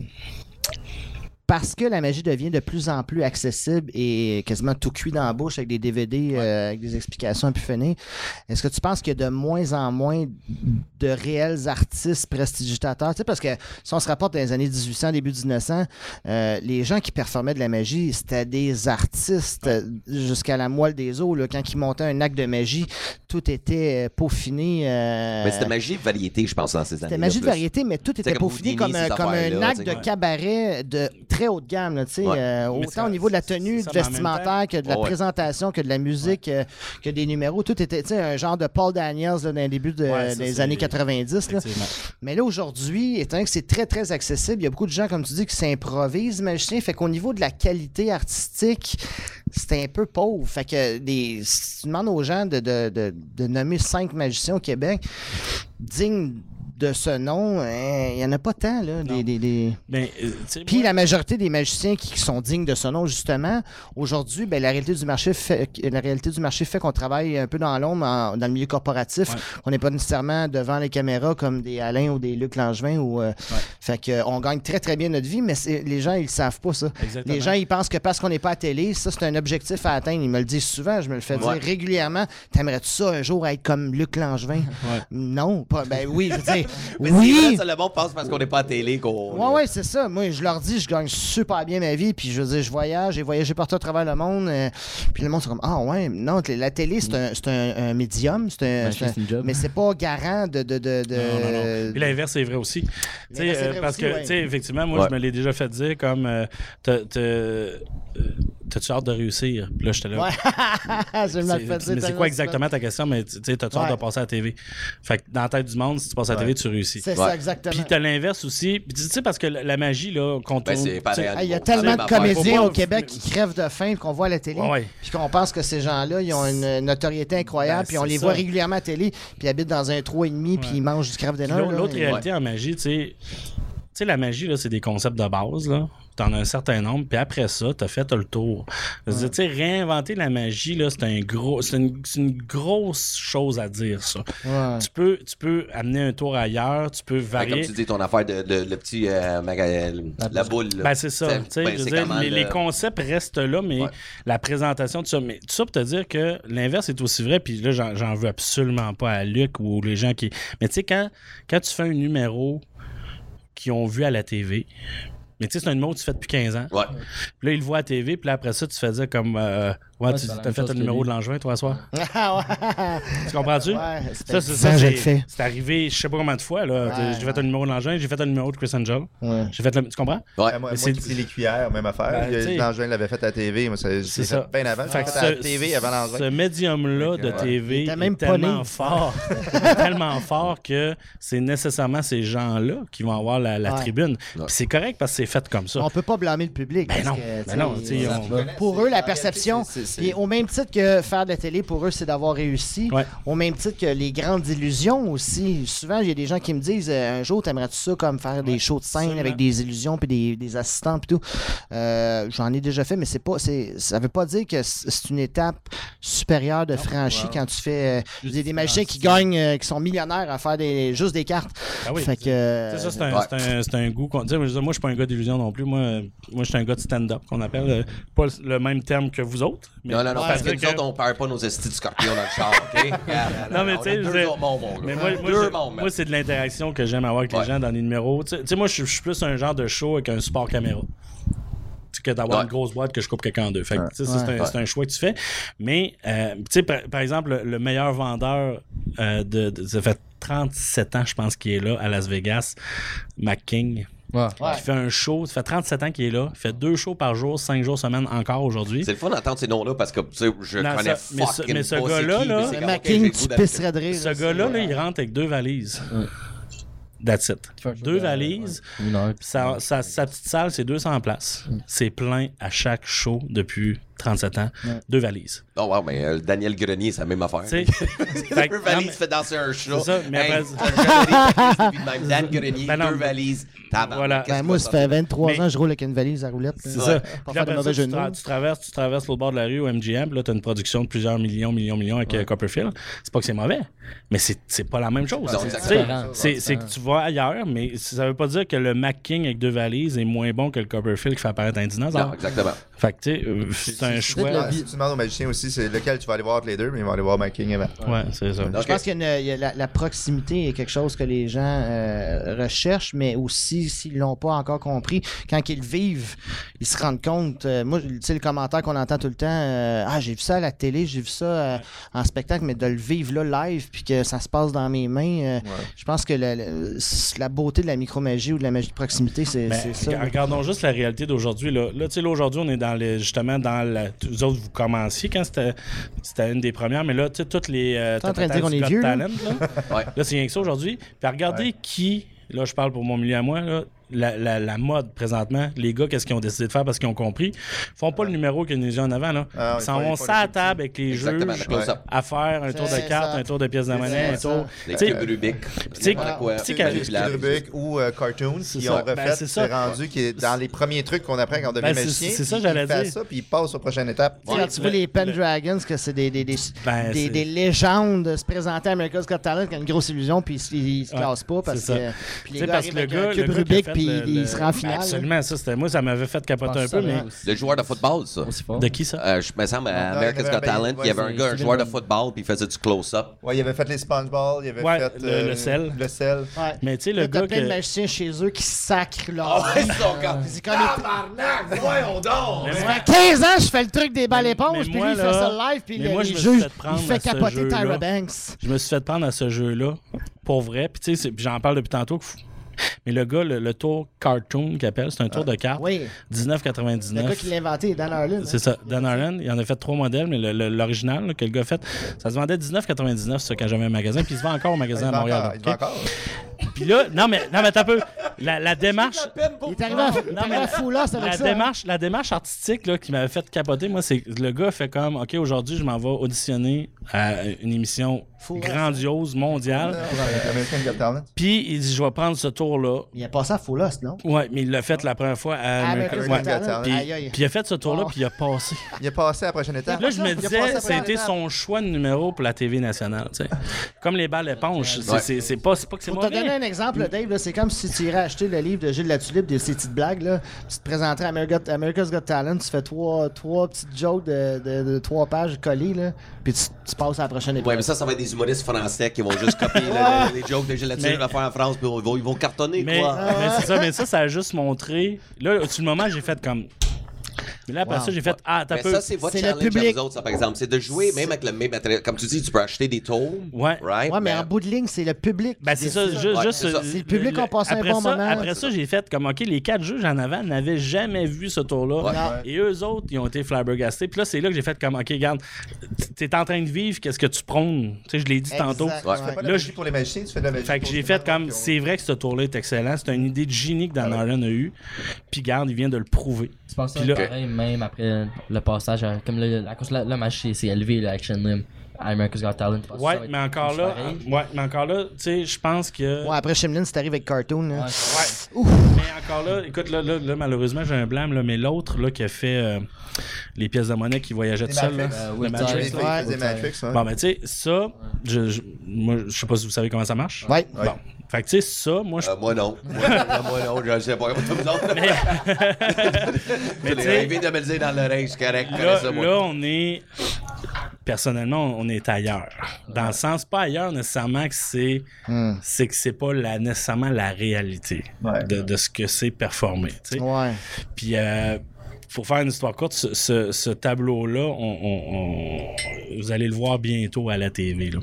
parce que la magie devient de plus en plus accessible et quasiment tout cuit dans la bouche avec des DVD euh, avec des explications un peu finies, est-ce que tu penses qu'il y a de moins en moins de réels artistes prestigitateurs? Tu sais, parce que si on se rapporte dans les années 1800, début 1900, euh, les gens qui performaient de la magie, c'était des artistes euh, jusqu'à la moelle des os. Là, quand ils montaient un acte de magie, tout était euh, peaufiné. euh, Mais c'était magie de variété, je pense, dans ces années c'était magie de variété, mais tout était peaufiné comme, comme un acte de cabaret de très haut de gamme. là, tu sais, Ouais. euh, autant ça- au niveau de la tenue, ça, du vestimentaire, que de la ouais. présentation, que de la musique, euh, que des numéros. Tout était tu sais, un genre de Paul Daniels là, dans les débuts de- Ouais, ça, des années 90. là. Mais là, aujourd'hui, étant donné que c'est très, très accessible, il y a beaucoup de gens, comme tu dis, qui s'improvisent magiciens. Fait qu'au niveau de la qualité artistique, c'est un peu pauvre. Fait que des, si tu demandes aux gens de, de, de, de nommer cinq magiciens au Québec dignes de ce nom, hein, il n'y en a pas tant, là. Des, des- des- Ben, euh, Puis la majorité des magiciens qui sont dignes de ce nom, justement, aujourd'hui, ben, la réalité du marché fait la réalité du marché fait qu'on travaille un peu dans l'ombre, en- dans le milieu corporatif. Ouais. On n'est pas nécessairement devant les caméras comme des Alain ou des Luc Langevin. Ou, euh, Fait euh, gagne très très bien notre vie, mais c'est- les gens, ils le savent pas, ça. Exactement. Les gens, ils pensent que parce qu'on n'est pas à télé, ça, c'est un objectif à atteindre. Ils me le disent souvent, je me le fais Ouais. dire régulièrement. T'aimerais-tu ça un jour être comme Luc Langevin? Non, pas, ben oui, je veux dire, Mais oui. vrai, ça, le monde pense parce qu'on n'est pas à télé qu'on. Ouais, ouais, c'est ça. Moi, je leur dis, je gagne super bien ma vie, puis je veux dire, je voyage, j'ai voyagé partout à travers le monde. euh, puis le monde, c'est comme, ah ouais, non, la télé, c'est un, c'est un, un médium, c'est un, Ben, un- mais c'est pas garant de. de, de, de- Non, non, non. Puis l'inverse, c'est vrai aussi. Euh, vrai parce aussi, que, ouais. tu sais, effectivement, moi, Ouais. je me l'ai déjà fait dire comme euh, euh, T'as-tu hâte de réussir? Puis là, j'étais là. Ouais. je me C'est- le fais dire mais c'est quoi exactement ta question? Mais tu sais, t'as-tu hâte de passer à la TV? Fait que dans la tête du monde, si tu passes à la TV, tu réussis. C'est Ouais. ça, exactement. Puis t'as l'inverse aussi. Puis tu sais, parce que la, magie, là, qu'on Ben, tourne- Il y a tellement de comédiens au Québec qui crèvent de faim qu'on voit à la télé. Puis qu'on pense que ces gens-là, ils ont une notoriété incroyable, Ben, puis on les voit régulièrement à la télé, puis ils habitent dans un trou et demi, puis ils mangent du Puis dinner. l'autre réalité en magie, tu sais, sais, la magie, là, c'est des concepts de base, là. T'en as un certain nombre, puis après ça, t'as fait le tour. Tu sais, réinventer la magie, là, c'est un gros, c'est une, grosse chose à dire, ça. Ouais. Tu peux, tu peux amener un tour ailleurs, tu peux Ouais, Comme varier. tu dis, ton affaire de, de- le petit. euh, maga- la, boule. là. Ben, c'est ça. C'est- Tu sais, ben, je veux c'est dire, comment les, le- les concepts restent là, mais Ouais. la présentation, tout ça. Mais tout ça pour te dire que l'inverse est aussi vrai. Puis là, j'en, j'en veux absolument pas à Luc ou les gens qui. Mais tu sais, quand, quand tu fais un numéro qu'ils ont vu à la TV, mais tu sais, c'est un numéro que tu fais depuis 15 ans. Ouais. Puis là, ils le voient à la TV, puis là, après ça, tu fais dire comme. euh, ouais, Ouais, tu as fait que numéro de l'engin, toi, ce soir. Ah ouais. Tu comprends-tu? Ouais, Ça, c'est, ça, c'est, le arrivé, je sais pas combien de fois. Là. Ouais, j'ai fait un numéro de l'engin, j'ai fait un numéro de Chris Angel. J'ai fait le- Tu comprends? Ouais. Moi, c'est- les cuillères, même affaire. Ben, l'avait fait à la TV. Moi, ça, je C'est ça. fait bien avant. Fait fait à la TV avant. Ce médium-là de. TV est tellement fort, il est tellement fort que c'est nécessairement ces gens-là qui vont avoir la, tribune. Puis c'est correct parce que c'est fait comme ça. On peut pas blâmer le public. Ben non, ben Pour eux, la perception, puis au même titre que faire de la télé, pour eux, c'est d'avoir réussi. Ouais. Au même titre que les grandes illusions aussi. Souvent, il y a des gens qui me disent euh, un jour, t'aimerais-tu ça comme faire des shows de scène avec des illusions puis des, des assistants puis tout? Euh, J'en ai déjà fait, mais c'est pas, ça veut pas dire que c'est une étape supérieure de franchie quand tu fais. euh, il y a des magiciens qui gagnent, euh, qui sont millionnaires à faire des, juste des cartes. Ah oui, fait que. ça, c'est un, goût qu'on. Moi, je suis pas un gars d'illusion non plus. Moi, moi je suis un gars de stand-up, qu'on appelle. Pas le même terme que vous autres. Mais- Non, non, non, Ouais, parce que nous que- autres, on perd pas nos estis de scorpion dans le char, OK? Non, mais On a tu sais, je deux veux dire- autres mondes, mon gars. Mais moi, moi, Deux mondes, moi, c'est de l'interaction que j'aime avoir avec les gens dans les numéros. Tu sais- moi, je suis plus un genre de show avec un support caméra. Tu sais, que d'avoir Ouais. une grosse boîte que je coupe quelqu'un en deux. Fait que, tu sais, ça, c'est un, Ouais. c'est un choix que tu fais. Mais, euh, tu sais, par, par exemple, le, le meilleur vendeur euh, de, de- Ça fait 37 ans, je pense, qu'il est là à Las Vegas, McKing. Ouais. Ouais. Qui fait un show, ça fait 37 ans qu'il est là, fait deux shows par jour, cinq jours semaine encore aujourd'hui. C'est le fun d'entendre ces noms-là parce que tu sais, je Non, connais ça- mais ce- mais gars-là, là, Macking, tu pisserais de rire. Ce là, gars-là, là, il rentre avec deux valises. That's it. Deux de- valises. ouais, Sa, sa- sa petite salle, c'est 200 places. C'est plein à chaque show depuis 37 ans. Deux valises. Oh, wow, mais euh, Daniel Grenier, c'est la même affaire. Tu sais? Fait que- Deux non, valises mais- fait danser un chat. C'est ça, mais après-. Dan Grenier, Ben non, deux valises. Tabarnak, Voilà. Ben, moi, ça fait 23 Mais- ans que je roule avec une valise à roulette. C'est ça. Puis faire après ça, tu, de tra- mots. tu traverses, tu traverses l'autre bord de la rue au MGM, puis là, tu as une production de plusieurs millions, millions, millions avec euh, Copperfield. C'est pas que c'est mauvais, mais c'est c'est pas la même chose. C'est que tu vas ailleurs, mais ça veut pas dire que le Mac King avec deux valises est moins bon que le Copperfield qui fait apparaître un dinosaure. Non, exactement. Fait que, tu sais, euh, c'est un choix. Tu demandes aux magiciens aussi, c'est lequel tu vas aller voir entre les deux, mais ils vont aller voir My King avant. Ouais, c'est ça. Je pense a la, la proximité est quelque chose que les gens euh, recherchent, mais aussi s'ils l'ont pas encore compris, quand ils le vivent, ils se rendent compte. euh, moi, tu sais, le commentaire qu'on entend tout le temps, euh, ah j'ai vu ça à la télé, j'ai vu ça euh, en spectacle, mais de le vivre là live, puis que ça se passe dans mes mains, euh, je pense que la, la- la beauté de la micromagie ou de la magie de proximité, c'est ça. rega- Regardons juste la réalité d'aujourd'hui. Là, là tu sais, là, aujourd'hui, on est dans justement dans la. Vous autres, vous commenciez quand c'était c'était une des premières, mais là, tu sais, toutes les. Euh, T'es en train de Top dire qu'on est Got vieux? Talent, là, c'est rien que ça aujourd'hui. Puis regardez qui, là, je parle pour mon milieu à moi, là, la, la, la mode présentement, les gars, qu'est-ce qu'ils ont décidé de faire parce qu'ils ont compris, ils font pas le numéro qu'ils nous ont en avant. Là. Ah, ils ils s'en vont ils ça à le table avec les close-up. à faire un tour de cartes, un tour de pièces de monnaie, un tour. Les cubes Rubik. tu. Rubik ou euh, Cartoons qui ont refait, Ben, c'est ça. c'est rendu qui est dans les premiers trucs qu'on apprend quand on devient Ben, c'est- magicien. c'est ça, j'allais dire. ça, puis il passe aux prochaines étapes. Tu sais, quand tu vois le- les le- Pendragons, que c'est des, Ben, c'est- des légendes se présenter à America's Got Talent qui a une grosse illusion, puis ils, se- ils classent pas parce que. Puis Tu les sais, gars parce que le gars- a Rubik puis le- il serait en finale. Absolument, ça, c'était moi, ça m'avait fait capoter un peu, mais. Le joueur de football, ça. De qui ça? Euh, je me semble à America's il y avait Got un- Talent, ouais, il y avait un gars, un joueur de football, puis il faisait du close-up. Ouais, il avait fait les SpongeBall, il avait Ouais, fait le- euh, le sel. Le sel. Ouais. Mais tu sais, le Là, t'as gars plein de magiciens chez eux qui sacrent Ah leur. ouais, c'est son gars. C'est comme les- Tabarnak, voyons donc! Mais Ça moi- fait 15 ans, je fais le truc des balles éponges, puis lui, il fait ça live, puis prendre il fait capoter. Tyra Banks. Je me suis fait prendre à ce jeu-là, pour vrai. Puis tu sais, j'en parle depuis tantôt. que fou- Mais le gars, le, le tour cartoon qu'il appelle, c'est un tour de cartes. Oui, le 19,99. gars qui l'a inventé, Dan Harlan. C'est ça, Dan Harlan. Il en a fait trois modèles, mais le- le- l'original que le gars a fait, ça se vendait 19,99 ça quand j'avais un magasin, puis il se vend encore au magasin à Montréal. Il encore. Puis là, non mais, non mais t'as peu. La, la démarche. Il est arrivé à, Non, mais avec La ça. hein. démarche, la démarche artistique là, qui m'avait fait capoter, moi, c'est que le gars fait comme OK, aujourd'hui, je m'en vais auditionner à une émission Fou, grandiose, mondiale. Puis il dit Je vais prendre ce tour-là. Il a passé à Full Lost, non? Ouais, mais il l'a fait la première fois à. Puis, il a fait ce tour-là, puis il a passé. Il est passé à la prochaine étape. Là, je me a disais, a étape. son choix de numéro pour la TV nationale. tu sais. Comme les balles éponges. C'est- pas, c'est pas que c'est te donner un exemple, Dave, c'est comme si tu irais acheter le livre de Gilles Latulippe de ses petites blagues. Là. Tu te présenterais à America- America's Got Talent, tu fais trois, trois petites jokes de, de- de trois pages collées, là, puis tu, tu passes à la prochaine épisode. Ouais, mais ça, ça va être des humoristes français qui vont juste copier le- le- les jokes de Gilles Latulippe, Mais- la faire en France, puis ils vont, ils vont cartonner, Mais, quoi. mais c'est ça, mais ça, ça a juste montré. Là, sur le moment, j'ai fait comme. Mais là, après Wow. ça, j'ai fait Ah, t'as Mais peu. ça, c'est votre le à public. vous autres, ça, par exemple. C'est de jouer, même avec le même matériel. Comme tu dis, tu peux acheter des tours. Ouais. Right? Ouais, mais en bout de ligne, c'est le public. Ben, c'est ça, Ouais, juste. c'est le public qui a passé un après bon ça, moment. Après ça, j'ai fait comme, OK, les quatre juges en avant n'avaient jamais vu ce tour-là. Ouais. Et eux autres, ils ont été flabbergastés. Puis là, c'est là que j'ai fait comme, OK, regarde, t'es en train de vivre, qu'est-ce que tu prônes? Tu sais, je l'ai dit tantôt. Ouais. Tu fais pas de Là, je- pour les magiciens, tu fais de la magie Fait que j'ai fait comme, c'est vrai que ce tour-là est excellent. C'est une idée de génie que Dan Harlan a eu. Puis garde, il vient de le prouver. Tu penses là- même après le passage, à- comme le, la course, la, le match s'est s'est élevé, le Action Rim, à America's Got Talent. Ouais, mais encore là, ouais, mais encore là, tu sais, je pense que. Ouais, après Shimlin, c'est arrivé avec Cartoon. là. Ouais. Mais encore là, écoute, là, là, là, malheureusement, j'ai un blâme, là, mais l'autre, là, qui a fait euh, les pièces de monnaie qui voyageait tout seul, là. Euh, le Matrix, là. faisaient Matrix, ouais. Bon, ben, tu sais, ça, je, je- moi, je sais pas si vous savez comment ça marche. Ouais. Ouais. Bon. Fait que, tu sais, ça, moi, je. Euh, moi, non. Moi, moi, non. Je sais pas comment vous autres? Mais, Mais tu sais- de me le dire dans l'oreille, c'est correct. Là, ça, moi. là, on est. Personnellement, on est ailleurs. Dans le sens, pas ailleurs nécessairement que c'est. Hmm. C'est que c'est pas la, nécessairement la réalité Ouais. de, de ce que c'est performer. tu sais. Ouais. Puis, euh, pour faire une histoire courte, ce, ce- ce tableau-là, on, on- on- vous allez le voir bientôt à la TV. Là.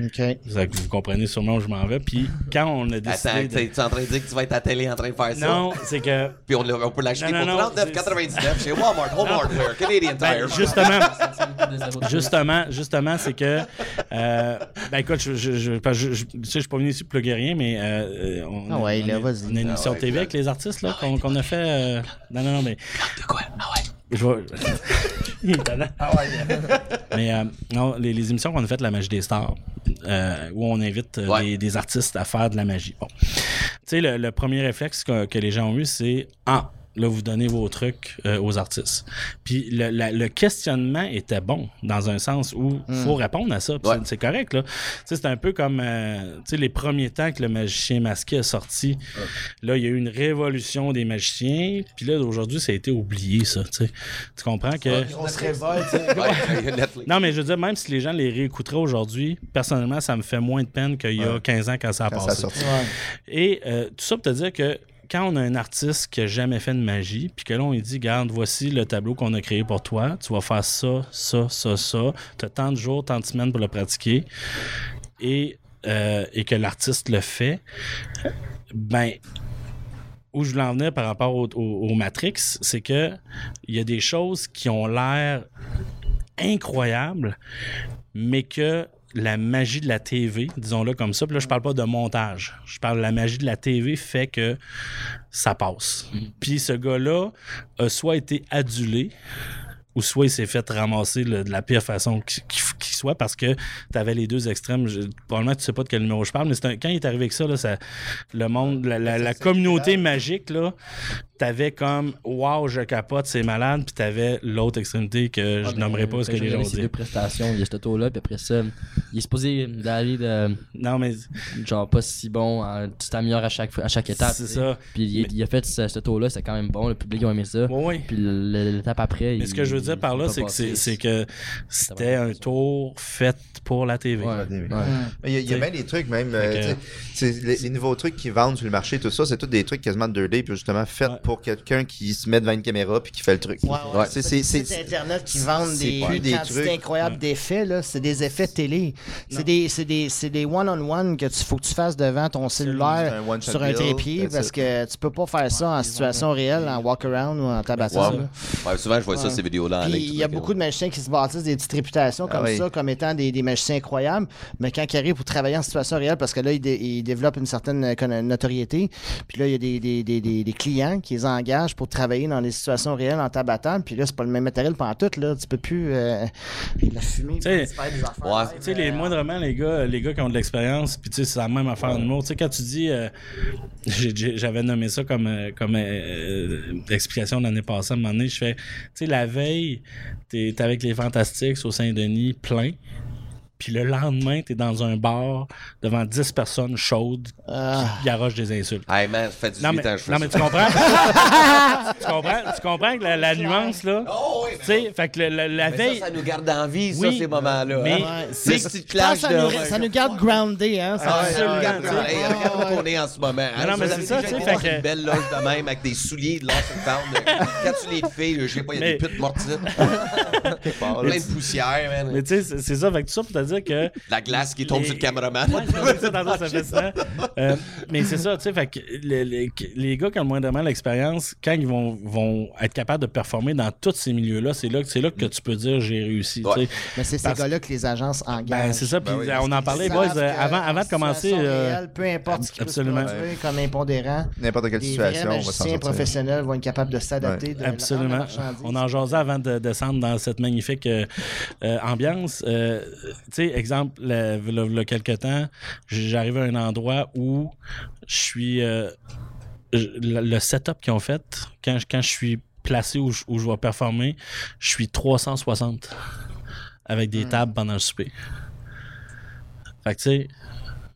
OK. Ça, vous comprenez sûrement où je m'en vais. Puis, quand on a décidé. Attends, de- tu en train de dire que tu vas être à la télé en train de faire ça? Non, c'est que. Puis on, l'a- on peut l'acheter Non, non, pour non, 39,99 chez Walmart, Home Hardware, Canadian Ben, Tire. justement, justement, justement, c'est que. euh, ben écoute, je, tu sais, je suis pas venu ici plugger rien, mais. euh, on, Ah ouais, on là, a- vas-y. On a une émission Ah TV avec les artistes là, qu'on, qu'on a fait. euh, non, non, non, mais. De quoi? Ah ouais. Je vais. Il est tannant. Ah ouais. Mais euh, non, les, les émissions qu'on a faites, La magie des stars, euh, où on invite euh, Ouais. des, des artistes à faire de la magie. Bon. Tu sais, le, le premier réflexe que, que les gens ont eu, c'est Ah, là, vous donnez vos trucs euh, aux artistes. Puis le, la- le questionnement était bon, dans un sens où il faut répondre à ça. Ouais. c'est- correct, c'est un peu comme euh, tu sais, les premiers temps que le magicien masqué est sorti. Là, il y a eu une révolution des magiciens. Puis là, aujourd'hui, ça a été oublié, ça. tu comprends que. On se révolte. Non, mais je veux dire, même si les gens les réécouteraient aujourd'hui, personnellement, ça me fait moins de peine qu'il y a Ouais. 15 ans quand ça a Quand ça a passé. sorti. Ouais. Et euh, tout ça pour te dire que quand on a un artiste qui n'a jamais fait de magie, puis que là, on lui dit, garde, voici le tableau qu'on a créé pour toi, tu vas faire ça, ça, ça, ça, tu as tant de jours, tant de semaines pour le pratiquer, et, euh, que l'artiste le fait, ben, où je voulais en par rapport au, au- au Matrix, c'est que il y a des choses qui ont l'air incroyables, mais que la magie de la TV, disons-le comme ça, puis là, je parle pas de montage. Je parle de la magie de la TV fait que ça passe. Puis ce gars-là a soit été adulé, ou soit il s'est fait ramasser le- de la pire façon qui, qui- qui soit parce que tu avais les deux extrêmes. Je- probablement, tu sais pas de quel numéro je parle, mais c'est un- quand il est arrivé avec ça, là, ça- le monde, la, la- la communauté magique, là, t'avais comme wow, je capote, c'est malade, puis t'avais l'autre extrémité que je Ouais, nommerai mais, pas ce que les gens dit. deux prestations, il y a ce tour-là, puis après ça, il est supposé d'aller de Non, mais genre pas si bon, hein, tu t'améliores à chaque, à chaque étape. c'est ça. Puis il, il a fait ce, ce tour-là, c'est quand même bon, le public a aimé ça. Ouais. Puis l'étape après. Mais il- ce que je veux dire par là, c'est que c'était un tour fait pour la TV. Ouais, Ouais. ouais. Mais Il y a, il y a T'sais. bien des trucs, même. euh, t'sais, les, les nouveaux trucs qui vendent sur le marché, tout ça, c'est tous des trucs quasiment de 2D, puis justement faits Ouais. pour quelqu'un qui se met devant une caméra puis qui fait le truc. Ouais, ouais. Ouais, c'est- Internet qui vendent des, plus des quantités incroyables d'effets, là. C'est des effets télé. C'est des, c'est des, c'est des one-on-one que tu faut que tu fasses devant ton cellulaire un sur un trépied parce que tu peux pas faire ça en situation réelle, en walk-around ou en tabassage. Souvent, je vois ça, ces vidéos-là. il y a beaucoup de magiciens qui se bâtissent des petites réputations Ah comme oui. ça, comme étant des, des magiciens incroyables, mais quand ils arrivent pour travailler en situation réelle, parce que là, ils, dé- ils développent une certaine euh, notoriété, puis là, il y a des, des, des, des, des clients qui les engagent pour travailler dans des situations réelles en tabattant, puis là, c'est pas le même matériel pendant tout, là, tu peux plus euh, la puis faire des affaires. ouais. Tu sais, les, euh, moindrement, les gars, les gars qui ont de l'expérience, puis tu sais, c'est la même affaire en humour. Tu sais, quand tu dis, euh, j'avais nommé ça comme, comme euh, explication l'année passée, à un moment donné, je fais, tu sais, la veille, t'es t'es avec les Fantastiques au Saint-Denis plein, puis le lendemain, t'es dans un bar devant 10 personnes chaudes Ah. qui garochent des insultes. Hey man, ça fait 18 Non, mais, ans que je fais non, ça. mais tu comprends? tu comprends? Tu comprends que la, la nuance, là? Oh, oui, Tu sais, fait que le- le- la mais veille. ça, ça nous garde en vie, ça, Oui, ces moments-là. mais hein. Ouais. c'est- clash que ça, nous, ça nous garde grounded, hein? ça- Ah, regarde, tu sais. regarde, hey, regarde Ah, où on est en ce moment. hein. Non, mais c'est ça, tu sais, fait une que- belle loge de même avec des souliers de Lost Found. Quand tu les filles, je sais pas, il y a Mais- des putes mortites. Plein de poussière, man. Mais tu sais, c'est c'est ça. Fait que tout ça pour te dire que. La glace qui tombe Les- sur le caméraman. Ouais, c'est ça, tantôt, ça fait ça. Euh, mais c'est ça, tu sais, fait que les, les- les gars qui ont moindrement l'expérience, quand ils vont, vont être capables de performer dans tous ces milieux-là, c'est là, que- c'est là que tu peux dire j'ai réussi. tu sais. Ouais. Mais c'est ces gars-là que les agences engagent. Ben, c'est ça, puis Ben oui, on en parlait, boys, euh, avant, avant de commencer. euh, réelle, peu importe ce qui absolument. peut comme impondérant, N'importe quelle les situation, vrais on va s'en magiciens sortir. professionnels vont être capables de s'adapter. de la- Absolument. On en jasait avant de descendre dans cette magnifique euh, euh, ambiance. Euh, tu sais, exemple, le, le- le quelque temps, j'arrive à un endroit où je suis. euh, le, le setup qu'ils ont fait, quand, je- quand je suis placé où, je- où je vais performer, je suis 360 avec des tables pendant le souper. Fait que tu sais,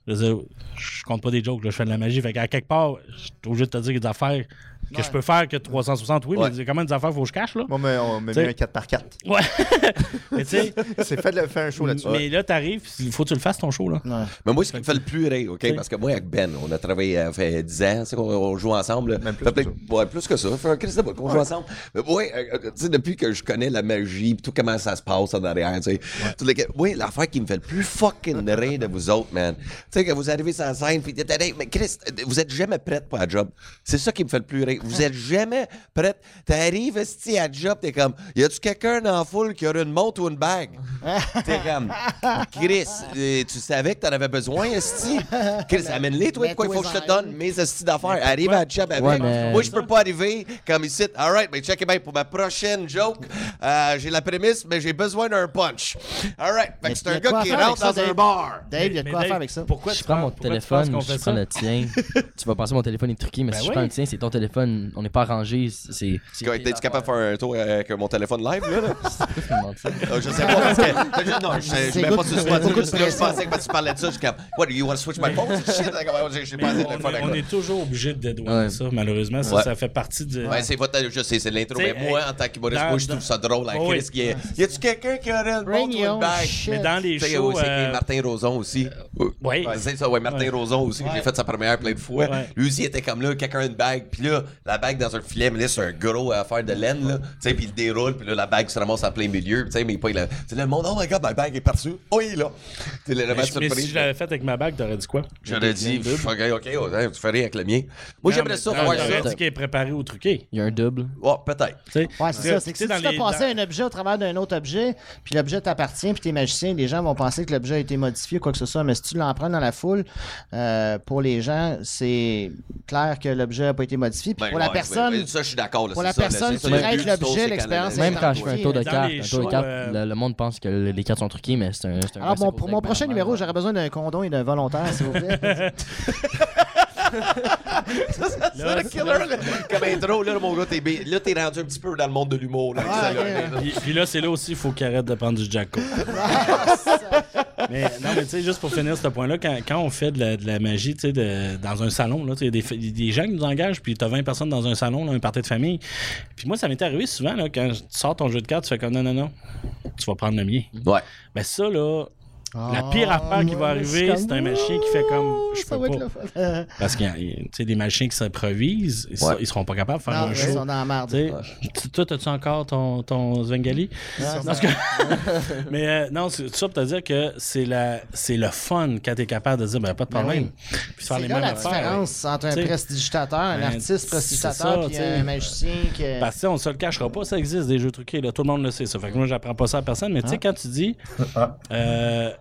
je je compte pas des jokes, là, je fais de la magie. Fait qu'à quelque part, je suis obligé de te dire a des affaires que je peux faire que 360. Oui, Ouais. mais comment des affaires faut que je cache, là? Bon, mais on met T'sais- mis un 4x4. Ouais. mais tu sais, C'est fait de faire un show là-dessus. mais là, t'arrives, il faut que tu le fasses ton show, là. Ouais. Mais moi, ce qui me fait le plus rire, OK? Parce que moi, avec Ben, on a travaillé, euh, fait 10 ans, tu sais, qu'on on joue ensemble. là. Même plus Fait que plein- ouais, plus que ça. Ça fait un Christ qu'on joue ensemble. Mais ouais, euh, euh, tu sais, depuis que je connais la magie, tout comment ça se passe en arrière, tu sais. Oui, l'affaire qui me fait le plus fucking rire de vous autres, man. Tu sais, que vous arrivez sur la scène, pis t'es hey, mais Chris, euh, vous êtes jamais prête pour la job. C'est ça qui me fait le plus rire. Vous êtes jamais prête. T'arrives, esti, à job, t'es comme, y a-tu quelqu'un dans la foule qui aurait une montre ou une bague? T'es comme, Chris, euh, tu savais que t'en avais besoin, Esti? Chris, amène-les, toi, pourquoi il faut que je te donne mes Esti d'affaires? Arrive à job avec. Ouais, mais- Moi, je peux pas arriver comme ici. All right, mais check it bien pour ma prochaine joke. euh, j'ai la prémisse, mais j'ai besoin d'un punch. All right, fait Mais que c'est un quoi gars qui rentre dans un Dave? bar. Dave, il y a de quoi faire avec ça? Pourquoi je tu prends mon téléphone, je prends ça? le tien. tu vas penser mon téléphone est truqué, mais Ben si je prends le tien, c'est ton téléphone. On n'est pas rangé. C'est. c'est tes T'es-tu capable de faire un tour avec mon téléphone live, là? là? Euh, je sais pas, parce que. je- Non, je, je C'est mets pas c'est Juste là, je pensais que quand tu parlais de ça, je suis comme, What, do you want to switch my phone? Shit, j'ai pas de on, téléphone on est toujours obligé de dédouaner ça, malheureusement. Ça, ça fait partie de. Ouais, c'est votre, je sais, c'est l'intro. Mais moi, en tant qu'humoriste, moi, je trouve ça drôle. Oui. Est. Y a-tu quelqu'un qui aurait une ou your une bague? shit. Mais dans les shows. aussi, euh, Martin Roson aussi. Oui. Ouais, c'est ça, ouais, Martin. Roson aussi, j'ai fait sa première plein de fois. Lui aussi, était comme là, quelqu'un une bague, puis là, la bague dans un filet, mais là, c'est un gros affaire de laine, là. Tu sais, puis il déroule, puis là, la bague se ramasse en plein milieu, tu sais, mais pas, il a- tu sais, le monde, oh my god, ma bague est partie. Oh, il est là. Tu sais, le Mais, surprise. si je l'avais fait avec ma bague, t'aurais dit quoi? J'aurais dit, ok, ok, oh, hein, tu rien avec le mien. Moi, j'aimerais ça faire ça. dit qu'il est préparé ou truqué. Il y a un double. Oh, peut-être. Ouais, c'est ça. C'est que si tu fais passer un objet au travers d'un autre objet, puis l'objet t'appartient, puis t'es magicien, les gens vont penser que l'objet a été modifié ou quoi que ce soit. Mais si tu l'empruntes dans la foule, euh, pour les gens, c'est clair que l'objet n'a pas été modifié. Puis Ben, pour la ouais, personne, ouais, ça, je suis d'accord. là, pour c'est la ça, là, personne c'est qui traite l'objet, l'expérience Même quand je fais un tour de cartes, le, monde pense que les cartes sont truquées, mais c'est un. bon, pour mon prochain numéro, j'aurais besoin d'un condom et d'un volontaire, s'il vous plaît. Ça, ça, ça, le killer, là. Comme intro, là, mon gars, t'es là, t'es rendu un petit peu dans le monde de l'humour. Là, là. ok. Puis, puis là, c'est là aussi, il faut qu'il arrête de prendre du Jacko. mais non, mais tu sais, juste pour finir ce point-là, quand, quand on fait de la, de la magie, tu sais, de- dans un salon, là, tu sais, il y a des, des gens qui nous engagent, puis t'as 20 personnes dans un salon, là, un party de famille. Puis moi, ça m'est arrivé souvent, là, quand tu sors ton jeu de cartes, tu fais comme non, non, non, tu vas prendre le mien. Ouais. Ben ça, là, la Ah, pire affaire qui va arriver, c'est un machin qui fait comme je ça peux va pas. être le fun. Euh, Parce qu'il y a tu sais, des machins qui s'improvisent, ils, Ouais. ils seront pas capables de faire non, un ouais, show. ils sont dans la merde. Tu sais, tu- toi, as-tu encore ton, ton Svengali? Ah, Non, c'est que- Mais euh, non, c'est ça pour te dire que c'est la c'est le fun quand tu es capable de dire ben, pas de Ben problème. oui. Puis faire C'est les là mêmes la affaires. différence entre un T'sais, prestidigitateur, un ben, artiste puis t'sais. un magicien que... Parce que tu sais, on se le cachera pas, ça existe des jeux truqués, là, tout le monde le sait ça. Fait que moi j'apprends pas ça à personne, mais tu sais, quand tu dis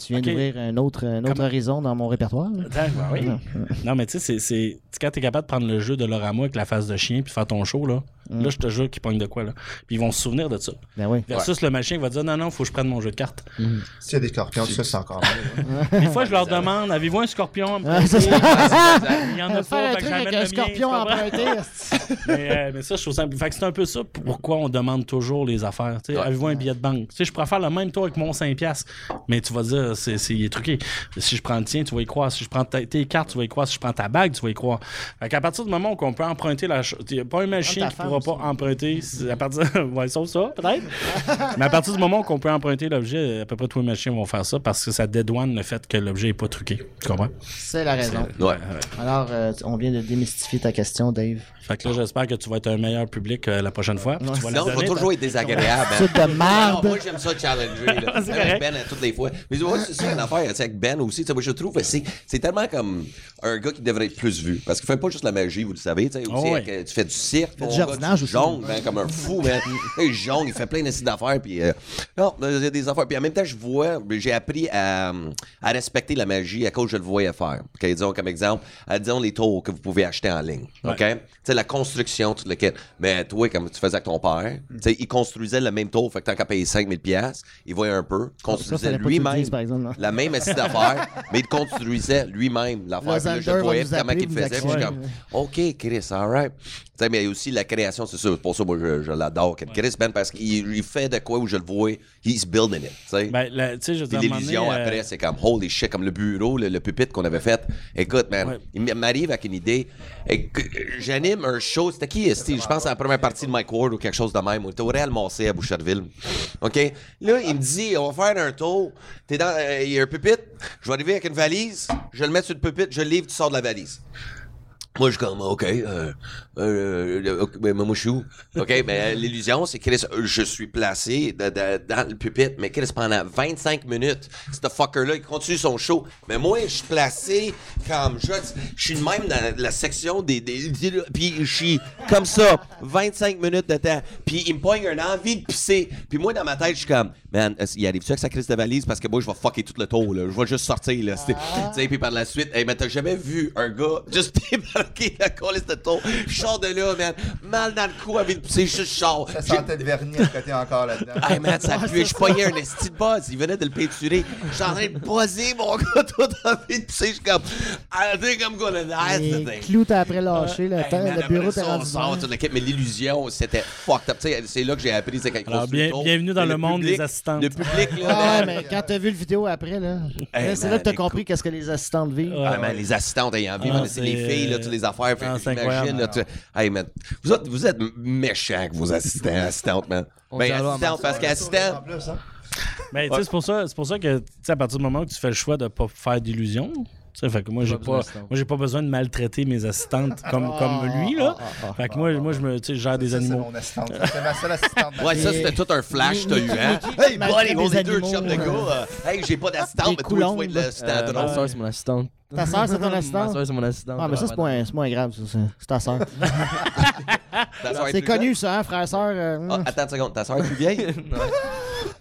tu viens ok. d'ouvrir un autre, un autre Comme- horizon dans mon répertoire. ben oui. Non, mais tu sais, c'est- Quand t'es capable de prendre le jeu de Lorama avec la face de chien puis faire ton show, là, là, je te jure qu'ils pognent de quoi, là. Puis ils vont se souvenir de ça. Ben oui. Versus le machin qui va dire non, non, faut que je prenne mon jeu de cartes. S'il y a des scorpions, ça, c'est encore mieux. Des fois, je leur demande avez-vous un scorpion Ah. Il y en a pas, fait que truc avec j'amène un scorpion emprunté. mais, euh, mais ça, je trouve ça. Fait que c'est un peu ça pourquoi on demande toujours les affaires. Tu sais, Ouais. Avez-vous un billet de banque? Tu sais, je pourrais faire le même tour avec mon 5$, mais tu vas dire, c'est, c'est, il est truqué. Si je prends le tien, tu vas y croire. Si je prends ta- tes cartes, tu vas y croire. Si je prends ta bague, tu vas y croire. Fait qu'à partir du moment où on peut emprunter la chose, il n'y a pas un machin ta qui femme pourra pas emprunter. À partir, ouais, sauf ça, peut-être. mais à partir du moment où on peut emprunter l'objet, à peu près tous les machines vont faire ça parce que ça dédouane le fait que l'objet n'est pas truqué. Tu comprends? C'est la raison. Ouais. Alors, euh, on vient de démystifier ta question, Dave. Fait que là, j'espère que tu vas être un meilleur public euh, la prochaine fois. puis tu vas Non, va toujours être désagréable. hein. De Non, non, merde. moi, j'aime ça challenger. Là. C'est. Ben, à toutes les fois. Mais moi, c'est ça une affaire tu sais, avec Ben aussi. Moi, je trouve que c'est tellement comme un gars qui devrait être plus vu. Parce qu'il fait pas juste la magie, vous le savez. aussi, Oh, ouais. avec, euh, tu fais du cirque. du jardinage aussi. jonges, ben, comme un fou, man. il jongle, il fait plein d'affaires. Puis, euh, non, il y a des affaires. Puis en même temps, je vois, j'ai appris à, à respecter la magie à cause que je le voyais faire. Disons, comme exemple, disons les tours que vous pouvez acheter en ligne. OK? Sais, la construction, tout le kit. Mais toi, comme tu faisais avec ton père, tu sais, il construisait le même tour, fait que tant qu'à payer 5000 pièces, il voyait un peu, Ça, construisait lui-même non? la même assiette d'affaires, mais il construisait lui-même l'affaire. Puis là, je voyais comment il faisait. Puis je suis comme, OK, Chris, all right. Tu sais, mais aussi la création, c'est sûr. Pour ça, moi, je, je l'adore. Chris Ben, parce qu'il il fait de quoi où je le vois, he's building it. tu sais. Ben, je Puis l'illusion donné, euh, après, c'est comme holy shit, comme le bureau, le, le pupitre qu'on avait fait. Écoute, man, Ouais. il m'arrive avec une idée. Et un show. C'était qui, Esti? Je pense à la première partie de Mike Ward ou quelque chose de même. On était au Real Massé à Boucherville. OK? Là, il me dit, on va faire un tour. T'es dans, euh, il y a un pupitre. Je vais arriver avec une valise. Je le mettre sur le pupitre. Je le livre, tu sors de la valise. Moi, je suis comme, OK, euh, euh, euh, mais moi, je suis où? OK, mais l'illusion, c'est que je suis placé de- de- dans le pupitre, mais Chris, pendant 25 minutes, ce fucker-là, il continue son show. Mais moi, je suis placé comme, je, je suis même dans la section des, des, des- puis je suis comme ça, 25 minutes de temps. Puis il me pogne une envie de pisser. Puis moi, dans ma tête, je suis comme, man, il arrive-tu avec sa crise de valise? Parce que moi, je vais fucker tout le tour, là. Je vais juste sortir, là. C'est- Tu sais, puis par la suite, hey, mais t'as jamais vu un gars juste débarquer la colisse de tour? Je sors de là, man, mal dans le cou, envie de pisser, je sors. Ça sentait de vernis à côté encore là-dedans. Hey man, ça pue. Je pognais un esti de buzz. Il venait de le peinturer. Je suis en train de buzzer, mon gars, tout envie de pisser. Je suis comme, I think I'm gonna die, Les ce thing. clous t'as après lâché, le, Hey, temps, man, le bureau on rendu sort mais l'illusion, c'était fucked up. Tu sais, c'est là que j'ai appris, c'est quand ils Alors, bien- bienvenue dans le monde public- des assistantes. Le public, là, Ah mais quand t'as vu le vidéo après, là, c'est là que t'as compris qu'est-ce que les assistantes vivent. Ouais. Ah, man, les assistantes ayant vu, Ah, c'est les filles, là, les affaires. Fait Ah, j'imagine, là, tu- hey, man, vous êtes, vous êtes méchants avec vos assistants, assistantes, man. On Ben, parce qu'assistant, hein. Mais tu sais, c'est pour ça, c'est pour ça que tu sais, à partir du moment où tu fais le choix de pas faire d'illusions, tu sais, fait que moi j'ai pas, moi j'ai pas besoin de maltraiter mes assistantes comme comme lui là. Fait que moi, moi je me, tu sais, gère des Ça, c'est animaux. mon assistante. C'est ma seule assistante. Ouais, ça, c'était tout un flash, t'as eu, hein? Hey, buddy, on est deux chums de gars. euh, Hey, j'ai pas d'assistante, mais toi, tu vas être l'assistant Euh, ma soeur, c'est mon assistante. Ta soeur, c'est ton Ma assistante? soeur, c'est mon assistante. Ah, mais ça, c'est moins, c'est moins grave, ça. c'est- C'est ta soeur. C'est connu, ça, hein, frère, soeur. euh? Ah, attends une seconde, ta soeur est plus vieille?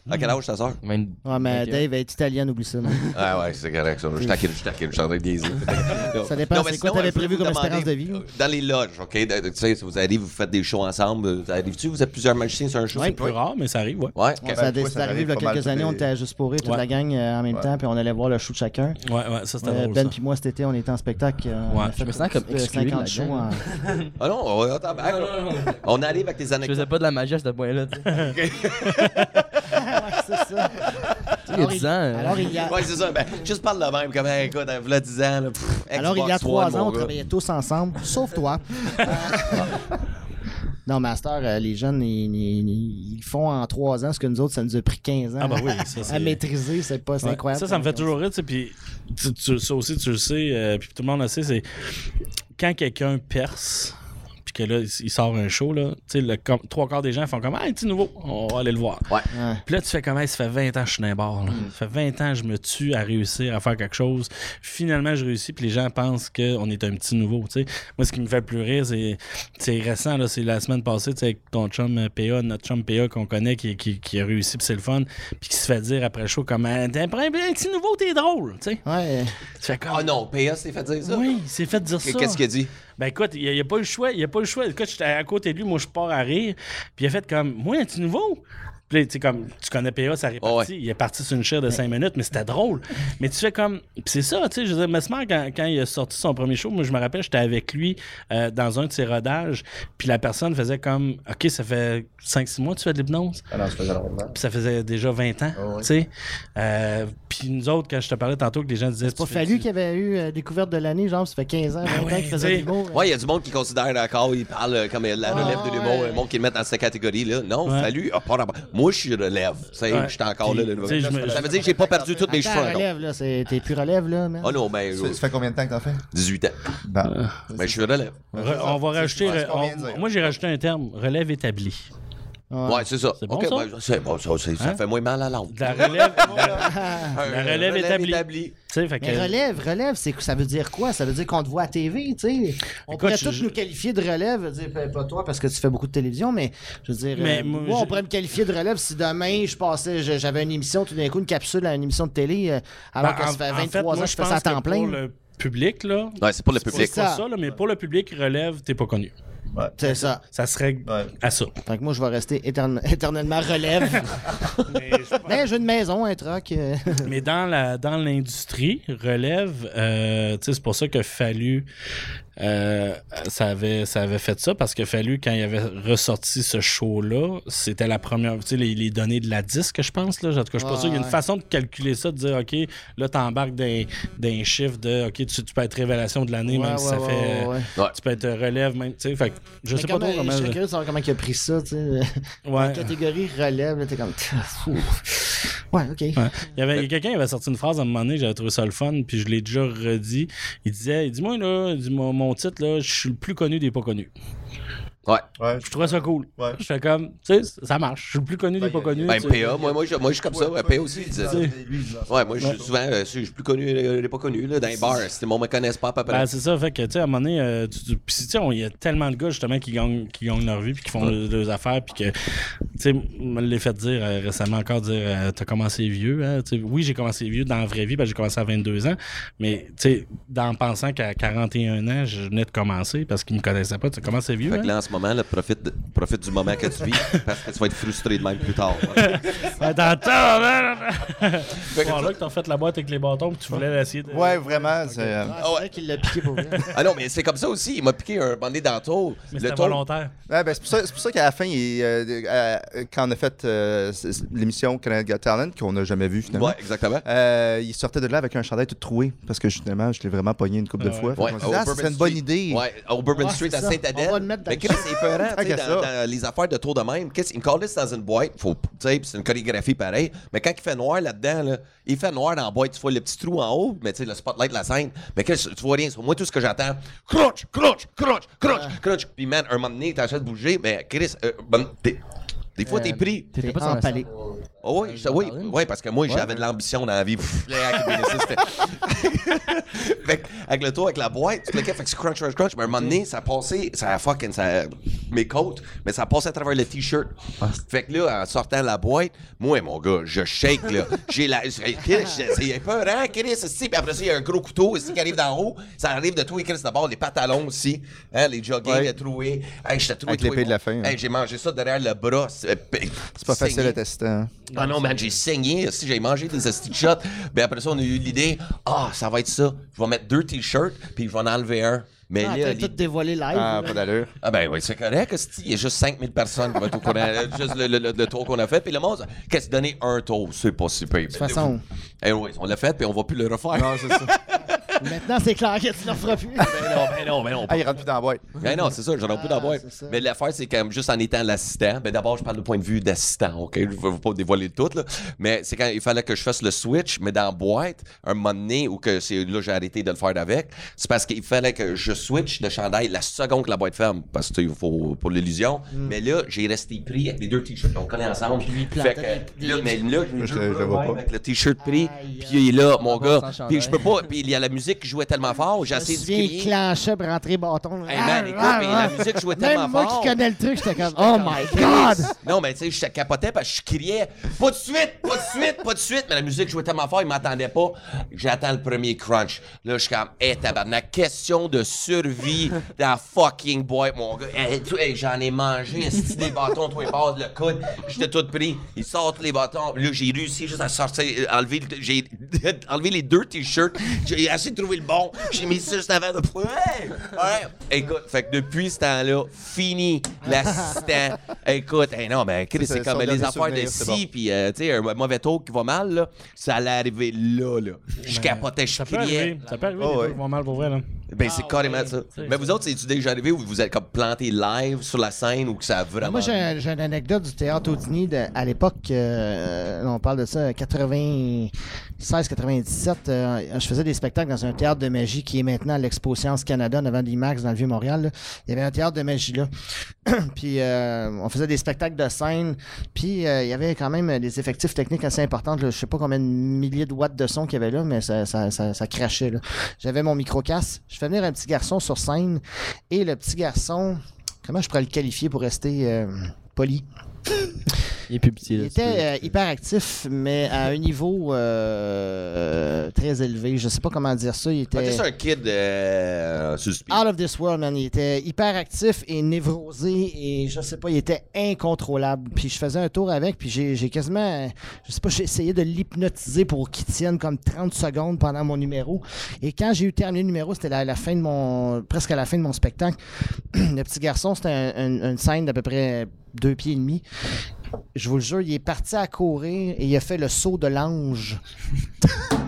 À quel âge ta soeur? 20 Ouais, mais 21. Dave est italienne, oublie ça. man. Ah ouais, c'est correct ça. Je taquine, je taquine, je suis en train de niaiser. Ça dépend, Non, mais c'est quoi sinon, t'avais prévu comme demander, espérance de vie? euh, Dans les loges, OK? de- de- Tu sais, vous arrivez, vous faites des shows ensemble. Ça Arrive-tu? Vous êtes plusieurs magiciens sur un show? Ouais. C'est plus rare, mais ça arrive, ouais. Ouais, On ok. ça a ouais, c'est ça arrivé il y a arrive pas mal quelques tous années, les- on était à Juste pour rire, toute Ouais. la gang euh, en même Ouais. temps, puis on allait voir le show de chacun. Ouais, ouais, ça c'était Euh, drôle. ben ça. puis moi cet été, on était en spectacle. euh, on Ouais. a fait Je me sens un comme petit peu exclu de 50 la shows gang. en- Ah non, attends, ben, on arrive avec des Je anecdotes. faisais pas de la magie à ce point-là. tu sais. c'est ça. Il y a 10 ans. euh, Alors, il y a, Ouais, c'est ça. Ben, juste parle de même, comme, hey, écoute, il y a 10 ans, là, pff, alors, il y a Xbox trois One, ans, mon on gars. travaillait tous ensemble, sauf toi. Euh, non, Master, euh, les jeunes, ils, ils- ils font en trois ans ce que nous autres, ça nous a pris 15 ans Ah, bah oui, ça, c'est- à maîtriser. C'est pas Ouais. incroyable. Ça, ça me fait toujours rire, tu sais, puis tu- tu- ça aussi, tu le sais, euh, puis tout le monde le sait, c'est quand quelqu'un perce, puis que là, il sort un show, là, tu sais, trois quarts des gens font comme « Ah, un petit nouveau, on va aller le voir. Ouais. Puis là, tu fais comme Hey, ça fait 20 ans que je suis dans les bars, là. Ça fait 20 ans que je me tue à réussir à faire quelque chose. Finalement, je réussis, puis les gens pensent qu'on est un petit nouveau, tu sais. Moi, ce qui me fait plus rire, c'est, c'est récent, là, c'est la semaine passée, tu sais, avec ton chum euh, PA, notre chum PA qu'on connaît, qui, qui, qui a réussi, puis c'est le fun, puis qui se fait dire après le show comme Ah, T'es un, un petit nouveau, t'es drôle, tu sais. Ouais. Tu fais comme Ah non, PA s'est fait dire ça? Oui, il s'est fait dire ça. Qu'est-ce qu'il a dit? Ben écoute, il n'y a, pas le choix. Il a pas le choix. Écoute, j'étais à côté de lui, moi je pars à rire. Puis il a fait comme Moi, petit nouveau? Puis tu sais, comme tu connais PA, ça répartit. Oh, ouais. Il est parti sur une chaire de 5 minutes, mais c'était drôle. Mais tu fais comme. Puis c'est ça, tu sais. Je veux dire, Mesmer, quand, quand il a sorti son premier show, moi je me rappelle, j'étais avec lui euh, dans un de ses rodages. Puis la personne faisait comme Ok, ça fait 5-6 mois que tu fais de l'hypnose. Ah non, ça faisait longtemps. Puis ça faisait déjà 20 ans. Oh, ouais. Tu sais. Euh, puis nous autres, quand je te parlais tantôt, que les gens disaient C'est pas fallu qu'il avait eu euh, découverte de l'année, genre, ça fait 15 ans, 20 Ah ouais, ans qu'il faisait l'humour. Ouais, il y a du monde qui considère encore, ils parlent euh, comme la relève de l'humour, ouais. le monde qui le met dans cette catégorie-là. Non, Ouais. fallu. ah, pas rapport. Moi, je suis relève. Tu sais, Ouais. je suis encore là. Ça veut dire que j'ai pas perdu tous mes cheveux relève, là, c'est- t'es plus relève, là, man. Oh non, ben, Ça, ça fait combien de temps que t'en fais? 18 ans. Ben, je suis relève. Re- on va rajouter. moi, j'ai rajouté un terme relève établie. Ouais, c'est ça. C'est bon, Ok, ça? ben, c'est bon, ça, c'est- ça Hein? fait moins mal à la langue. De La relève. Un la relève établie. Tu sais, fait que. Mais relève, relève, c'est ça veut dire quoi? Ça veut dire qu'on te voit à TV, tu sais? On Écoute, pourrait je- tous je- nous qualifier de relève, je veux dire, pas- pas toi parce que tu fais beaucoup de télévision, mais je veux dire, Mais euh, moi, moi, je- on pourrait me qualifier de relève si demain je passais, je- j'avais une émission, tout d'un coup, une capsule à une émission de télé, euh, alors Ben, que ça en- fait en 23 fait, moi, ans que je fais ça à pense que temps plein. Pour le public, là. Ouais, c'est pour le C'est public. ça. pas ça, là, mais pour le public, relève, t'es pas connu. Ouais. C'est ça. Ça serait Ouais. à ça. Fait que moi, je vais rester éterne- éternellement relève. mais j'ai une maison, un truck. euh, Mais dans la dans l'industrie, relève, euh, tu sais, c'est pour ça que fallu euh, ça avait ça avait fait ça parce que fallu quand il avait ressorti ce show là, c'était la première, tu sais les, les données de la disque, je pense là, en tout cas, je suis pas Ouais, sûr, il y a une ouais. façon de calculer ça, de dire ok, là t'embarques d'un d'un chiffre de ok, tu, tu peux être révélation de l'année ouais, même si ça fait tu peux être relève même, tu sais, fait je Mais sais pas trop comment- comment Je serais curieux de savoir comment il a pris ça, tu sais. La catégorie relève, t'es comme. Ouais, ok. Il y avait quelqu'un qui avait sorti une phrase à un moment donné, j'avais trouvé ça le fun, puis je l'ai déjà redit. Il disait, il dit moi là, dit, mon, titre je suis le plus connu des pas connus. Ouais. Ouais. Je trouvais ça cool. Ouais. Je fais comme, tu sais, ça marche. Je suis le plus connu des Ben, pas y a- connus. Ben. PA, moi, moi, je, moi, je suis comme ça. Ouais, PA aussi, il disait ça. Ouais, moi, je suis souvent, euh, je suis plus connu, euh, il est pas connu, là, dans les bars. Si monde me connaisse pas, à peu près. Ben, c'est ça, fait que, tu sais, à un moment donné, euh, tu- tu- puis, tu sais, on- il y a tellement de gars, justement, qui gagnent, qui gagnent leur vie, puis qui font le- leurs affaires, puis que, tu sais, me l'ai fait dire euh, récemment encore, dire, euh, t'as commencé vieux, hein, tu sais, oui, j'ai commencé vieux dans la vraie vie, parce que j'ai commencé à 22 ans, mais, tu sais, dans pensant qu'à 41 ans, je venais de commencer, parce qu'ils me connaissaient pas, tu sais, comment c'est vieux, Fait que là, en ce moment, là, profite, de- profite du moment que tu vis, parce que tu vas être frustré de même plus tard. Attends, que- Bon, là que t'as fait la boîte avec les bâtons, puis tu voulais essayer de... Ouais, vraiment. c'est, euh, Ah, c'est vrai qu'il l'a piqué pour vrai. Ah non, mais c'est comme ça aussi. Il m'a piqué un bandé dans le tour. Mais Le c'était tour. volontaire. Ouais, ben, c'est pour ça, c'est pour ça qu'à la fin, il, euh, euh, quand on a fait euh, c- c- l'émission Canada Got Talent, qu'on n'a jamais vu finalement, Ouais, exactement. euh, il sortait de là avec un chandail tout troué parce que justement, je l'ai vraiment pogné une couple de Ah fois. ouais. Fait qu'on Ouais, s'est dit, au ah, Bourbon c'est une bonne Street. idée. Ouais, au Bourbon Ouais, Street c'est à ça. Saint-Adèle. On va le mettre dans Mais le Chris, c'est peurant, tu sais, dans, les affaires de tour de même. Chris, il me calisse dans une boîte. Faut, tu sais, puis c'est une chorégraphie pareil. Mais quand il fait noir là-dedans, là, il fait noir dans la boîte. Tu vois le petit trou en haut, mais tu sais, le spotlight de la scène. Mais Chris, tu vois rien. Moi, tout ce que j'entends, crunch, crunch, crunch, crunch, crunch. Puis man, un moment donné, t'as de bouger, mais Chris, euh, bon, t'es- des fois, t'es pris. T'étais T'es pas empalé. Oh oui, Euh, je- oui, oui, parce que moi, j'avais de l'ambition dans la vie. Pff, avec avec le tour, avec la boîte, tout le cas, fait que c'est crunch, crunch, crunch. Mais à un moment donné, ça a passé, ça a fucking, ça mes côtes, mais ça passait à travers le t-shirt. Fait que là, en sortant de la boîte, moi, mon gars, je shake, là. J'ai la. C'est peur, hein, Chris, aussi. Puis après ça, il y a un gros couteau ici qui arrive d'en haut. Ça arrive de trouver, Chris, d'abord, les pantalons aussi. Hein, les jogging, Ouais. trouver. Hey, j'étais troué. Avec l'épée de la fin, hein. Hey, j'ai mangé ça derrière le bras. C'est C'est pas facile à tester. hein. Ah non, man, j'ai saigné. Si j'ai mangé des esti shots, ben après ça, on a eu l'idée, ah, ça va être ça. Je vais mettre deux t-shirts, puis je vais en enlever un. Mais Ah, là, t'as tout dévoilé live. Ah, là. pas d'allure. ah ben oui, c'est correct. Il y a juste 5000 personnes qui vont être au courant. euh, juste le, le- le- le tour qu'on a fait. Puis le monde, qu'est-ce que donner un tour? C'est pas si pire. De toute façon. Eh oui, on l'a fait, puis on va plus le refaire. Non, c'est ça. Maintenant, c'est clair que tu ne le feras plus. Ben non, ben non, ben non. Ah, il rentre plus dans la boîte. Ben non, c'est ça, j'en ai plus d'abord. c'est ça. Mais l'affaire, c'est quand même juste en étant l'assistant. Ben d'abord, je parle du point de vue d'assistant, OK? Je veux pas dévoiler tout, là. Mais c'est quand il fallait que je fasse le switch, mais dans la boîte, un moment donné, où que c'est là, j'ai arrêté de le faire avec, c'est parce qu'il fallait que je switch de chandail la seconde que la boîte ferme, parce que il faut pour l'illusion. Mais là, j'ai resté pris avec les deux t-shirts qu'on collait ensemble. plantait Fait que, là, mais là, Je le- je vois pas. avec le t-shirt pris, puis il est là, mon gars. Puis je peux pas, puis il y a la musique qui jouait tellement fort, j'ai essayé de crier. clenchait pour rentrer bâton. Hey man, écoute, Ah, mais ah, la musique jouait Même tellement moi fort. qui connais le truc, j'étais comme, oh my god! Non, mais tu sais, je capotais parce que je criais pas de suite, pas de suite, pas de suite. Mais la musique jouait tellement fort, il m'entendait pas. J'attends le premier crunch. Là, je suis comme, hé, tabarnak, question de survie dans la fucking boîte, mon gars. Hey, hey, J'en ai mangé, esti, des bâtons, toi, les bords, le coude. J'étais tout pris. Il sort tous les bâtons. Là, j'ai réussi juste à sortir, euh, enlever, le- j'ai enlevé les deux t-shirts. J'ai essayé de trouver le bon. J'ai mis ça juste avant de. Ouais! Ouais! Écoute, fait que depuis ce temps-là, fini l'assistant. Écoute, hey, non, mais Chris, Ça, c'est comme les des affaires de scie, puis euh, tu sais, un mauvais tour qui va mal, là, ça allait arriver là, là. Je capotais, je Ça peut criais. arriver. Ça peut arriver. Oh, des ouais. vont mal pour vrai, là. Ben, c'est carrément ouais, ça. c'est Mais ça. vous autres, c'est-tu déjà arrivé où vous êtes comme planté live sur la scène ou que ça a vraiment. Moi, j'ai un- j'ai une anecdote du théâtre Audini de- à l'époque, euh, on parle de ça, 96-97. euh, je faisais des spectacles dans un théâtre de magie qui est maintenant à l'Expo Science Canada, en avant dans le Vieux-Montréal. là. Il y avait un théâtre de magie là. puis euh, on faisait des spectacles de scène. Puis euh, il y avait quand même des effectifs techniques assez importants. là. Je sais pas combien de milliers de watts de son qu'il y avait là, mais ça, ça, ça, ça crachait. là. J'avais mon micro-casse. Je fais venir un petit garçon sur scène. Et le petit garçon, comment je pourrais le qualifier pour rester euh, poli? Il est plus petit, Il là. était euh, hyper actif, mais à un niveau euh, très élevé. Je sais pas comment dire ça. Il Ah, était ça un kid euh, suspect. out of this world, man. Il était hyper actif et névrosé et je sais pas, il était incontrôlable. Puis je faisais un tour avec, puis j'ai j'ai quasiment, je sais pas, j'ai essayé de l'hypnotiser pour qu'il tienne comme 30 secondes pendant mon numéro. Et quand j'ai eu terminé le numéro, c'était la, la fin de mon, presque à la fin de mon spectacle. le petit garçon, c'était un- un- une scène d'à peu près deux pieds et demi. Je vous le jure, il est parti à courir et il a fait le saut de l'ange.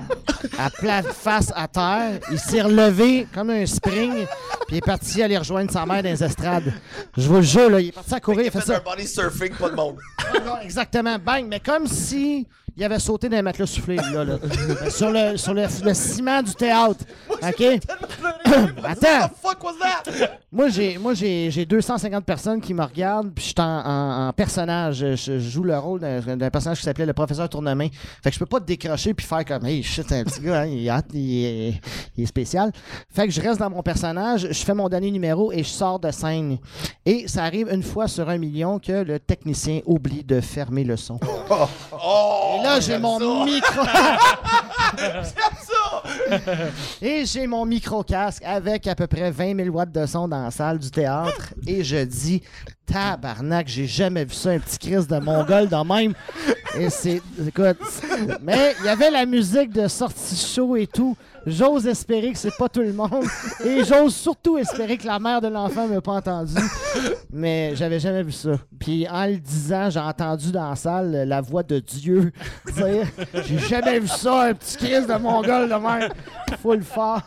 à plate face à terre. Il s'est relevé comme un spring, puis il est parti aller rejoindre sa mère dans les estrades. Je vous le jure, là, il est parti à courir, il a fait fait un body surfing, pas de monde. Non, exactement, bang, mais comme si il avait sauté dans un matelas soufflé, là, là. Sur le, sur le, le ciment du théâtre. OK? Attends! fuck was that? Moi, j'ai, moi j'ai, j'ai 250 personnes qui me regardent, puis je suis en, en- en personnage. Je, je joue le rôle d'un, d'un personnage qui s'appelait le professeur Tournemin. Fait que je peux pas te décrocher puis faire comme, hey, shit, un petit gars, hein, il, est il, est, il est spécial. Fait que je reste dans mon personnage, je fais mon dernier numéro et je sors de scène. Et ça arrive une fois sur un million que le technicien oublie de fermer le son. Oh! Et là, j'ai mon micro. Et j'ai mon micro-casque avec à peu près 20 000 watts de son dans la salle du théâtre. Et je dis, tabarnak, j'ai jamais vu ça, un petit Chris de mongol de même. Et c'est. Écoute. Mais il y avait la musique de sortie show et tout. J'ose espérer que c'est pas tout le monde. Et j'ose surtout espérer que la mère de l'enfant m'a pas entendu. Mais j'avais jamais vu ça. Puis en le disant, j'ai entendu dans la salle la voix de Dieu dire J'ai jamais vu ça, un petit Chris de mongol de même. Full fort.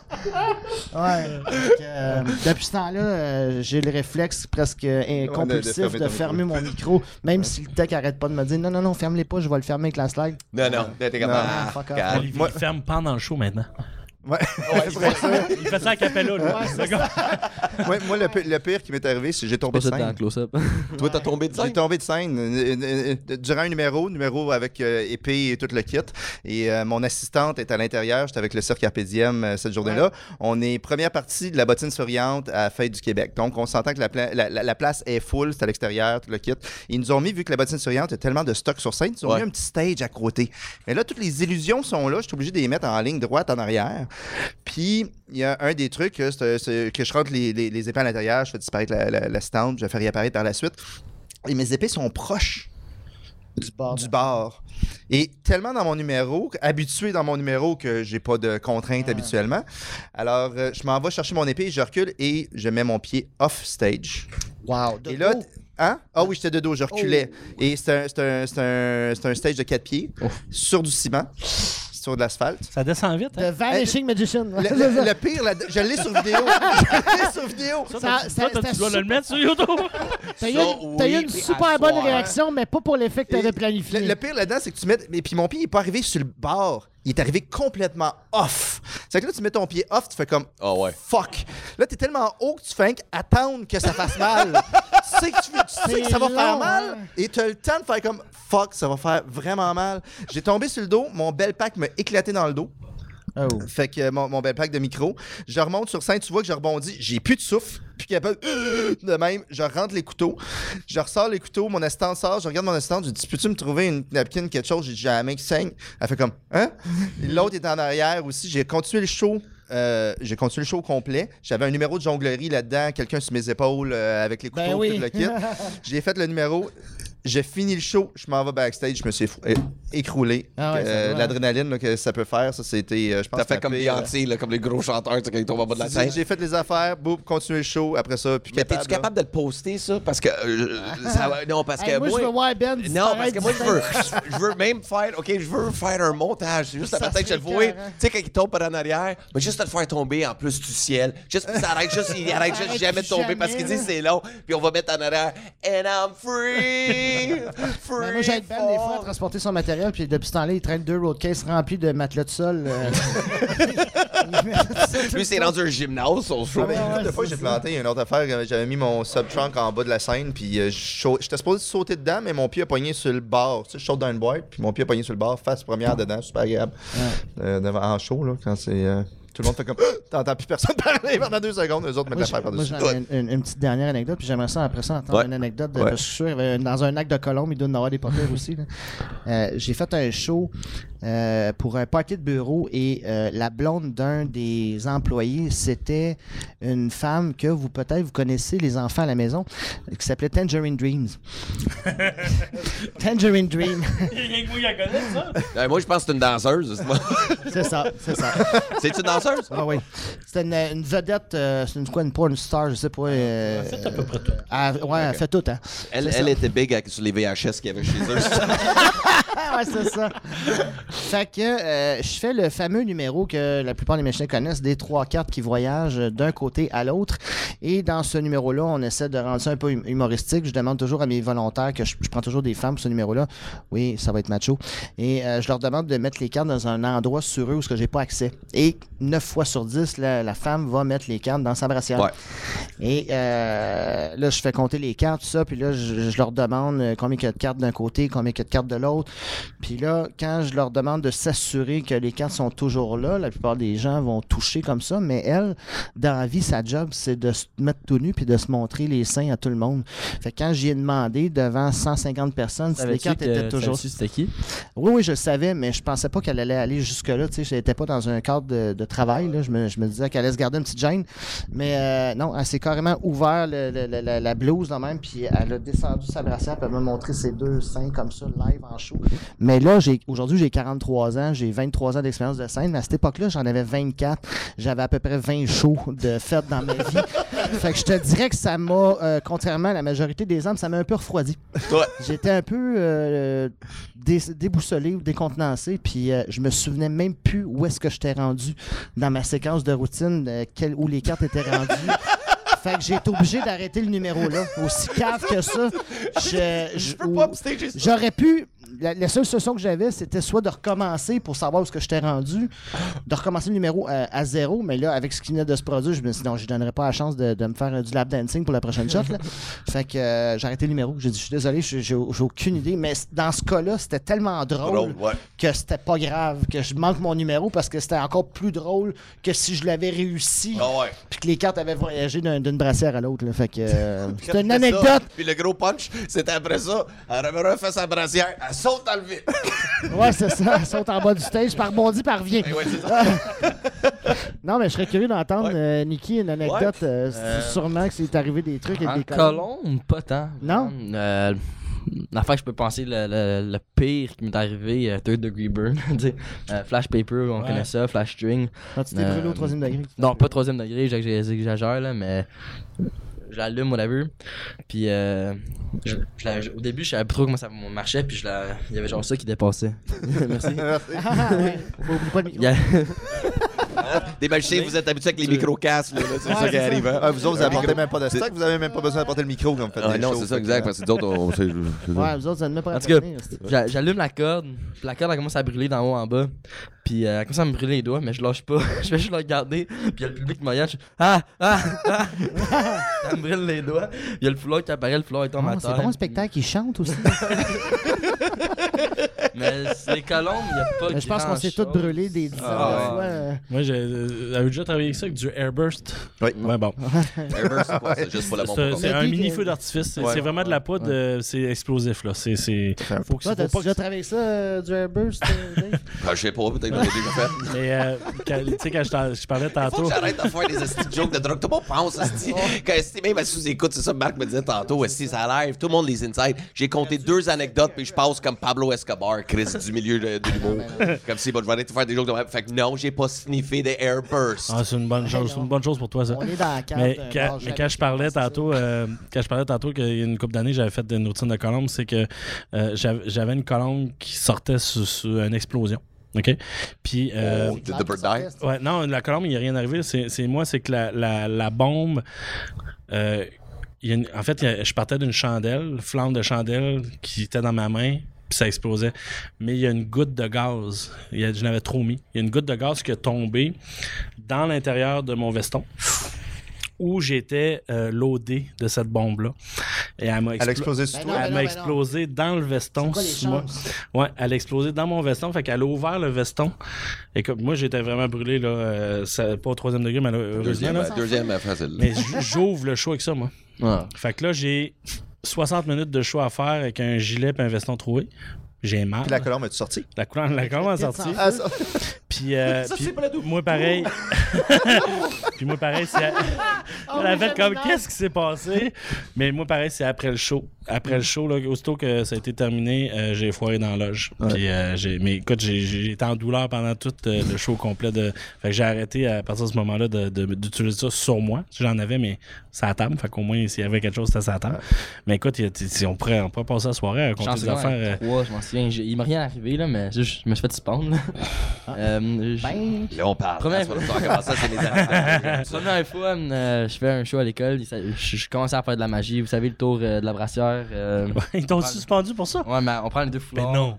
Ouais. Donc, euh, depuis ce temps-là, euh, j'ai le réflexe presque euh, compulsif fermer de fermer mon micro, même si le tech arrête pas de me dire non, non, non, ferme-les pas, je vais le fermer avec la slide. Non, non, t'es comme. Non. ah, moi- ferme pendant le show maintenant. Ouais. Ouais, C'est vrai, ça. Il fait ça à Capella, là. Ouais, moi, le, pi- le pire qui m'est arrivé, c'est que j'ai tombé de scène. Toi, t'as tombé de J'ai scène? tombé de scène euh, euh, euh, durant un numéro, numéro avec euh, épée et tout le kit. Et euh, mon assistante est à l'intérieur. J'étais avec le Cirque euh, cette journée-là. On est première partie de la bottine souriante à Fête du Québec. Donc, on s'entend que la, pla- la- la- la place est full, c'est à l'extérieur, tout le kit. Ils nous ont mis, vu que la bottine souriante a tellement de stock sur scène, ils nous ont Ouais. mis un petit stage à côté. Mais là, toutes les illusions sont là. Je suis obligé de les mettre en ligne droite en arrière. Puis, il y a un des trucs, euh, c'est, c'est que je rentre les, les, les épées à l'intérieur, je fais disparaître la, la, l'assistante, je la fais réapparaître par la suite. Et mes épées sont proches Du bord. du bar. Et tellement dans mon numéro, habitué dans mon numéro que j'ai pas de contraintes habituellement. Alors, euh, je m'en vais chercher mon épée, je recule et je mets mon pied off stage. Wow. de et là, hein? Ah oui, j'étais de dos, je reculais. Et c'est un, c'est un, c'est un, c'est un stage de quatre pieds Oh. sur du ciment, sur de l'asphalte. Ça descend vite, hein? The Vanishing Magician. Le, le- le pire, là, je l'ai sur vidéo. je l'ai sur vidéo. Ça, tu dois le mettre sur YouTube. T'as eu, Ça, t'as eu une super bonne soir. réaction, mais pas pour l'effet que t'avais Et planifié. Le, le pire là-dedans, c'est que tu mets. Mais puis mon pied, il est pas arrivé sur le bord. Il est arrivé complètement off. C'est que là, tu mets ton pied off, tu fais comme Ah ouais. fuck. Là, t'es tellement haut que tu fais rien attendre que ça fasse mal. tu sais que, tu, tu sais que ça va faire mal hein. et tu as le temps de faire comme fuck, ça va faire vraiment mal. J'ai tombé sur le dos, mon bel pack m'a éclaté dans le dos. Oh. Fait que euh, mon, mon bel pack de micro, je remonte sur scène, tu vois que je rebondis, j'ai plus de souffle, plus capable de même, je rentre les couteaux, je ressors les couteaux, mon assistant sort, je regarde mon assistant, je dis peux-tu me trouver une napkin, quelque chose, j'ai dit j'ai la main qui saigne. Elle fait comme hein? L'autre est en arrière aussi, j'ai continué le show. euh, j'ai continué le show au complet. J'avais un numéro de jonglerie là-dedans, quelqu'un sur mes épaules euh, avec les couteaux, Ben oui. tout le kit. J'ai fait le numéro. J'ai fini le show, je m'en vais backstage, je me suis effou- é- écroulé. Ah ouais, ça euh. L'adrénaline que ça peut faire, ça c'était. euh, je pense T'as fait que comme un peu, euh, comme les gros chanteurs, tu sais, quand ils tombent en bas de la j'ai- scène. J'ai fait les affaires, boum, continuer le show, après ça, puis Mais capable. t'es-tu capable de le poster, ça? Parce que. euh, ça non, parce que Hey, moi, je veux voir Ben Non, parce que moi, je veux, je veux même faire, OK, je veux faire un montage. C'est juste Ça la tête que je le vois. Tu sais, quand il tombe par en arrière, mais juste de le faire tomber en plus du ciel. Juste qu'il s'arrête, juste, il arrête juste Arrête jamais de tomber jamais, parce qu'il dit c'est long. Puis on va mettre en arrière, and I'm free. free. Ben, moi, j'aide Ben des fois à transporter son matériel, puis depuis ce temps-là, il traîne deux road cases remplis de matelas de sol. euh. Lui, c'est rendu un gymnase, son show. Ah, mais Ouais, une couple de ouais, fois, j'ai ça. planté une autre affaire. J'avais mis mon sub-trunk en bas de la scène, puis euh, je sau- j'étais supposé sauter dedans, mais mon pied a pogné sur le bord. Tu sais, je saute dans une boîte, puis mon pied a pogné sur le bord, face première dedans, super agréable. Euh, devant, en show, là, quand c'est. euh, tout le monde fait comme. T'entends plus personne parler pendant deux secondes, eux autres mettent Moi, j'ai- moi, par-dessus. j'en ai une, une- une petite dernière anecdote, puis j'aimerais ça après ça entendre Ouais. une anecdote. De, Ouais. parce que je suis sûr, avait- dans un acte de Colombe, il doit y en avoir des porteurs aussi. Euh, J'ai fait un show euh, pour un parquet de bureau et euh, la blonde d'un des employés, c'était une femme que vous peut-être vous connaissez, les enfants à la maison, qui s'appelait Tangerine Dreams. Tangerine Dream. Ça. Euh, moi, je pense que c'est une danseuse. c'est ça, c'est ça. C'est une danseuse? Ah oui. C'était une, une vedette, euh, c'est une quoi, une porn star, je sais pas. euh, Elle fait à peu près tout. elle- ouais, elle fait tout, hein. Elle, C'est elle était big avec- sur les VHS qu'il y avait chez eux. Ah ouais, c'est ça. Fait que euh, je fais le fameux numéro que la plupart des méchants connaissent, des trois cartes qui voyagent d'un côté à l'autre. Et dans ce numéro-là, on essaie de rendre ça un peu hum- humoristique. Je demande toujours à mes volontaires que je, je prends toujours des femmes pour ce numéro-là. Oui, ça va être macho. Et euh, je leur demande de mettre les cartes dans un endroit sur eux où je n'ai pas accès. Et 9 fois sur 10, la, la femme va mettre les cartes dans sa brassière. Ouais. Et euh, là, je fais compter les cartes, tout ça, puis là, je, je leur demande combien il y a de cartes d'un côté, combien il y a de cartes de l'autre. Puis là, quand je leur demande de s'assurer que les cartes sont toujours là, la plupart des gens vont toucher comme ça, mais elle, dans la vie, sa job, c'est de se mettre tout nu puis de se montrer les seins à tout le monde. Fait que quand j'y ai demandé devant 150 personnes si les cartes que- étaient toujours... c'était qui? Oui, oui, je le savais, mais je pensais pas qu'elle allait aller jusque-là. Tu sais, je n'étais pas dans un cadre de, de travail. Là. Je, me, je me disais qu'elle allait se garder une petite gêne. Mais euh, non, elle s'est carrément ouvert le- le- le- la, la blouse même, puis elle a descendu sa brassière, puis elle m'a montré ses deux seins comme ça, live en show. Mais là, j'ai aujourd'hui, j'ai 43 ans, j'ai 23 ans d'expérience de scène. Mais à cette époque-là, j'en avais 24. J'avais à peu près 20 shows de fête dans ma vie. fait que je te dirais que ça m'a, euh, contrairement à la majorité des hommes, ça m'a un peu refroidi. Ouais. J'étais un peu euh, dé- déboussolé ou décontenancé, puis euh, je me souvenais même plus où est-ce que j'étais rendu dans ma séquence de routine, euh, quel- où les cartes étaient rendues. Fait que j'ai été obligé d'arrêter le numéro là. Aussi cave que ça. J'aurais pu, la, la seule solution que j'avais, c'était soit de recommencer pour savoir où ce que j'étais rendu, de recommencer le numéro à, à zéro, mais là, avec ce qui venait de se produire, je me suis dit, non, je donnerais pas la chance de, de me faire euh, du lap dancing pour la prochaine shot. là. fait que euh, j'ai arrêté le numéro. J'ai dit, je suis désolé, j'ai aucune idée, mais dans ce cas-là, c'était tellement drôle, Drôle, ouais. que c'était pas grave, que je manque mon numéro parce que c'était encore plus drôle que si je l'avais réussi, Ah ouais. puis que les cartes avaient voyagé d'un- d'une brassière à l'autre. Fait que euh, c'est une anecdote. Puis le gros punch, c'était après ça. Elle avait refait sa brassière, elle saute dans le vide. Ouais, c'est ça. Elle saute en bas du stage, par rebondit, par revient. Ouais. Non, mais je serais curieux d'entendre, Ouais. euh, Niki, une anecdote. euh, Euh, sûrement que c'est arrivé des trucs avec En des colons. Colombe, pas tant. Non? Euh, L'affaire que je peux penser, le, le- le pire qui m'est arrivé, euh, Third Degree Burn. tu sais. Euh, flash Paper, on Ouais. connaît ça, Flash String. Quand tu t'es Euh, brûlé au troisième degré. Non, pas troisième degré, j'ex- j'exagère, là, mais je l'allume, whatever. Puis, euh, je- je la- je- au début, je savais pas trop comment ça marchait, puis je la, il y avait genre ça qui dépassait. Merci. Ah, ouais. Faut oublier pas le micro. Il y a- Des magiciens, vous êtes habitués avec les micro-casques, c'est ça qui ça. arrive. hein? Ah, vous autres, vous Le apportez micro- même pas de stock, vous avez même pas besoin d'apporter le micro quand vous faites Ah, des non, c'est ça, exact, parce que d'autres, on sait. Ouais, vous autres, vous en avez pas En tout cas, j'allume la corde, puis la corde elle commence à brûler d'en haut en bas. Puis euh, elle commence à me brûler les doigts, mais je lâche pas. je vais juste le regarder, puis il y a le public qui me regarde, je Ah! Ah! Ah! ça me brûle les doigts. Il y a le foulard qui apparaît, le foulard il tombe Ah, à c'est bon un spectacle qui chante aussi. Mais c'est les colombes, il y a pas Mais je pense qu'on s'est tous brûlés des dizaines Ah, de ouais. fois. euh. Moi, j'ai euh, déjà travaillé avec ça, avec du airburst? Oui. Ouais, bon. Airburst, c'est quoi? C'est juste pour le C'est un mini feu d'artifice. C'est Ouais. vraiment de la poudre, euh, c'est explosif. là. C'est. c'est- Faut que Toi, faut t'as pas déjà que- travaillé ça, euh, du airburst, euh, Dave? Ah, Je sais pas, peut-être que j'en ai déjà fait. Mais, euh, quand- tu sais, quand je parlais Faut tantôt. que j'arrête de faire des jokes de drogue. Tout le monde pense, esti. Quand esti, même sous-écoute, c'est ça que Marc me disait tantôt, esti, ça live, tout le monde les inside. J'ai compté deux anecdotes, puis je passe comme Pablo Escobar, Chris, du milieu de, de l'humour. comme si, bon, je vais arrêter de faire des jokes de même. Fait que non, j'ai pas sniffé des airbursts. Ah, c'est une bonne chose. C'est une bonne chose pour toi, ça. On est dans la cave. Mais d'un quand, mais je parlais tantôt, euh, quand je parlais tantôt qu'il y a une couple d'années, j'avais fait une routine de colombe, c'est que euh, j'avais une colombe qui sortait sur, sur une explosion. OK? Puis. euh, Oh, did the bird die? Ouais, non, la colombe, il n'y a rien arrivé. C'est c'est moi, c'est que la, la, la bombe. euh, il y a une- en fait, il y a- je partais d'une chandelle, flamme de chandelle qui était dans ma main, puis ça explosait. Mais il y a une goutte de gaz. Il y a- je n'avais trop mis. Il y a une goutte de gaz qui est tombée dans l'intérieur de mon veston où j'étais euh, loadé de cette bombe-là. Et elle m'a Elle a explo- explosé sur Ben toi? non, elle m'a ben explosé dans le veston. Quoi moi. Ouais, elle a explosé dans mon veston. Fait qu'elle a ouvert le veston. Et comme moi, j'étais vraiment brûlé, là. euh, ça- pas au troisième degré, mais là, heureusement. Deuxième, là. deuxième facile. Mais j'ouvre le show avec ça, moi. Ouais. Fait que là, j'ai 60 minutes de show à faire avec un gilet et un veston troué. J'ai mal. Puis la colombe est sortie? La couleur, la couleur m'a sorti. Ah, ça. Puis, euh, puis moi, pareil. puis moi, pareil, c'est. Oh, mais fait comme, qu'est-ce qui s'est passé? Mais moi, pareil, c'est après le show. Après le show, là, aussitôt que ça a été terminé, euh, j'ai foiré dans la loge. Puis, euh, j'ai, mais écoute, j'ai, j'ai été en douleur pendant tout euh, le show complet. De, fait que j'ai arrêté à partir de ce moment-là de, de- d'utiliser ça sur moi. J'en avais, mais ça à table. Fait qu'au moins, s'il y avait quelque chose, c'était ça à table. Mais écoute, a- si on, pourrait, on pourrait passer la soirée à raconter des affaires. euh, je Il m'est rien arrivé, là, mais je me suis fait spawn. Là. Euh, je- Ben, Là, on parle. Première-. Ça, c'est anecdotes. Première fois, euh, je fais un show à l'école, je, je commençais à faire de la magie, vous savez, le tour euh, de la brassière. euh, Ils t'ont suspendu pour ça? ouais, mais on prend les deux Mais foulards, non.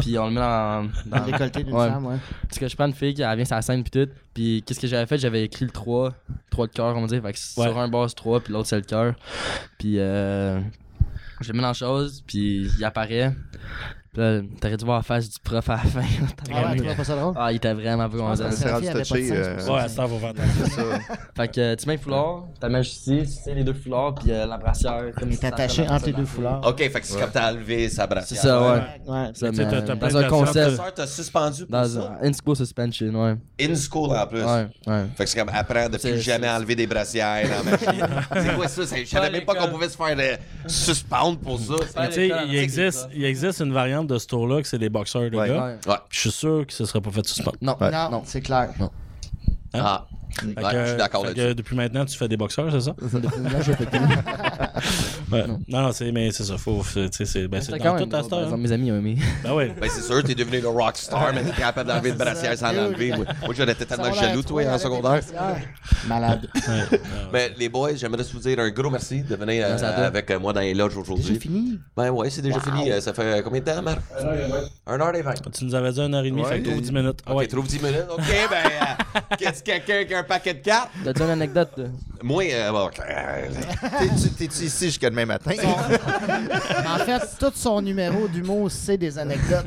puis on le met dans, dans décolleté d'une Ouais. femme, ouais. Parce que je prends une fille qui vient sur la scène puis tout. Puis qu'est-ce que j'avais fait? J'avais écrit le 3, 3 de cœur, on va dire. Fait que Ouais. sur un base 3, puis l'autre c'est le cœur. Puis euh, je le mets dans la chose, puis il apparaît. Puis là, t'aurais dû voir la face du prof à la fin. Ah ouais, pas ça drôle? ah, il était vraiment peu content. c'est- C'est rendu touché. euh, c'est Ouais, ça va faire c'est. Fait que tu mets le foulard, tu mets ici, tu sais, les deux foulards, puis euh, la brassière. Comme Il est attaché entre les deux foulards. OK, fait que c'est comme t'as enlevé sa C'est brassière. ça, ouais. Ouais. T'as- t'as dans un concept. soeur t'a suspendu pour Dans ça? un in-school suspension, ouais. In school, en plus. Ouais, ouais. Fait que c'est comme apprendre de C'est- plus jamais c'est- enlever des brassières dans la machine. c'est quoi ça? C'est- Je savais Pas même pas qu'on pouvait se faire euh, suspendre pour ça. Tu sais, c'est il existe une variante de ce tour-là que c'est les boxeurs Ouais. gars. Ouais. Ouais. Je suis sûr que ce serait pas fait suspendre. Non, Ouais. Non, non. c'est clair. Ah. Ouais, que- je suis d'accord là-dessus. depuis maintenant, tu fais des boxeurs, c'est ça? Là, j'ai fait Ouais. Non, non, c'est, mais c'est ça. Faut, c'est, c'est, c'est- ben, c'est dans quand même tout à drôle, cette par heure. exemple, Mes amis ont aimé. Ben ouais. Ben, c'est sûr, t'es devenu le rockstar, mais t'es capable d'enlever une brassière sans l'enlever. Moi, moi, j'en étais tellement jaloux, toi, en secondaire. Malade. Mais les boys, j'aimerais vous dire un gros merci de venir euh, avec moi dans les loges aujourd'hui. fini? Ben ouais, c'est déjà fini. Euh, Ça fait combien de temps, Marc? Un heure et vingt. Tu nous avais dit une heure et demie, Ouais, fait que trouve il- 10 minutes. Ah Ok, ouais. trouve 10 minutes. Ok, ben, euh, qu'est-ce que quelqu'un qui a un paquet de cartes? T'as-tu une anecdote? Moi, euh, bon, euh, T'es-tu- T'es-tu ici jusqu'à demain matin? En fait, tout son numéro d'humour, c'est des anecdotes.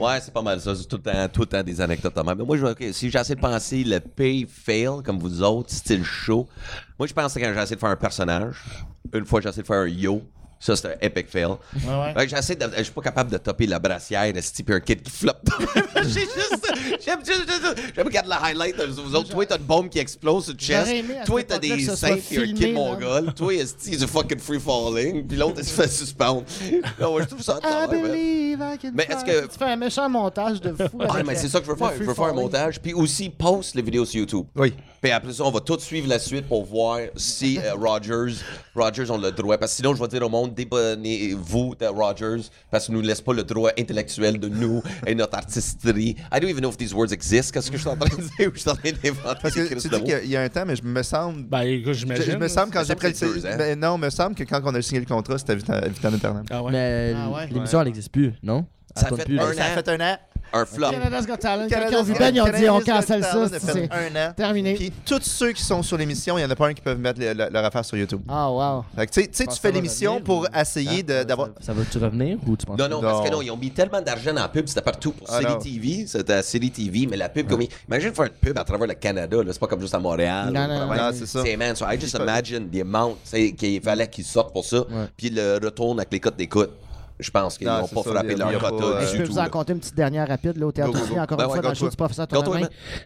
ouais, c'est pas mal ça. C'est tout le temps, tout le temps des anecdotes. de même. Mais moi, je, ok, si j'ai essayé de penser le pay fail, comme vous autres, style show, moi, je pense que quand j'ai essayé de faire un personnage, une fois, j'ai essayé de faire un yo. Ça, c'est un epic fail. ouais. Fait que j'essaie de- je suis pas capable de topper la brassière type un kid qui floppe. J'ai juste. J'aime juste. juste- J'aime regarder la highlight de vous autres. Toi, t'as une bombe qui explose sur le chest. Toi, t'as des seins puis un kid mongol. Toi, est fucking free falling. Puis l'autre, il se fait suspendre. Non, ouais, je trouve ça. I ouais, ouais. believe I can Mais est-ce que- Tu fais un méchant montage de fou. Ouais, avec, mais c'est ça que je veux faire. Je veux faire un montage. Puis aussi, post les vidéos sur YouTube. Oui. Puis après ça, on va tout suivre la suite pour voir si euh, Rogers, Rogers ont le droit. Parce que sinon, je vais dire au monde, débonnez-vous de Rogers parce qu'il nous laisse pas le droit intellectuel de nous et notre artisterie. I don't even know if these words exist. Qu'est-ce que je suis en train de dire ou je suis en train d'inventer Parce que tu de dis qu'il y a un temps, mais je me semble. Ben écoute, Je, j'imagine. je me semble quand j'ai pris le. Ben non, me semble que quand on a signé le contrat, c'était Vitan Eternam. Ah ouais? Mais Ah ouais? l'émission, elle n'existe plus, non? Ça fait plus, un Ça fait un an. Un flop. Canada's Got Talent. Quand Canada's ils ont vu Got- Ben, ils ont dit on cancelle ça. C'est un an. terminé. Puis tous ceux qui sont sur l'émission, il n'y en a pas un qui peut mettre le- le- leur affaire sur YouTube. Ah, wow. Fait que, tu sais- tu fais l'émission pour ou- essayer Ça- d'avoir. Ça va-tu revenir ou tu penses Non, non, Non. parce que non, ils ont mis tellement d'argent dans la pub, c'était partout pour Ah, City non. TV, c'était à City TV, mais la pub, comme imagine faire une pub à travers le Canada, là, c'est pas comme juste à Montréal. Non, non, non, c'est ça. C'est man, so I just imagine the amount qu'il fallait qu'ils sortent pour ça, puis le retourne avec les cotes d'écoute. Je pense qu'ils Non, n'ont c'est pas ça, frappé leur il y a pas, quota euh, Je du peux tout. vous en là. compter une petite dernière rapide là, au Théâtre go. encore Ben une ouais, fois, dans le show du professeur.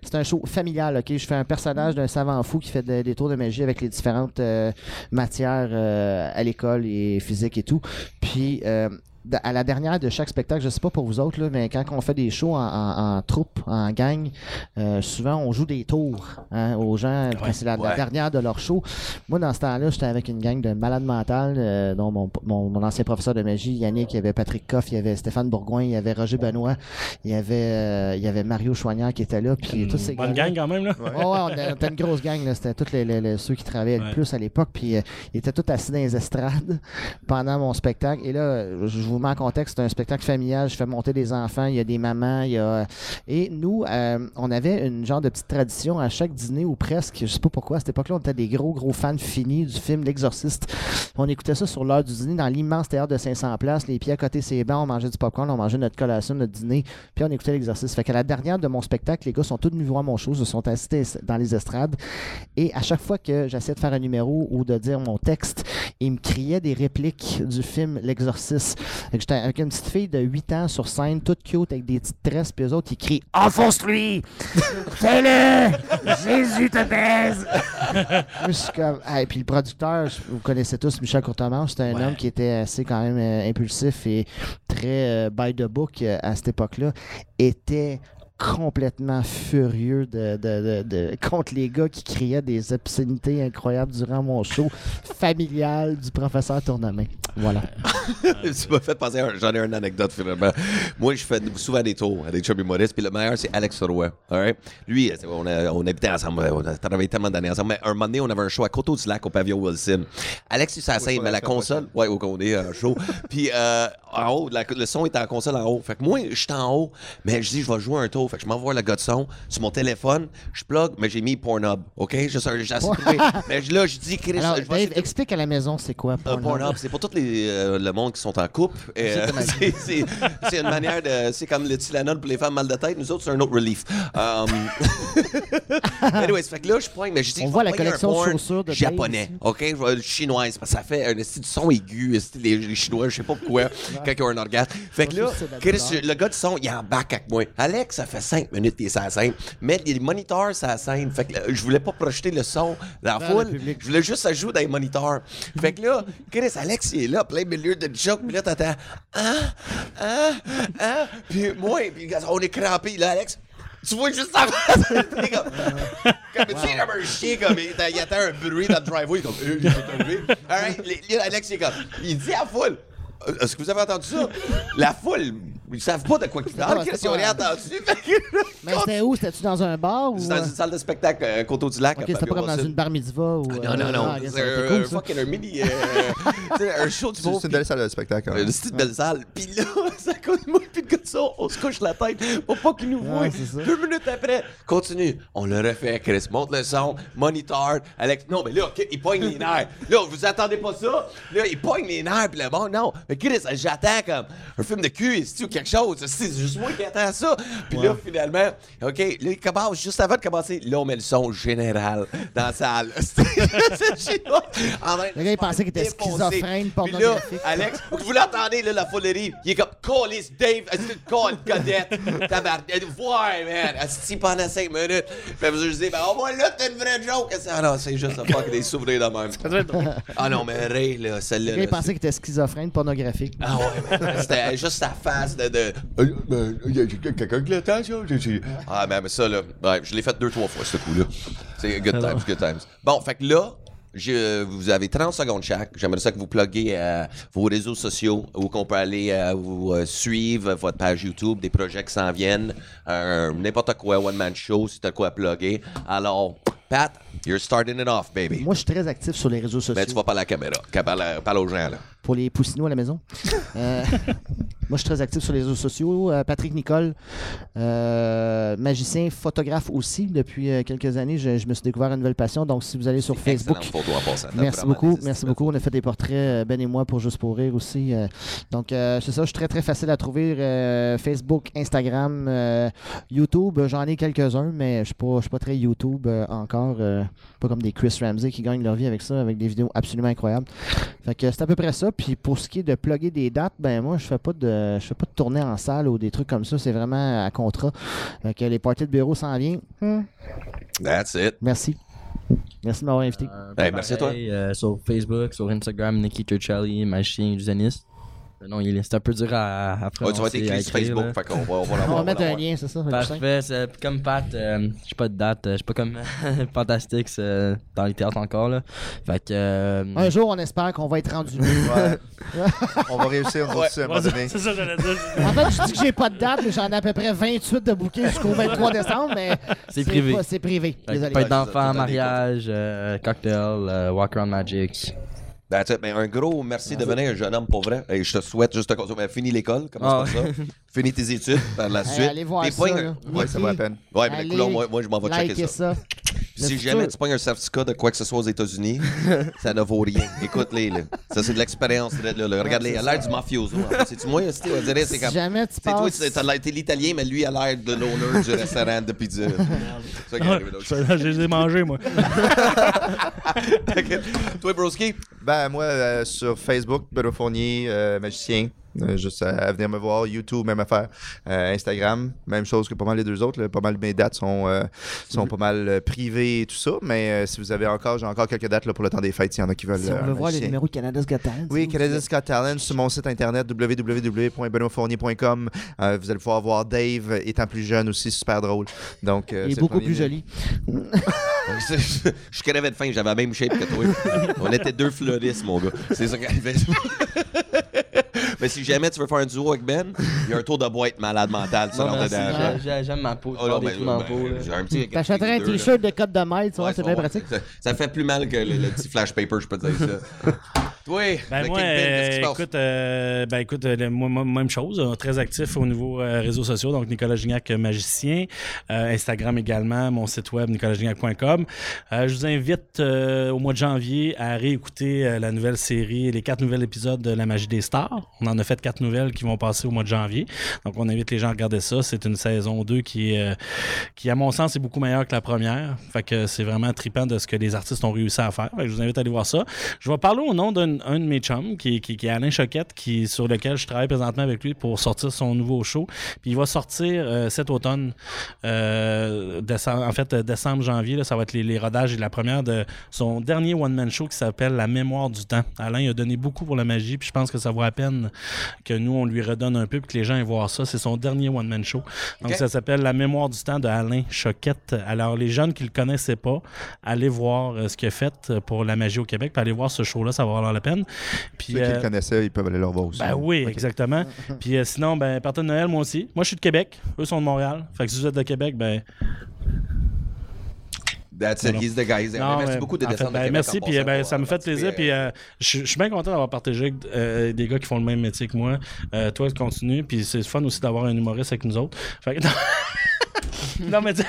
C'est un show familial, OK? Je fais un personnage d'un savant fou qui fait de- des tours de magie avec les différentes euh, matières euh, à l'école et physique et tout. Puis... à la dernière de chaque spectacle, je sais pas pour vous autres, là, mais quand on fait des shows en, en- en troupe, en gang, euh, souvent on joue des tours hein, aux gens c'est la, dernière de leur show. Moi, dans ce temps-là, j'étais avec une gang de malades mentales, euh, dont mon, mon, mon ancien professeur de magie, Yannick, il y avait Patrick Coff, il y avait Stéphane Bourgoin, il y avait Roger Benoît, il y avait, euh, il y avait Mario Choignard qui était là, puis tous ces Bonne gang quand même, là. Ouais, on était une grosse gang. C'était tous les, les- les- ceux qui travaillaient le plus à l'époque. Puis ils étaient tous assis dans les estrades pendant mon spectacle. Et là, je vous mets en contexte, c'est un spectacle familial. Je fais monter des enfants, il y a des mamans, il y a. Et nous, euh, on avait une genre de petite tradition à chaque dîner ou presque. Je sais pas pourquoi, à cette époque-là, on était des gros, gros fans finis du film L'Exorciste. On écoutait ça sur l'heure du dîner dans l'immense théâtre de 500 places, les pieds à côté ses bancs, on mangeait du popcorn, on mangeait notre collation, notre dîner, puis on écoutait l'exercice. Fait qu'à la dernière de mon spectacle, les gars sont tous venus voir mon show, se sont assis dans les estrades, et à chaque fois que j'essayais de faire un numéro ou de dire mon texte, ils me criaient des répliques du film L'Exorciste. J'étais avec une petite fille de 8 ans sur scène, toute cute, avec des petites tresses, puis eux autres, ils crient « Enfonce-lui! Fais-le! Jésus te baise! » Moi, je suis comme... Et puis le producteur, vous connaissez tous Michel Courtemanche, c'était un Ouais. homme qui était assez quand même euh, impulsif et très euh, by the book euh, à cette époque-là, était complètement furieux de, de- de- de- contre les gars qui criaient des obscénités incroyables durant mon show familial du professeur Tournamin. Voilà. tu m'as fait penser, j'en ai une anecdote finalement. Moi, je fais souvent des tours à des chums humoristes, puis le meilleur, c'est Alex Roy. right? Lui, c'est- on, a- on habitait ensemble, on a travaillé tellement d'années ensemble, mais un moment donné, on avait un show à Coteau-du-Lac au pavillon Wilson. Alex, il s'asseye, mais la console, ouais, au on est un show. puis euh, en haut, la- le son était en console en haut. Fait que moi, je suis en haut, mais je dis, je vais jouer un tour. Fait que je m'envoie le gars de son sur mon téléphone, je plug, mais j'ai mis Pornhub, OK? J'ai j'ai assez trouvé. Mais là, je dis, Chris, Alors, je Dave, explique à la maison c'est quoi un Pornhub? Pornhub, c'est pour tout les, euh, le monde qui sont en couple. Euh, c'est- une manière de. C'est comme le Tylenol pour les femmes mal de tête. Nous autres, c'est un autre relief. Um, Anyways, fait que là, je pointe, mais je dis. On je voit la collection de chaussures de Dave Japonais. OK? Je vais chinoise, parce que ça fait un esti de son aigu, les, les Chinois, je sais pas pourquoi, quand ils ont un orgasme. Fait que là, Chris, le gars de son, il est en bac avec moi. Alex, ça fait 5 minutes qu'il est sur la scène. Mais les moniteurs sur la scène. Fait que là, je voulais pas projeter le son dans la le foule. public. Je voulais juste ça joue dans les moniteurs. Fait que là, Chris, Alex, il est là, plein milieu de joke. Puis là, t'entends, ah, ah, ah. Puis moi, puis on est crampé. Là, Alex, Tu vois juste face. Il est comme, comme tu sais, comme un chien, comme il, il attend un bruit dans le driveway, comme, euh, il est arrivé. All right, les- les- Alex, il est comme, il dit à la foule, est-ce que vous avez entendu ça? La foule, ils savent pas de quoi ils parlent, Ah, qu'est-ce c'est qu'ils ont rien entendu. Mais c'était où? C'était-tu dans un bar ou. C'est dans euh, une salle de spectacle, euh, Coteau du Lac. Ok, c'était pas comme dans une bar mitzvah ou. Non, non, non. ah, ça c'est un, ça. fucking mini. euh, un show du C'est monde. c'est une belle salle de spectacle. hein. Une belle salle. Puis là, ça coûte moi, puis de son, on se couche la tête pour pas qu'il nous c'est ça. Deux minutes après, continue. On le refait, Chris. Monte le son, monitor. Alex, non, mais là, OK, il pogne les nerfs. Là, vous attendez pas ça? Là, il pogne les nerfs, puis le bon, non. Mais Chris, j'attends comme un film de cul, ici ou quelque chose? C'est juste moi qui attends ça. Puis là, finalement, OK, là, il commence, juste avant de commencer, là, on met le son général dans la salle. C'est Le gars, il pensait qu'il était schizophrène, Puis là. Alex, vous l'entendez, là, la folerie. Il est comme, Callis, Dave, est-ce que tu call, Godette? Tabarnak, ouais, man. Asti pendant 5 minutes. Puis je dis, ben, au moins là, t'as une vraie joke. Ah non, c'est juste un fuck des souvenirs de même. Ah non, mais Ray, là, celle-là. Le gars, il pensait qu'il était schizophrène, pornographique. Ah ouais, c'était juste sa face de. de Euh, ben, y a quelqu'un qui l'attend, ça? Ah, mais, mais ça, là, ouais, je l'ai fait deux, trois fois, ce coup-là. C'est good times, good times. Bon, fait que là, je- vous avez 30 secondes chaque. J'aimerais ça que vous pluguez euh, vos réseaux sociaux où qu'on peut aller euh, vous euh, suivre votre page YouTube, des projets qui s'en viennent, n'importe quoi, one-man show, si de quoi à plugger. Alors, Pat, you're starting it off, baby. Moi, je suis très actif sur les réseaux sociaux. Ben, tu vas parler à la caméra. Parle, parle aux gens, là. Pour les poussinots à la maison. Moi, je suis très actif sur les réseaux sociaux. Euh, Patrick Nicole, euh, magicien, photographe aussi. Depuis euh, quelques années, je, je me suis découvert une nouvelle passion. Donc, si vous allez sur Facebook, Excellente photo en passant. T'as Merci beaucoup, merci beaucoup. On a fait des portraits, Ben et moi, pour Juste pour rire aussi. donc, c'est ça, je suis très, très facile à trouver. Facebook, Instagram, YouTube, j'en ai quelques-uns, mais je suis pas, pas très YouTube encore. pas comme des Chris Ramsey qui gagnent leur vie avec ça, avec des vidéos absolument incroyables. Fait que c'est à peu près ça. Puis pour ce qui est de plugger des dates, ben moi, je fais pas de, je fais pas de tournée en salle ou des trucs comme ça. C'est vraiment à contrat. Fait que les parties de bureau s'en viennent. Hmm, That's it. Merci. Merci de m'avoir invité. Euh, Hey, merci à toi. euh, sur Facebook, sur Instagram, Nicky Turchelli, magicien illusionniste. Non, il est c'est un peu dur à, à Ouais, tu vas sur Facebook. là. Fait qu'on va, on va On va mettre un lien, c'est ça? Parfait, c'est comme Pat, euh, j'ai pas de date, euh, je suis pas comme Fantastic euh, dans les théâtres encore là. Fait que euh, Un jour, on espère qu'on va être rendu. Ouais. on va réussir, on va aussi à un moment Ouais, donné. C'est ça, j'allais dire. En fait, je dis que j'ai pas de date, mais j'en ai à peu près 28 de bouquets jusqu'au 23 décembre, mais C'est privé. pas- C'est privé. Désolé. pas d'enfants, mariage, euh, cocktail, euh, walk around magic. That's it. Mais un gros merci de devenir un jeune homme pour vrai. Et je te souhaite juste comme ça. Mais finis l'école, commence Ah par ça? Finis tes études par la suite. allez voir T'es ça. pas un- là. Ouais, ça vaut la peine. Ouais, mais Allez, écoute, là, moi, moi, je m'en vais checker likez ça. si jamais tu pognes un certificat de quoi que ce soit aux États-Unis, ça ne vaut rien. Écoute-les, là. Ça, c'est de l'expérience. là, là. Regarde-les, il a l'air du mafioso. en fait. C'est-tu moi, Esti, on dirait, c'est Si comme. jamais tu C'est toi, passes... tu- t'as l'air- t'es l'italien, mais lui a l'air de l'owner du restaurant de pizza. C'est ça qui est arrivé là. je je les ai mangés, moi. Toi, Broski? Ben, moi, euh, sur Facebook, Benoît Fournier, euh, magicien. Euh, juste à, à venir me voir. YouTube, même affaire. Euh, Instagram, même chose que pas mal les deux autres. là. Pas mal mes dates sont, euh, sont pas mal privées et tout ça. Mais euh, si vous avez encore, j'ai encore quelques dates là, pour le temps des fêtes, s'il y en a qui veulent. Si on veut voir les numéros de Canada's Got Talent. Oui, Canada's Got Talent sur mon site internet www.benoîtfournier.com. Euh, vous allez pouvoir voir Dave étant plus jeune aussi, super drôle. Donc, euh, Il est beaucoup plus joli. je je crevais de faim, j'avais la même shape que toi. On était deux fleuristes, mon gars. C'est ça qui arrivait. Mais si jamais tu veux faire un duo avec Ben, il y a un tour de boîte malade mental. Ça, Non, rentre merci, dedans. j'ai- j'ai- j'aime ma peau, Oh, ben, peau. là. j'ai un petit. T'achèterais un t-shirt de code de maître, tu vois, Ouais, c'est bien pratique. Ça, ça fait plus mal que le, le petit flash paper, je peux te dire ça. Toi, Ben le moi, Kingpin, euh, écoute, euh, ben écoute, euh, le- moi, même chose, euh, très actif au niveau euh, réseaux sociaux, donc Nicolas Gignac magicien, Instagram également, mon site web nicolasgignac.com. Je vous invite au mois de janvier à réécouter la nouvelle série, les quatre nouveaux épisodes de La Magie des Stars. On en a fait quatre nouvelles qui vont passer au mois de janvier, donc on invite les gens à regarder ça. C'est une saison 2 qui qui à mon sens est beaucoup meilleure que la première. Fait que c'est vraiment trippant de ce que les artistes ont réussi à faire. Fait que je vous invite à aller voir ça. Je vais parler au nom d'un un, un de mes chums, qui, qui, qui est Alain Choquette, qui, sur lequel je travaille présentement avec lui pour sortir son nouveau show. Puis il va sortir euh, cet automne, euh, décembre- en fait, décembre, janvier, là, ça va être les, les rodages et la première de son dernier one-man show qui s'appelle La mémoire du temps. Alain il a donné beaucoup pour la magie, puis je pense que ça vaut la peine que nous, on lui redonne un peu, puis que les gens aient voir ça. C'est son dernier one-man show. Donc ça s'appelle La mémoire du temps de Alain Choquette. Alors, les jeunes qui le connaissaient pas, allez voir euh, ce qu'il a fait pour la magie au Québec, puis allez voir ce show-là, ça va valoir la peine. Puis, Ceux qui euh, le connaissaient, ils peuvent aller le voir aussi. ben oui, exactement. Puis euh, sinon, ben, partant de Noël, moi aussi. Moi, je suis de Québec. Eux sont de Montréal. Fait que si vous êtes de Québec, ben. That's it, he's the guy. he's non, merci beaucoup de en fait, descendre ben, de Québec Merci, en puis euh, ben, ça me euh, fait plaisir. Puis euh, je suis bien content d'avoir partagé avec euh, des gars qui font le même métier que moi. Euh, toi, continue. Puis c'est fun aussi d'avoir un humoriste avec nous autres. Fait que. non, mais tu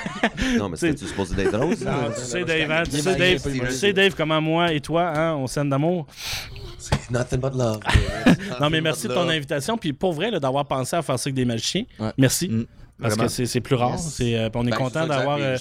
Non, mais c'était-tu supposé d'être tu sais, Dave, hein, tu sais, Dave, tu sais, Dave, comment moi et toi, hein, on scène d'amour? Nothing but love. Non, mais merci de ton invitation. Puis pour vrai, d'avoir pensé à faire ça avec des magiciens. Ouais. Merci. Parce Vraiment. que c'est c'est plus rare. Yes. Euh, on est Ben, content d'avoir. euh,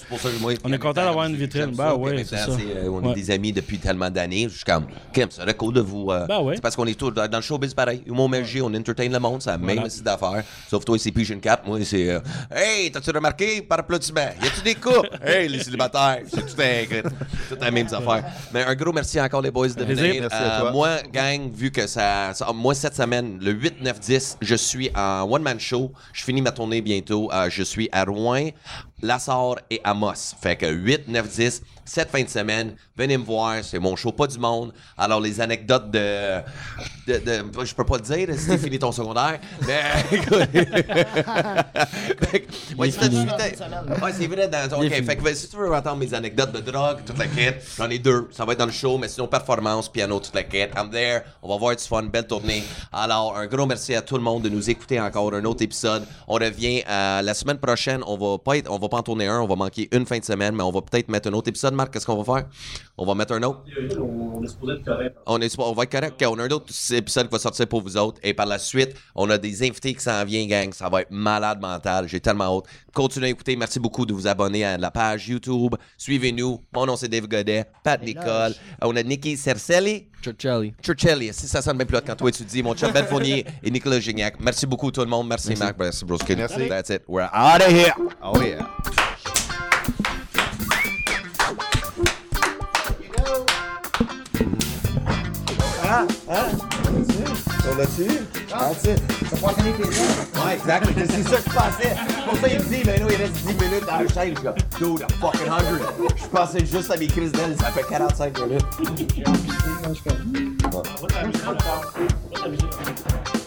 on est content d'avoir une vitrine. Ben ça, ouais, ça. euh, on Ouais. est des amis depuis tellement d'années. Je suis comme, Kim, ça serait cool de vous. euh, Ben ouais. C'est parce qu'on est tous dans dans le showbiz pareil. Humour magie, on entertain le monde, c'est la même style d'affaires. Sauf toi, c'est Pigeon 4. Moi, c'est euh, Hey, t'as-tu remarqué par applaudissement? Y a-tu des couples? hey, les célibataires. C'est tout un, tout la même affaire. Mais un gros merci encore, les boys, de venir. Merci à toi. moi, gang, vu que ça, ça- Moi, cette semaine, le 8, 9, 10, je suis en one-man show. Je finis ma tournée bientôt. Euh, je suis à Rouen, Lassar et Amos. Fait que 8, 9, 10, cette fin de semaine, venez me voir. C'est mon show, pas du monde. Alors, les anecdotes de. de, de- je peux pas le dire, si fini ton secondaire. Mais écoute. Ouais, si t'as 18 ans- Ouais, c'est vrai. Dans, ok, fait que si tu veux entendre mes anecdotes de drogue, toute la quête, j'en ai deux. Ça va être dans le show, mais sinon, performance, piano, toute la quête. I'm there. On va avoir du fun, belle tournée. Alors, un gros merci à tout le monde de nous écouter encore un autre épisode. On revient euh, la semaine prochaine. On va pas être, on va pas en tourner un. On va manquer une fin de semaine, mais on va peut-être mettre un autre épisode. Marc, qu'est-ce qu'on va faire? On va mettre un autre. On est supposé être correct. On, est, on va être correct. On a un autre épisode qui va sortir pour vous autres. Et par la suite, on a des invités qui s'en viennent, gang. Ça va être malade mental. J'ai tellement hâte. Continuez à écouter. Merci beaucoup de vous abonner à la page YouTube. Suivez-nous. Mon nom, c'est Dave Godet. Pat Nicole. On a Nicky Cercelli. Churchelli. Churchelli. Si ça sonne bien plus hot quand toi tu dis mon chum Ben Fournier et Nicolas Gignac. Merci beaucoup tout le monde. Merci, Marc. Merci Broski. Merci. That's it. We're out of here. Oh yeah. On l'a-tu? That's it. Ouais, exact. C'est ça que je pensais. Pour ça, il me dit, ben non, il reste 10 minutes dans la chaîne. Je suis comme, dude, I'm fucking hungry. Je pensais juste à mes crises d'ailes, ça fait 45 minutes. T'amuser.